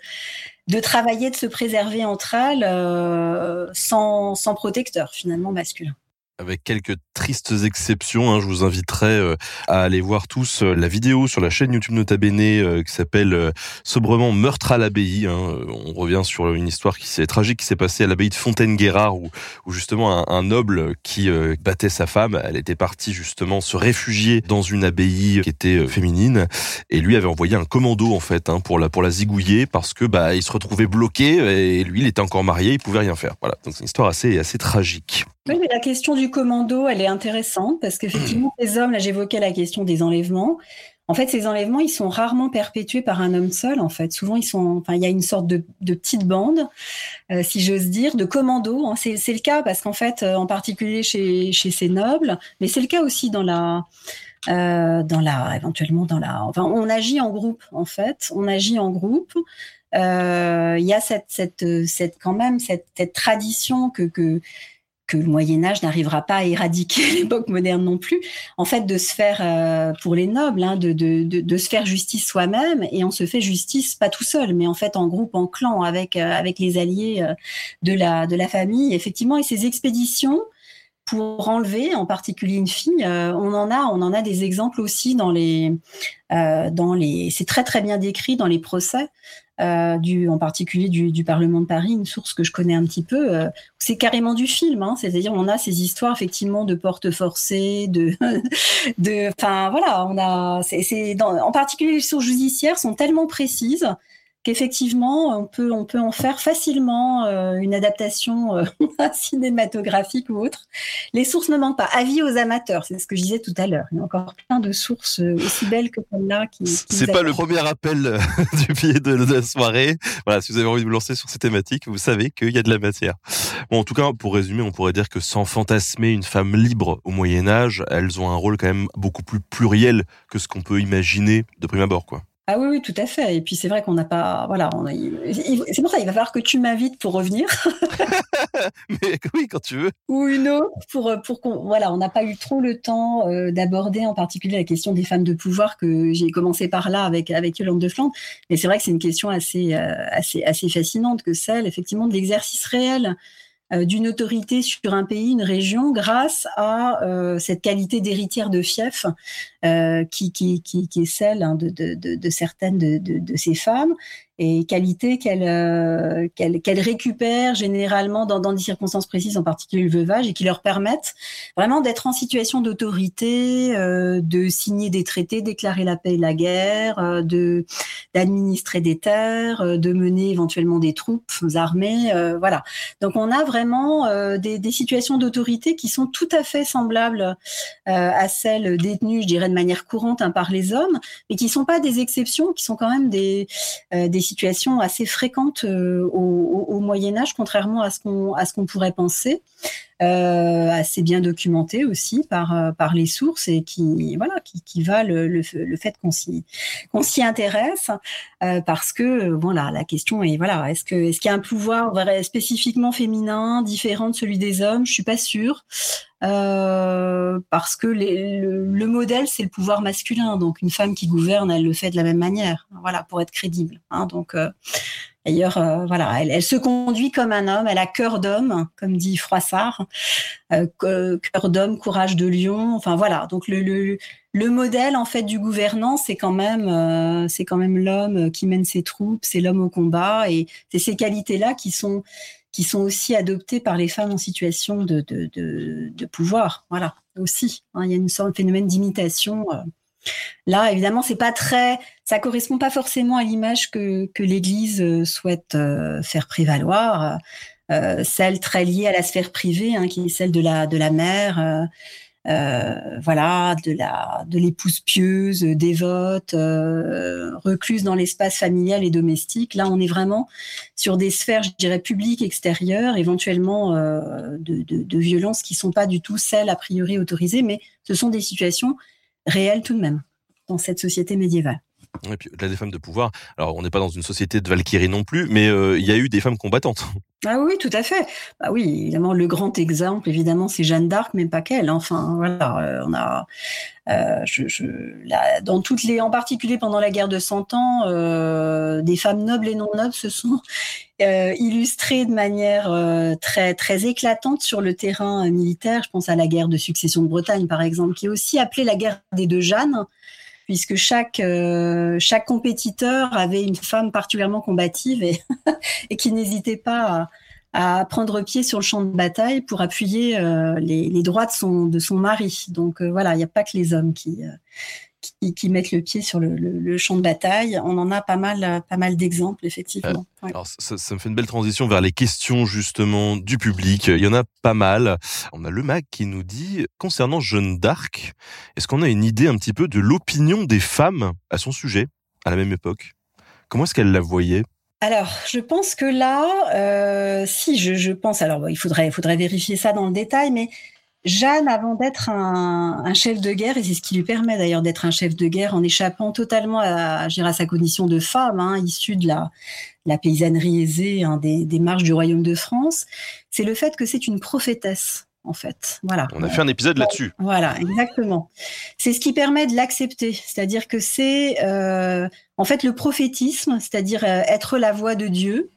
de travailler, de se préserver entre elles euh, sans, sans protecteur finalement masculin avec quelques tristes exceptions. Hein, je vous inviterai euh, à aller voir tous euh, la vidéo sur la chaîne YouTube Nota Bene euh, qui s'appelle sobrement Meurtre à l'abbaye. Hein. On revient sur une histoire qui s'est tragique qui s'est passée à l'abbaye de Fontaine-Guérard où, où, justement un, noble qui battait sa femme, elle était partie justement se réfugier dans une abbaye qui était féminine et lui avait envoyé un commando en fait hein, pour la pour la zigouiller parce que bah il se retrouvait bloqué et lui il était encore marié, il pouvait rien faire. Voilà, donc c'est une histoire assez assez tragique. Oui, mais la question du commando, elle est intéressante parce qu'effectivement, <clears throat> les hommes, là j'évoquais la question des enlèvements. En fait, ces enlèvements, ils sont rarement perpétués par un homme seul. En fait, souvent, ils sont, enfin, il y a une sorte de, de petite bande, euh, si j'ose dire, de commando. Hein. C'est, le cas parce qu'en fait, euh, en particulier chez, chez ces nobles, mais c'est le cas aussi dans la, euh, dans la, éventuellement dans la. Enfin, on agit en groupe. En fait, on agit en groupe. Euh, il y a cette, cette, cette, quand même cette, cette tradition que, que que le Moyen Âge n'arrivera pas à éradiquer <laughs> l'époque moderne non plus. En fait, de se faire euh, pour les nobles, hein, de, de, de, de, se faire justice soi-même, et on se fait justice pas tout seul, mais en fait en groupe, en clan, avec euh, avec les alliés euh, de la de la famille, effectivement. Et ces expéditions pour enlever, en particulier une fille, on en a on en a des exemples aussi dans les dans les. C'est très très bien décrit dans les procès. Euh, du, en particulier du, du, Parlement de Paris, une source que je connais un petit peu. Euh, c'est carrément du film, hein, c'est-à-dire on a ces histoires effectivement de portes forcées, de, <laughs> de, enfin voilà, on a, c'est, en particulier les sources judiciaires sont tellement précises qu'effectivement, on peut, on peut en faire facilement euh, une adaptation euh, <laughs> cinématographique ou autre. Les sources ne manquent pas. Avis aux amateurs, c'est ce que je disais tout à l'heure. Il y a encore plein de sources euh, aussi belles que celle-là. Qui, c'est pas le premier appel <laughs> du pied de, la soirée. Voilà, si vous avez envie de vous lancer sur ces thématiques, vous savez qu'il y a de la matière. Bon, en tout cas, pour résumer, on pourrait dire que sans fantasmer une femme libre au Moyen Âge, elles ont un rôle quand même beaucoup plus pluriel que ce qu'on peut imaginer de prime abord, quoi. Ah oui, oui, tout à fait. Et puis c'est vrai qu'on n'a pas, voilà, c'est pour ça il va falloir que tu m'invites pour revenir. <laughs> <laughs> Mais oui, quand tu veux. Ou une autre pour pour qu'on, voilà, on n'a pas eu trop le temps euh, d'aborder en particulier la question des femmes de pouvoir que j'ai commencé par là avec avec Yolande de Flandre. Mais c'est vrai que c'est une question assez euh, assez assez fascinante que celle effectivement de l'exercice réel euh, d'une autorité sur un pays, une région, grâce à euh, cette qualité d'héritière de fief euh, qui, qui, qui, est celle hein, de, certaines de, ces femmes et qualité qu'elle euh, qu'elle récupère généralement dans, dans, des circonstances précises, en particulier le veuvage, et qui leur permettent vraiment d'être en situation d'autorité, euh, de signer des traités, déclarer la paix et la guerre, euh, de d'administrer des terres, euh, de mener éventuellement des troupes armées, voilà. Donc on a vraiment des, des, situations d'autorité qui sont tout à fait semblables à celles détenues, je dirais de manière courante hein, par les hommes, mais qui sont pas des exceptions, qui sont quand même des des situation assez fréquente euh, au, Moyen Âge, contrairement à ce qu'on pourrait penser. Euh, assez bien documenté aussi par euh, par les sources et qui voilà qui, qui va le, fait qu'on s'y qu'on s'y intéresse euh, parce que voilà la question est voilà est-ce que est-ce qu'il y a un pouvoir spécifiquement féminin différent de celui des hommes? Je suis pas sûre parce que le, modèle c'est le pouvoir masculin. Donc une femme qui gouverne elle le fait de la même manière voilà pour être crédible hein, donc D'ailleurs, euh, voilà, elle, se conduit comme un homme, elle a cœur d'homme, comme dit Froissart, euh, cœur d'homme, courage de lion. Enfin voilà, donc le, le, le modèle en fait du gouvernant, c'est quand même euh, c'est quand même l'homme qui mène ses troupes, c'est l'homme au combat, et c'est ces qualités-là qui sont qui sont aussi adoptées par les femmes en situation de pouvoir. Voilà, aussi. Hein, il y a une sorte de phénomène d'imitation. Là, évidemment, c'est pas très, ça correspond pas forcément à l'image que, que l'Église euh, souhaite euh, faire prévaloir, euh, celle très liée à la sphère privée, hein, qui est celle de la de la mère, voilà, de la de l'épouse pieuse, dévote, recluse dans l'espace familial et domestique. Là, on est vraiment sur des sphères, je dirais, publiques, extérieures, éventuellement de, de, de violences qui sont pas du tout celles a priori autorisées, mais ce sont des situations réel tout de même. dans cette société médiévale. Et puis, au-delà des femmes de pouvoir, alors on n'est pas dans une société de Valkyrie non plus, mais euh, il y a eu des femmes combattantes. <laughs> Ah oui, tout à fait. Bah oui, évidemment, le grand exemple, évidemment, c'est Jeanne d'Arc, mais pas qu'elle. Enfin, voilà, euh, on a, euh, je, là, dans toutes les, en particulier pendant la guerre de Cent Ans, des femmes nobles et non nobles se sont <laughs> illustrées de manière très très éclatante sur le terrain militaire. Je pense à la guerre de succession de Bretagne, par exemple, qui est aussi appelée la guerre des deux Jeannes puisque chaque euh, chaque compétiteur avait une femme particulièrement combative <laughs> et, qui n'hésitait pas à, à, prendre pied sur le champ de bataille pour appuyer euh, les, les, droits de son de son mari. Donc euh, voilà, il n'y a pas que les hommes qui qui, qui, mettent le pied sur le, le, le, champ de bataille. On en a pas mal, pas mal d'exemples, effectivement. Euh, ouais. Alors, ça, ça, me fait une belle transition vers les questions, justement, du public. Il y en a pas mal. On a le Mag qui nous dit, concernant Jeanne d'Arc, est-ce qu'on a une idée un petit peu de l'opinion des femmes à son sujet, à la même époque? Comment est-ce qu'elle la voyait? Alors, je pense que là, euh, si je, je pense, alors bon, il faudrait, il faudrait vérifier ça dans le détail, mais Jeanne, avant d'être un, un, chef de guerre, et c'est ce qui lui permet d'ailleurs d'être un chef de guerre en échappant totalement à, à sa condition de femme, hein, issue de la, la paysannerie aisée hein, des, des, marches du royaume de France, c'est le fait que c'est une prophétesse. En fait, voilà. On a fait un épisode là-dessus. Voilà, exactement. C'est ce qui permet de l'accepter, c'est-à-dire que c'est euh, en fait le prophétisme, c'est-à-dire euh, être la voix de Dieu,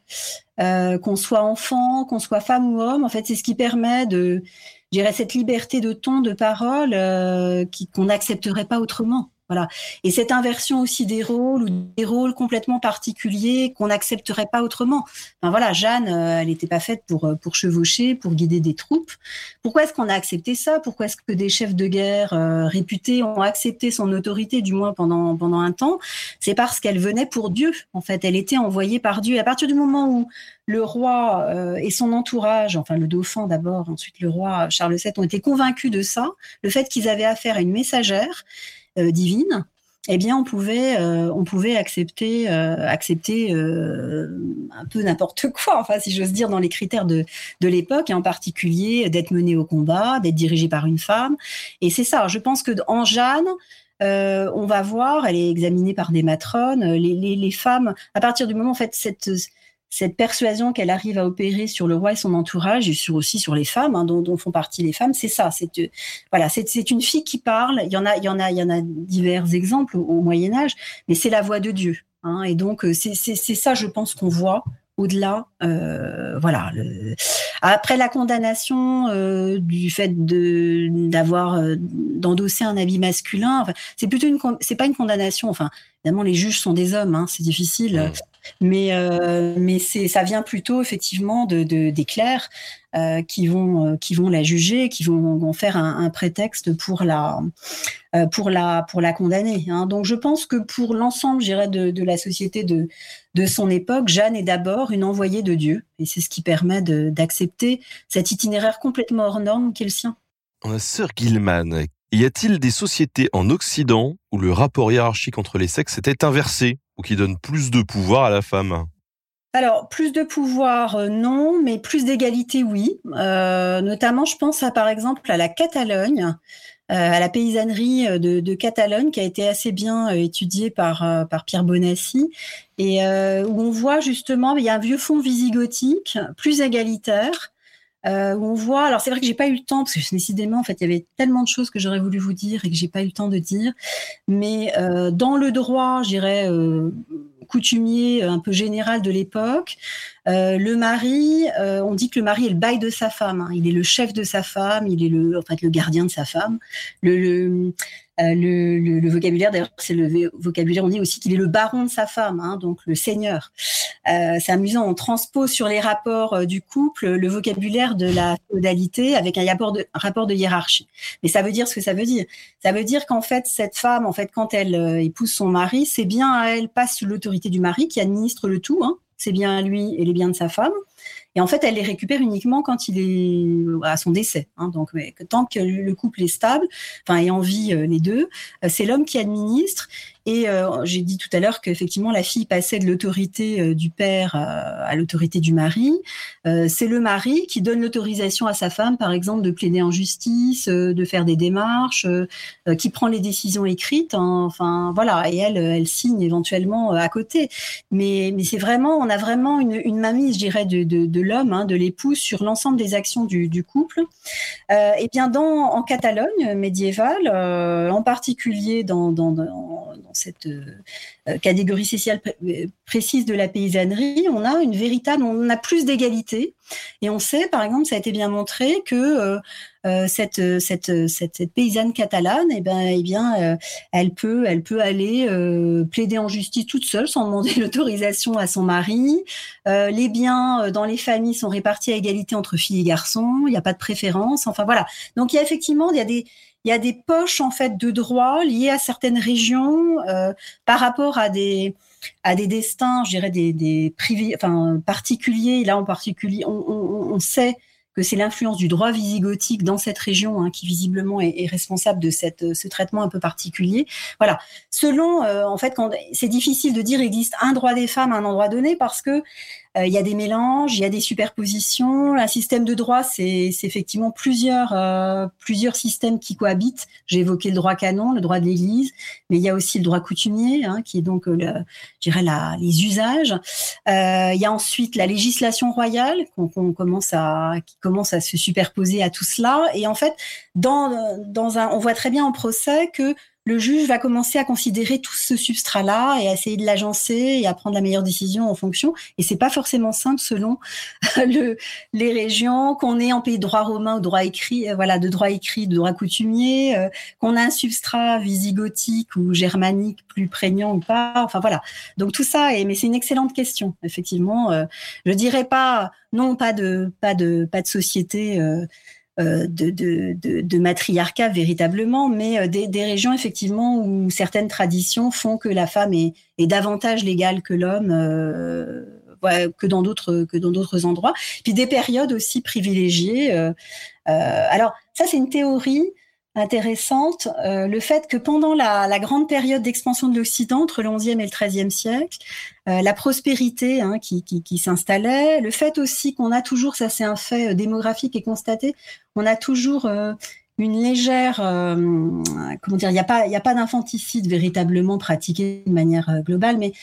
euh, qu'on soit enfant, qu'on soit femme ou homme. En fait, c'est ce qui permet de dirais, cette liberté de ton, de parole euh, qu'on n'accepterait pas autrement. Et cette inversion aussi des rôles ou des rôles complètement particuliers qu'on n'accepterait pas autrement. Enfin voilà, Jeanne, euh, elle n'était pas faite pour euh, pour chevaucher, pour guider des troupes. Pourquoi est-ce qu'on a accepté ça? Pourquoi est-ce que des chefs de guerre euh, réputés ont accepté son autorité, du moins pendant pendant un temps? C'est parce qu'elle venait pour Dieu. En fait, elle était envoyée par Dieu. Et à partir du moment où le roi et son entourage, enfin le dauphin d'abord, ensuite le roi Charles VII, ont été convaincus de ça, le fait qu'ils avaient affaire à une messagère divine, eh bien, on pouvait, euh, on pouvait accepter, euh, accepter euh, un peu n'importe <laughs> quoi, enfin, si j'ose dire, dans les critères de, de l'époque, et en particulier d'être mené au combat, d'être dirigé par une femme. Et c'est ça. Je pense que en Jeanne, euh, on va voir, elle est examinée par des matrones, les, les, les, femmes, à partir du moment, en fait, cette, cette persuasion qu'elle arrive à opérer sur le roi et son entourage et sur aussi sur les femmes hein, dont, font partie les femmes, c'est ça. C'est euh, voilà, c'est une fille qui parle. Il y en a, il y en a, il y en a divers exemples au, au Moyen Âge, mais c'est la voix de Dieu. Hein, et donc euh, c'est ça, je pense qu'on voit au-delà, euh, voilà. Le... Après la condamnation euh, du fait de d'avoir euh, d'endosser un habit masculin, enfin, c'est plutôt une, c'est pas une condamnation. Enfin, évidemment, les juges sont des hommes, hein, c'est difficile. Mmh mais euh, mais c'est ça vient plutôt effectivement de, de des clercs qui vont qui vont la juger, qui vont, vont faire un, un, prétexte pour la pour la pour la condamner. Hein. Donc je pense que pour l'ensemble, j'irais de, de la société de de son époque, Jeanne est d'abord une envoyée de Dieu, et c'est ce qui permet d'accepter cet itinéraire complètement hors norme qui est le sien. A Sir Gilman. Y a-t-il des sociétés en Occident où le rapport hiérarchique entre les sexes était inversé ou qui donne plus de pouvoir à la femme? Alors, plus de pouvoir, euh, non, mais plus d'égalité, oui. Euh, notamment, je pense à, par exemple, à la Catalogne, euh, à la paysannerie de, de, Catalogne, qui a été assez bien euh, étudiée par, euh, Pierre Bonassi, et euh, où on voit justement, il y a un vieux fond visigothique, plus égalitaire, euh, où on voit. Alors c'est vrai que j'ai pas eu le temps parce que décidément en fait il y avait tellement de choses que j'aurais voulu vous dire et que j'ai pas eu le temps de dire. Mais euh, dans le droit, j'irais euh, coutumier un peu général de l'époque, le mari, on dit que le mari est le bail de sa femme. Hein. Il est le chef de sa femme, il est le en le gardien de sa femme. Le, le euh, le, vocabulaire, d'ailleurs, c'est le vocabulaire, on dit aussi qu'il est le baron de sa femme, hein, donc le seigneur. Euh, c'est amusant, on transpose sur les rapports euh, du couple le vocabulaire de la féodalité avec un rapport de, rapport de hiérarchie. Mais ça veut dire ce que ça veut dire. Ça veut dire qu'en fait, cette femme, en fait, quand elle euh, épouse son mari, c'est bien à elle, pas sous l'autorité du mari qui administre le tout, hein, c'est bien à lui et les biens de sa femme. Et en fait, elle les récupère uniquement quand il est à son décès. Hein. Donc, tant que le couple est stable, enfin, et en vie euh, les deux, euh, c'est l'homme qui administre. Et euh, j'ai dit tout à l'heure qu'effectivement la fille passait de l'autorité euh, du père à l'autorité du mari. c'est le mari qui donne l'autorisation à sa femme, par exemple, de plaider en justice, de faire des démarches, qui prend les décisions écrites. Hein. enfin voilà, et elle, elle signe éventuellement à côté. Mais, c'est vraiment, on a vraiment une, une mamie, je dirais, de, l'homme, hein, de l'épouse sur l'ensemble des actions du, couple. et bien en Catalogne médiévale, en particulier dans, cette euh, catégorie sociale euh, précise de la paysannerie, on a une véritable, on a plus d'égalité. Et on sait, par exemple, ça a été bien montré que euh, cette, cette, cette, paysanne catalane, eh ben, eh bien, elle peut, elle peut aller plaider en justice toute seule sans demander <laughs> l'autorisation à son mari. les biens dans les familles sont répartis à égalité entre filles et garçons. Il n'y a pas de préférence. Enfin voilà. Donc il y a effectivement, il y a des il y a des poches en fait de droit liées à certaines régions euh, par rapport à des à des destins, je dirais des, des privés, enfin particuliers. Là en particulier, on, on, on sait que c'est l'influence du droit visigothique dans cette région hein, qui visiblement est, est, responsable de cette, ce traitement un peu particulier. Voilà. Selon, euh, en fait, c'est difficile de dire existe un droit des femmes à un endroit donné parce que euh, il y a des mélanges, il y a des superpositions. Un système de droit, c'est effectivement plusieurs, euh, plusieurs systèmes qui cohabitent. J'ai évoqué le droit canon, le droit de l'Église, mais il y a aussi le droit coutumier, hein, qui est donc, euh, le, je dirais, la, les usages. il y a ensuite la législation royale qu'on commence à, qui commence à se superposer à tout cela. Et en fait, dans, dans un, on voit très bien en procès que le juge va commencer à considérer tout ce substrat-là et à essayer de l'agencer et à prendre la meilleure décision en fonction. Et c'est pas forcément simple selon <laughs> le, les régions, qu'on est en pays de droit romain ou droit écrit, euh, voilà, de droit écrit, de droit coutumier, euh, qu'on a un substrat visigothique ou germanique plus prégnant ou pas. Enfin voilà. Donc tout ça, est, mais c'est une excellente question, effectivement. Euh, je dirais pas, non, pas de, pas de, pas de société. Euh, de, de, de, de, matriarcat véritablement, mais euh, des, des, régions effectivement où certaines traditions font que la femme est, est davantage légale que l'homme. Euh, que dans d'autres que dans d'autres endroits puis des périodes aussi privilégiées euh, alors ça c'est une théorie intéressante euh, le fait que pendant la, la grande période d'expansion de l'Occident entre le XIe et le XIIIe siècle, euh, la prospérité hein, qui, qui, qui s'installait, le fait aussi qu'on a toujours, ça c'est un fait euh, démographique et constaté, on a toujours euh, une légère, euh, comment dire, il n'y a pas, il a pas d'infanticide véritablement pratiqué de manière euh, globale, mais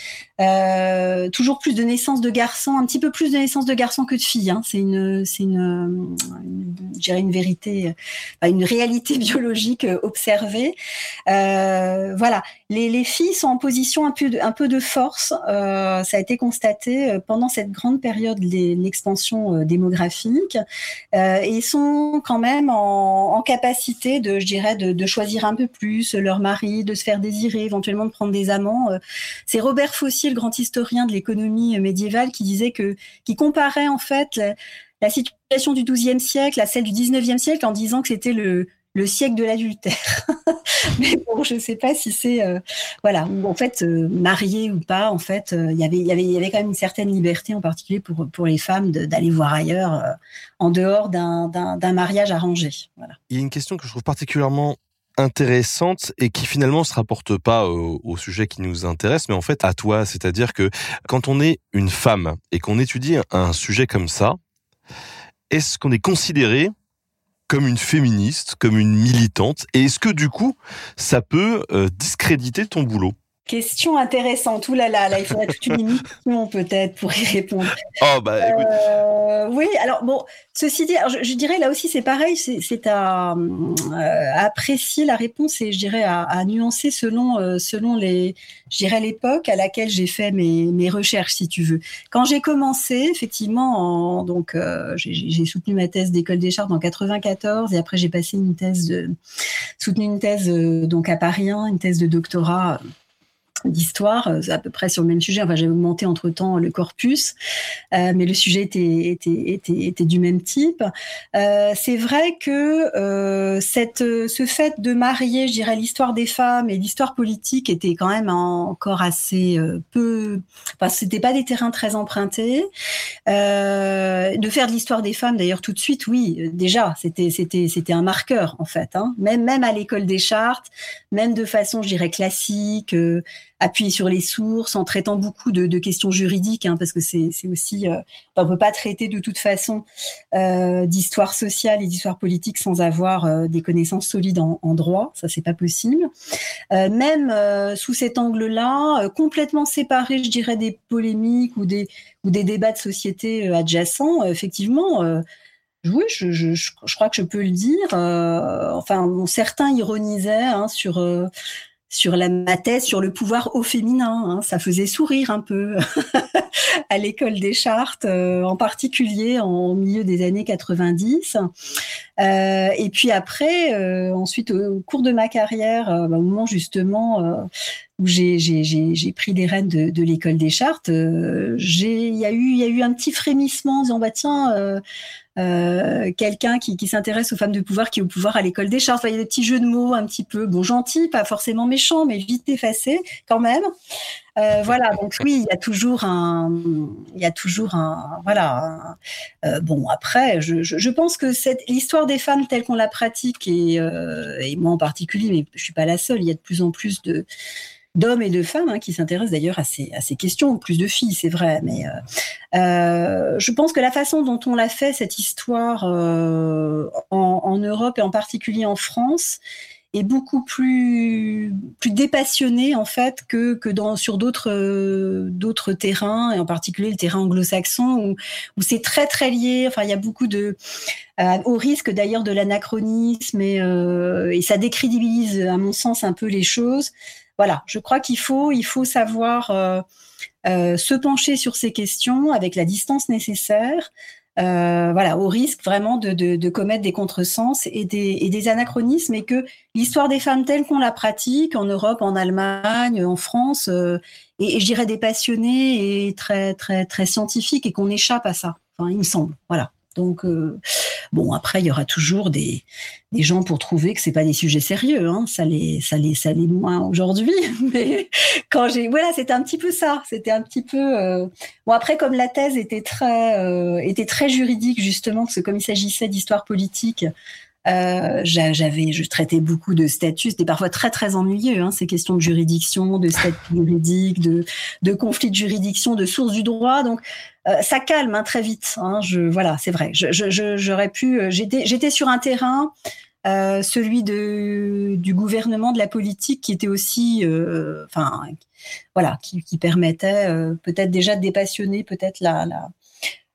euh, toujours plus de naissances de garçons, un petit peu plus de naissances de garçons que de filles. Hein. C'est une, c'est une, une, une vérité, une réalité <laughs> biologique observée. voilà, les, les, filles sont en position un peu de, un peu de force. ça a été constaté pendant cette grande période de l'expansion démographique, et sont quand même en, en capacité de, je dirais, de, choisir un peu plus leur mari, de se faire désirer, éventuellement de prendre des amants. Euh, c'est Robert Fossier, le grand historien de l'économie médiévale, qui disait que, qui comparait en fait la, situation du XIIe siècle à celle du XIXe siècle en disant que c'était le, le siècle de l'adultère. <laughs> Mais bon, je ne sais pas si c'est euh, voilà en fait euh, marié ou pas. En fait, euh, y il y avait y avait quand même une certaine liberté, en particulier pour pour les femmes, d'aller voir ailleurs euh, en dehors d'un mariage arrangé. Voilà. Il y a une question que je trouve particulièrement intéressante et qui finalement se rapporte pas au, au, sujet qui nous intéresse, mais en fait à toi. C'est-à-dire que quand on est une femme et qu'on étudie un sujet comme ça, est-ce qu'on est considéré comme une féministe, comme une militante. Et est-ce que du coup, ça peut euh, discréditer ton boulot? Question intéressante. Ouh là là, là il faudrait toute une émission peut-être pour y répondre. Oh bah écoute. Euh, oui, alors bon, ceci dit, je, je, dirais là aussi c'est pareil, c'est à, euh, à, apprécier la réponse et je dirais à, à nuancer selon euh, selon les, l'époque à laquelle j'ai fait mes, mes recherches, si tu veux. Quand j'ai commencé, effectivement, en, donc j'ai soutenu ma thèse d'école des chartes en 94 et après j'ai passé une thèse de soutenu une thèse donc à Paris 1, une thèse de doctorat d'histoire, à peu près sur le même sujet. Enfin, j'avais augmenté entre temps le corpus, mais le sujet était, était, était, était du même type. c'est vrai que cette, ce fait de marier, je dirais, l'histoire des femmes et l'histoire politique était quand même encore assez peu. Enfin, c'était pas des terrains très empruntés. de faire de l'histoire des femmes, d'ailleurs, tout de suite, oui, déjà, c'était c'était c'était un marqueur en fait. Hein. Même même à l'école des chartes, même de façon, je dirais, classique, euh, appuyer sur les sources, en traitant beaucoup de, questions juridiques, hein, parce que c'est aussi, euh, on peut pas traiter de toute façon euh, d'histoire sociale et d'histoire politique sans avoir euh, des connaissances solides en, droit, ça c'est pas possible. Euh, même sous cet angle-là, complètement séparé, je dirais, des polémiques ou des ou des débats de société adjacents, effectivement oui, je, crois que je peux le dire. Enfin, certains ironisaient hein, sur sur la ma thèse sur le pouvoir au féminin. Hein, ça faisait sourire un peu <laughs> à l'école des chartes, euh, en particulier en milieu des années 90. Euh, et puis après, euh, ensuite, au cours de ma carrière, bah, au moment justement où j'ai pris les rênes de, de l'école des chartes, il y a eu y a eu un petit frémissement en disant bah tiens euh, quelqu'un qui, s'intéresse aux femmes de pouvoir, qui est au pouvoir à l'école des chartes. il y a des petits jeux de mots un petit peu, bon, gentils, pas forcément méchants, mais vite effacés quand même. Euh, voilà, donc oui, il y a toujours un, il y a toujours un, voilà. euh, bon, après, je, je, je, pense que cette l'histoire des femmes telle qu'on la pratique et, et moi en particulier, mais je suis pas la seule. Il y a de plus en plus de d'hommes et de femmes hein, qui s'intéressent d'ailleurs à ces, à ces questions, plus de filles, c'est vrai, mais euh, euh, je pense que la façon dont on l'a fait, cette histoire euh, en, Europe et en particulier en France, est beaucoup plus plus dépassionnée en fait que que dans sur d'autres terrains et en particulier le terrain anglo-saxon où où c'est très très lié. Enfin il y a beaucoup de au risque d'ailleurs de l'anachronisme et ça décrédibilise à mon sens un peu les choses voilà, je crois qu'il faut, savoir euh, euh, se pencher sur ces questions avec la distance nécessaire. Euh, voilà, au risque vraiment de, commettre des contresens et des, anachronismes, et que l'histoire des femmes telle qu'on la pratique en Europe, en Allemagne, en France, et, et je dirais des passionnés et très très très scientifiques, et qu'on échappe à ça. Il me semble. Voilà. Donc, euh, bon, après, il y aura toujours des, des gens pour trouver que c'est pas des sujets sérieux. Hein. Ça les, ça ça moins aujourd'hui. <laughs> Mais quand j'ai, voilà, c'était un petit peu ça. C'était un petit peu. Euh... Bon, après, comme la thèse était très, euh, était très juridique justement, parce que comme il s'agissait d'histoire politique, euh, j'avais, je traitais beaucoup de statuts, c'était parfois très très ennuyeux, hein, ces questions de juridiction, de statut juridique, de, de conflits de juridiction, de sources du droit. Donc euh, ça calme hein, très vite. Hein, voilà, c'est vrai. J'aurais pu, euh, j'étais, sur un terrain. Celui du gouvernement, de la politique, qui était aussi, enfin, voilà, qui, permettait peut-être déjà de dépassionner peut-être la,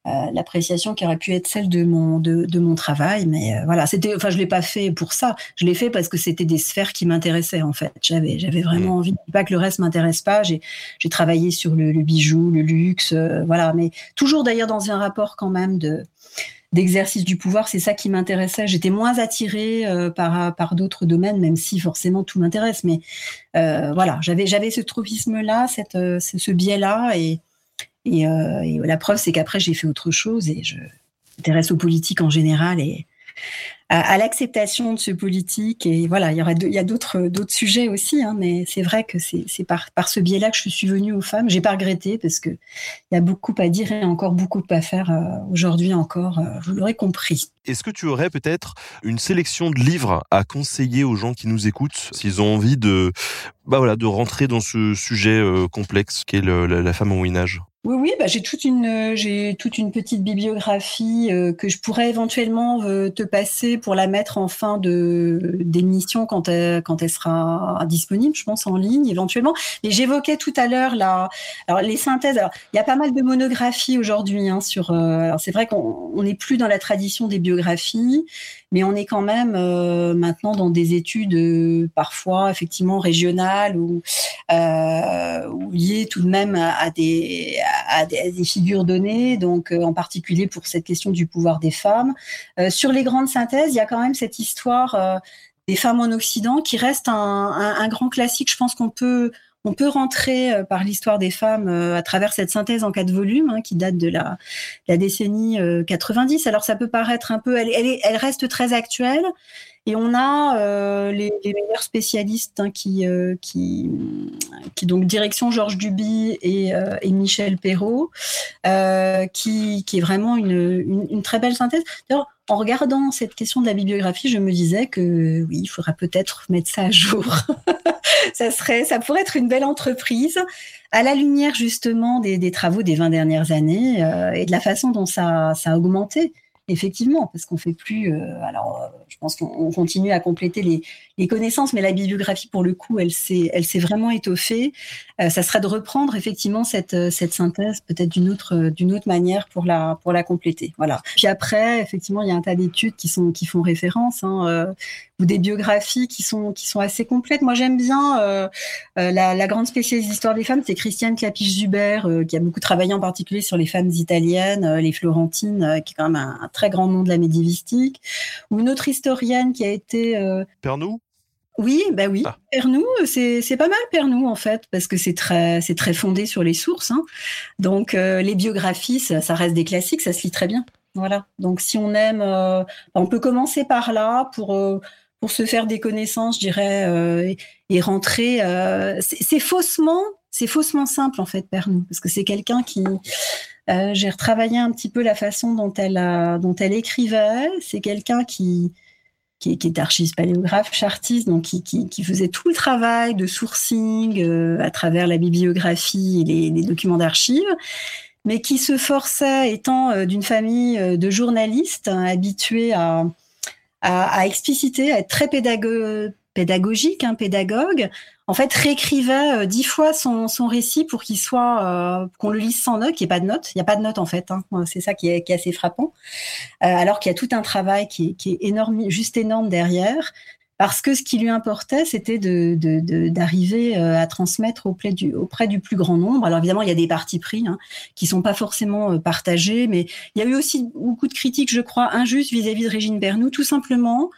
euh, l'appréciation qui aurait pu être celle de mon de, de mon travail mais euh, voilà. C'était enfin je l'ai pas fait pour ça. Je l'ai fait parce que c'était des sphères qui m'intéressaient en fait. J'avais j'avais vraiment mmh. envie pas que le reste m'intéresse pas. J'ai j'ai travaillé sur le, le, bijou le luxe euh, voilà. Mais toujours d'ailleurs dans un rapport quand même de d'exercice du pouvoir, c'est ça qui m'intéressait. J'étais moins attirée euh, par par d'autres domaines, même si forcément tout m'intéresse. Mais euh, voilà, j'avais j'avais ce tropisme là, cette ce, ce biais là, et et, euh, et la preuve, c'est qu'après, j'ai fait autre chose et je m'intéresse aux politiques en général et à, l'acceptation de ce politique. Et voilà, il y, y a d'autres, d'autres sujets aussi, hein, mais c'est vrai que c'est, par, ce biais-là que je suis venue aux femmes. J'ai pas regretté parce que il y a beaucoup à dire et encore beaucoup à faire euh, aujourd'hui encore. Euh, vous l'aurez compris. Est-ce que tu aurais peut-être une sélection de livres à conseiller aux gens qui nous écoutent s'ils ont envie de, bah voilà, de rentrer dans ce sujet complexe qu'est le, la, femme au Moyen oui, oui, bah j'ai toute une j'ai toute une petite bibliographie euh, que je pourrais éventuellement euh, te passer pour la mettre en fin de d'émission quand elle quand elle sera disponible, je pense en ligne éventuellement. Et j'évoquais tout à l'heure la alors les synthèses. Alors il y a pas mal de monographies aujourd'hui hein, sur. Euh, alors c'est vrai qu'on n'est plus dans la tradition des biographies, mais on est quand même euh, maintenant dans des études euh, parfois effectivement régionales ou, euh, ou liées tout de même à, des, figures données, donc en particulier pour cette question du pouvoir des femmes. Sur les grandes synthèses, il y a quand même cette histoire des femmes en Occident qui reste un, un grand classique. Je pense qu'on peut on peut rentrer par l'histoire des femmes à travers cette synthèse en quatre volumes hein, qui date de la, décennie 90. Alors ça peut paraître un peu, elle, reste très actuelle. Et on a euh, les, meilleurs spécialistes hein, qui, euh, donc direction Georges Duby et, euh, Michel Perrault, euh, qui, est vraiment une, une, une très belle synthèse. D'ailleurs, en regardant cette question de la bibliographie, je me disais que oui, il faudra peut-être mettre ça à jour. <laughs> ça serait, ça pourrait être une belle entreprise à la lumière justement des, travaux des 20 dernières années euh, et de la façon dont ça, ça a augmenté. Effectivement, parce qu'on fait plus. Euh, alors, euh, je pense qu'on continue à compléter les, les, connaissances, mais la bibliographie, pour le coup, elle s'est, vraiment étoffée. Euh, ça serait de reprendre effectivement cette, cette synthèse, peut-être d'une autre, autre manière pour la, compléter. Voilà. Puis après, effectivement, il y a un tas d'études qui font référence. Hein, euh, ou des biographies qui sont assez complètes. Moi, j'aime bien euh, la, grande spécialiste d'histoire des femmes, c'est Christiane Clapiche-Zuber, euh, qui a beaucoup travaillé en particulier sur les femmes italiennes, euh, les Florentines, qui est quand même un, un, très grand nom de la médiévistique. Ou une autre historienne qui a été Pernou. Oui, bah oui. Ah. Pernou, c'est c'est pas mal Pernou en fait, parce que c'est très c'est très fondé sur les sources. Hein. Donc les biographies, ça, ça reste des classiques, ça se lit très bien. Voilà. Donc si on aime, on peut commencer par là pour pour se faire des connaissances, je dirais, euh, et, rentrer. Euh, c'est faussement, c'est faussement simple en fait, Pernou, parce que c'est quelqu'un qui. Euh, J'ai retravaillé un petit peu la façon dont elle, a, dont elle écrivait. C'est quelqu'un qui, qui, est archiste paléographe, chartiste, donc qui, faisait tout le travail de sourcing euh, à travers la bibliographie et les, documents d'archives, mais qui se forçait, étant euh, d'une famille euh, de journalistes hein, habitués à, à, expliciter, à être très pédago pédagogique, hein, pédagogue, en fait, réécrivait euh, dix fois son, son récit pour qu'il soit, euh, qu'on le lise sans notes, qu'il n'y ait pas de notes. Il n'y a pas de notes, en fait. Hein. C'est ça qui est, qui est, assez frappant. Euh, alors qu'il y a tout un travail qui qui est énorme, juste énorme derrière parce que ce qui lui importait, c'était d'arriver de, de, euh, à transmettre auprès du, auprès du plus grand nombre. Alors évidemment, il y a des partis pris hein, qui sont pas forcément euh, partagés, mais il y a eu aussi beaucoup de critiques, je crois, injustes vis-à-vis de Régine Bernoux, tout simplement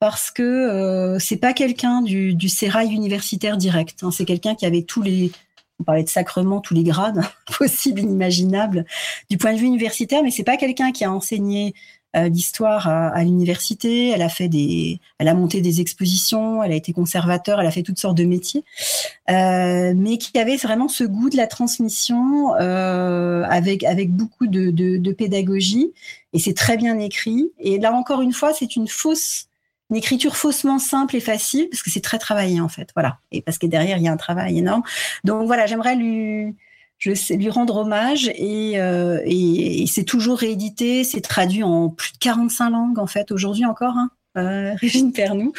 parce que euh, c'est pas quelqu'un du, du sérail universitaire direct. Hein, c'est quelqu'un qui avait tous les on parlait de sacrement, tous les grades <laughs> possibles, inimaginables du point de vue universitaire, mais c'est pas quelqu'un qui a enseigné euh, d'histoire à, à l'université. Elle a fait des, elle a monté des expositions. Elle a été conservateur. Elle a fait toutes sortes de métiers, euh, mais qui avait vraiment ce goût de la transmission euh, avec avec beaucoup de, de, de pédagogie. Et c'est très bien écrit. Et là encore une fois, c'est une fausse une écriture faussement simple et facile parce que c'est très travaillé en fait. Voilà. Et parce que derrière il y a un travail énorme. Donc voilà, j'aimerais lui rendre hommage et, euh, et, c'est toujours réédité, c'est traduit en plus de 45 langues en fait aujourd'hui encore. Hein. Euh, <laughs> Régine Pernou.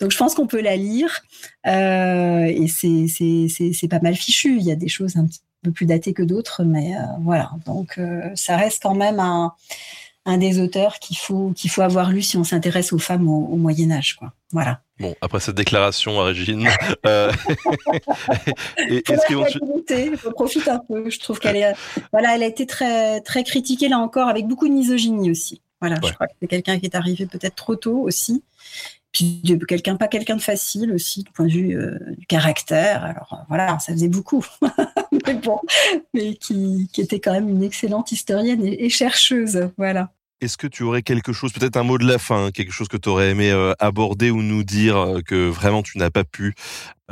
Donc je pense qu'on peut la lire euh, et c'est pas mal fichu. Il y a des choses un petit peu plus datées que d'autres, mais voilà. Donc ça reste quand même un, un des auteurs qu'il faut qu'il faut avoir lu si on s'intéresse aux femmes au, au Moyen Âge, quoi. Voilà. Bon, après cette déclaration à Régine, euh... <laughs> est-ce que je profite un peu. Je trouve qu'elle est, voilà, elle a été très très critiquée là encore avec beaucoup de misogynie aussi. Voilà, ouais. je crois que c'est quelqu'un qui est arrivé peut-être trop tôt aussi. Puis quelqu'un, pas quelqu'un de facile aussi du point de vue euh, du caractère. Alors euh, voilà, ça faisait beaucoup, <laughs> mais bon, mais qui, qui, était quand même une excellente historienne et, et chercheuse. Voilà. Est-ce que tu aurais quelque chose, peut-être un mot de la fin, quelque chose que tu aurais aimé euh, aborder ou nous dire euh, que vraiment tu n'as pas pu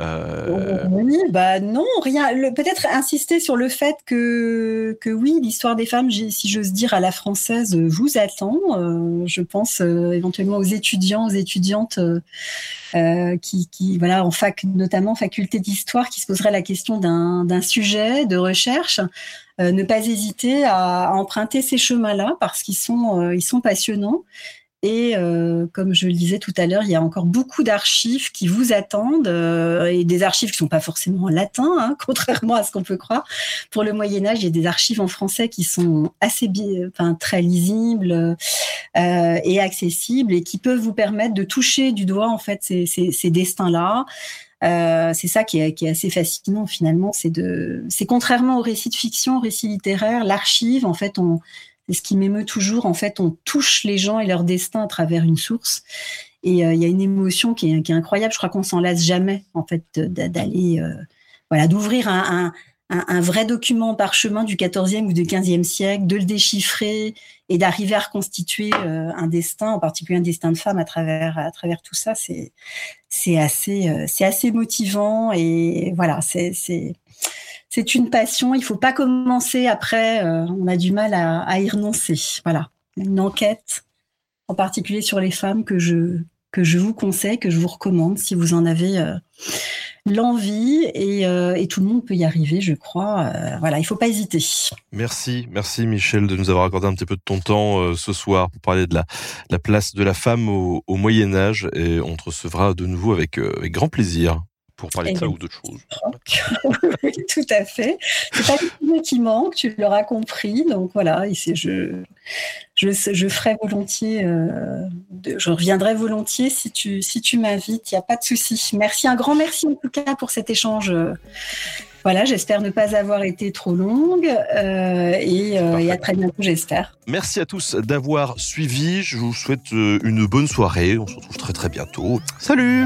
euh... Oui, bah non, rien. Peut-être insister sur le fait que oui, l'histoire des femmes, si j'ose dire, à la française, vous attend. Euh, je pense euh, éventuellement aux étudiants, aux étudiantes euh, qui, en fac, notamment faculté d'histoire, qui se poseraient la question d'un sujet de recherche. ne pas hésiter à, emprunter ces chemins-là parce qu'ils sont ils sont passionnants et euh, comme je le disais tout à l'heure, il y a encore beaucoup d'archives qui vous attendent, euh, et des archives qui sont pas forcément en latin, hein, <laughs> contrairement à ce qu'on peut croire. Pour le Moyen Âge, il y a des archives en français qui sont assez bien, enfin très lisibles euh, et accessibles, et qui peuvent vous permettre de toucher du doigt en fait ces, ces, ces destins-là. Euh, c'est ça qui est, qui est, assez fascinant finalement, c'est de, c'est contrairement au récit de fiction, au récit littéraire, l'archive en fait on c'est ce qui m'émeut toujours. En fait, on touche les gens et leur destin à travers une source. Et euh, il y a une émotion qui est, incroyable. Je crois qu'on s'en lasse jamais, en fait, d'aller euh, voilà, d'ouvrir un, vrai document parchemin du 14e ou du 15e siècle, de le déchiffrer et d'arriver à reconstituer euh, un destin, en particulier un destin de femme à travers tout ça, c'est assez motivant et voilà, c'est c'est une passion. Il faut pas commencer après. Euh, on a du mal à, y renoncer. Voilà, une enquête, en particulier sur les femmes que je vous conseille, que je vous recommande si vous en avez l'envie euh, et, tout le monde peut y arriver, je crois. Euh, voilà, il faut pas hésiter. Merci, merci Michel de nous avoir accordé un petit peu de ton temps euh, ce soir pour parler de la, la place de la femme au, Moyen Âge et on te recevra de nouveau avec grand plaisir pour parler de ça ou d'autres choses. <laughs> oui, tout à fait. C'est pas le qui manque, tu l'auras compris. Donc voilà, je, je, je ferai volontiers, euh, je reviendrai volontiers si tu, si tu m'invites, il n'y a pas de souci. Merci, un grand merci en tout cas pour cet échange. Voilà, j'espère ne pas avoir été trop longue euh, et, euh, et, à très bientôt, j'espère. Merci à tous d'avoir suivi. Je vous souhaite une bonne soirée. On se retrouve très très bientôt. Salut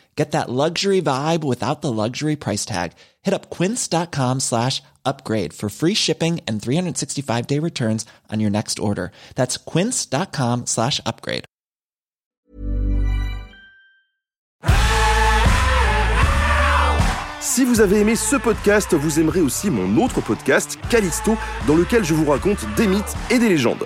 Get that luxury vibe without the luxury price tag. Hit up quince.com slash upgrade for free shipping and 365 day returns on your next order. That's quince.com slash upgrade. Si vous avez aimé ce podcast, vous aimerez aussi mon autre podcast, Callisto, dans lequel je vous raconte des mythes et des légendes.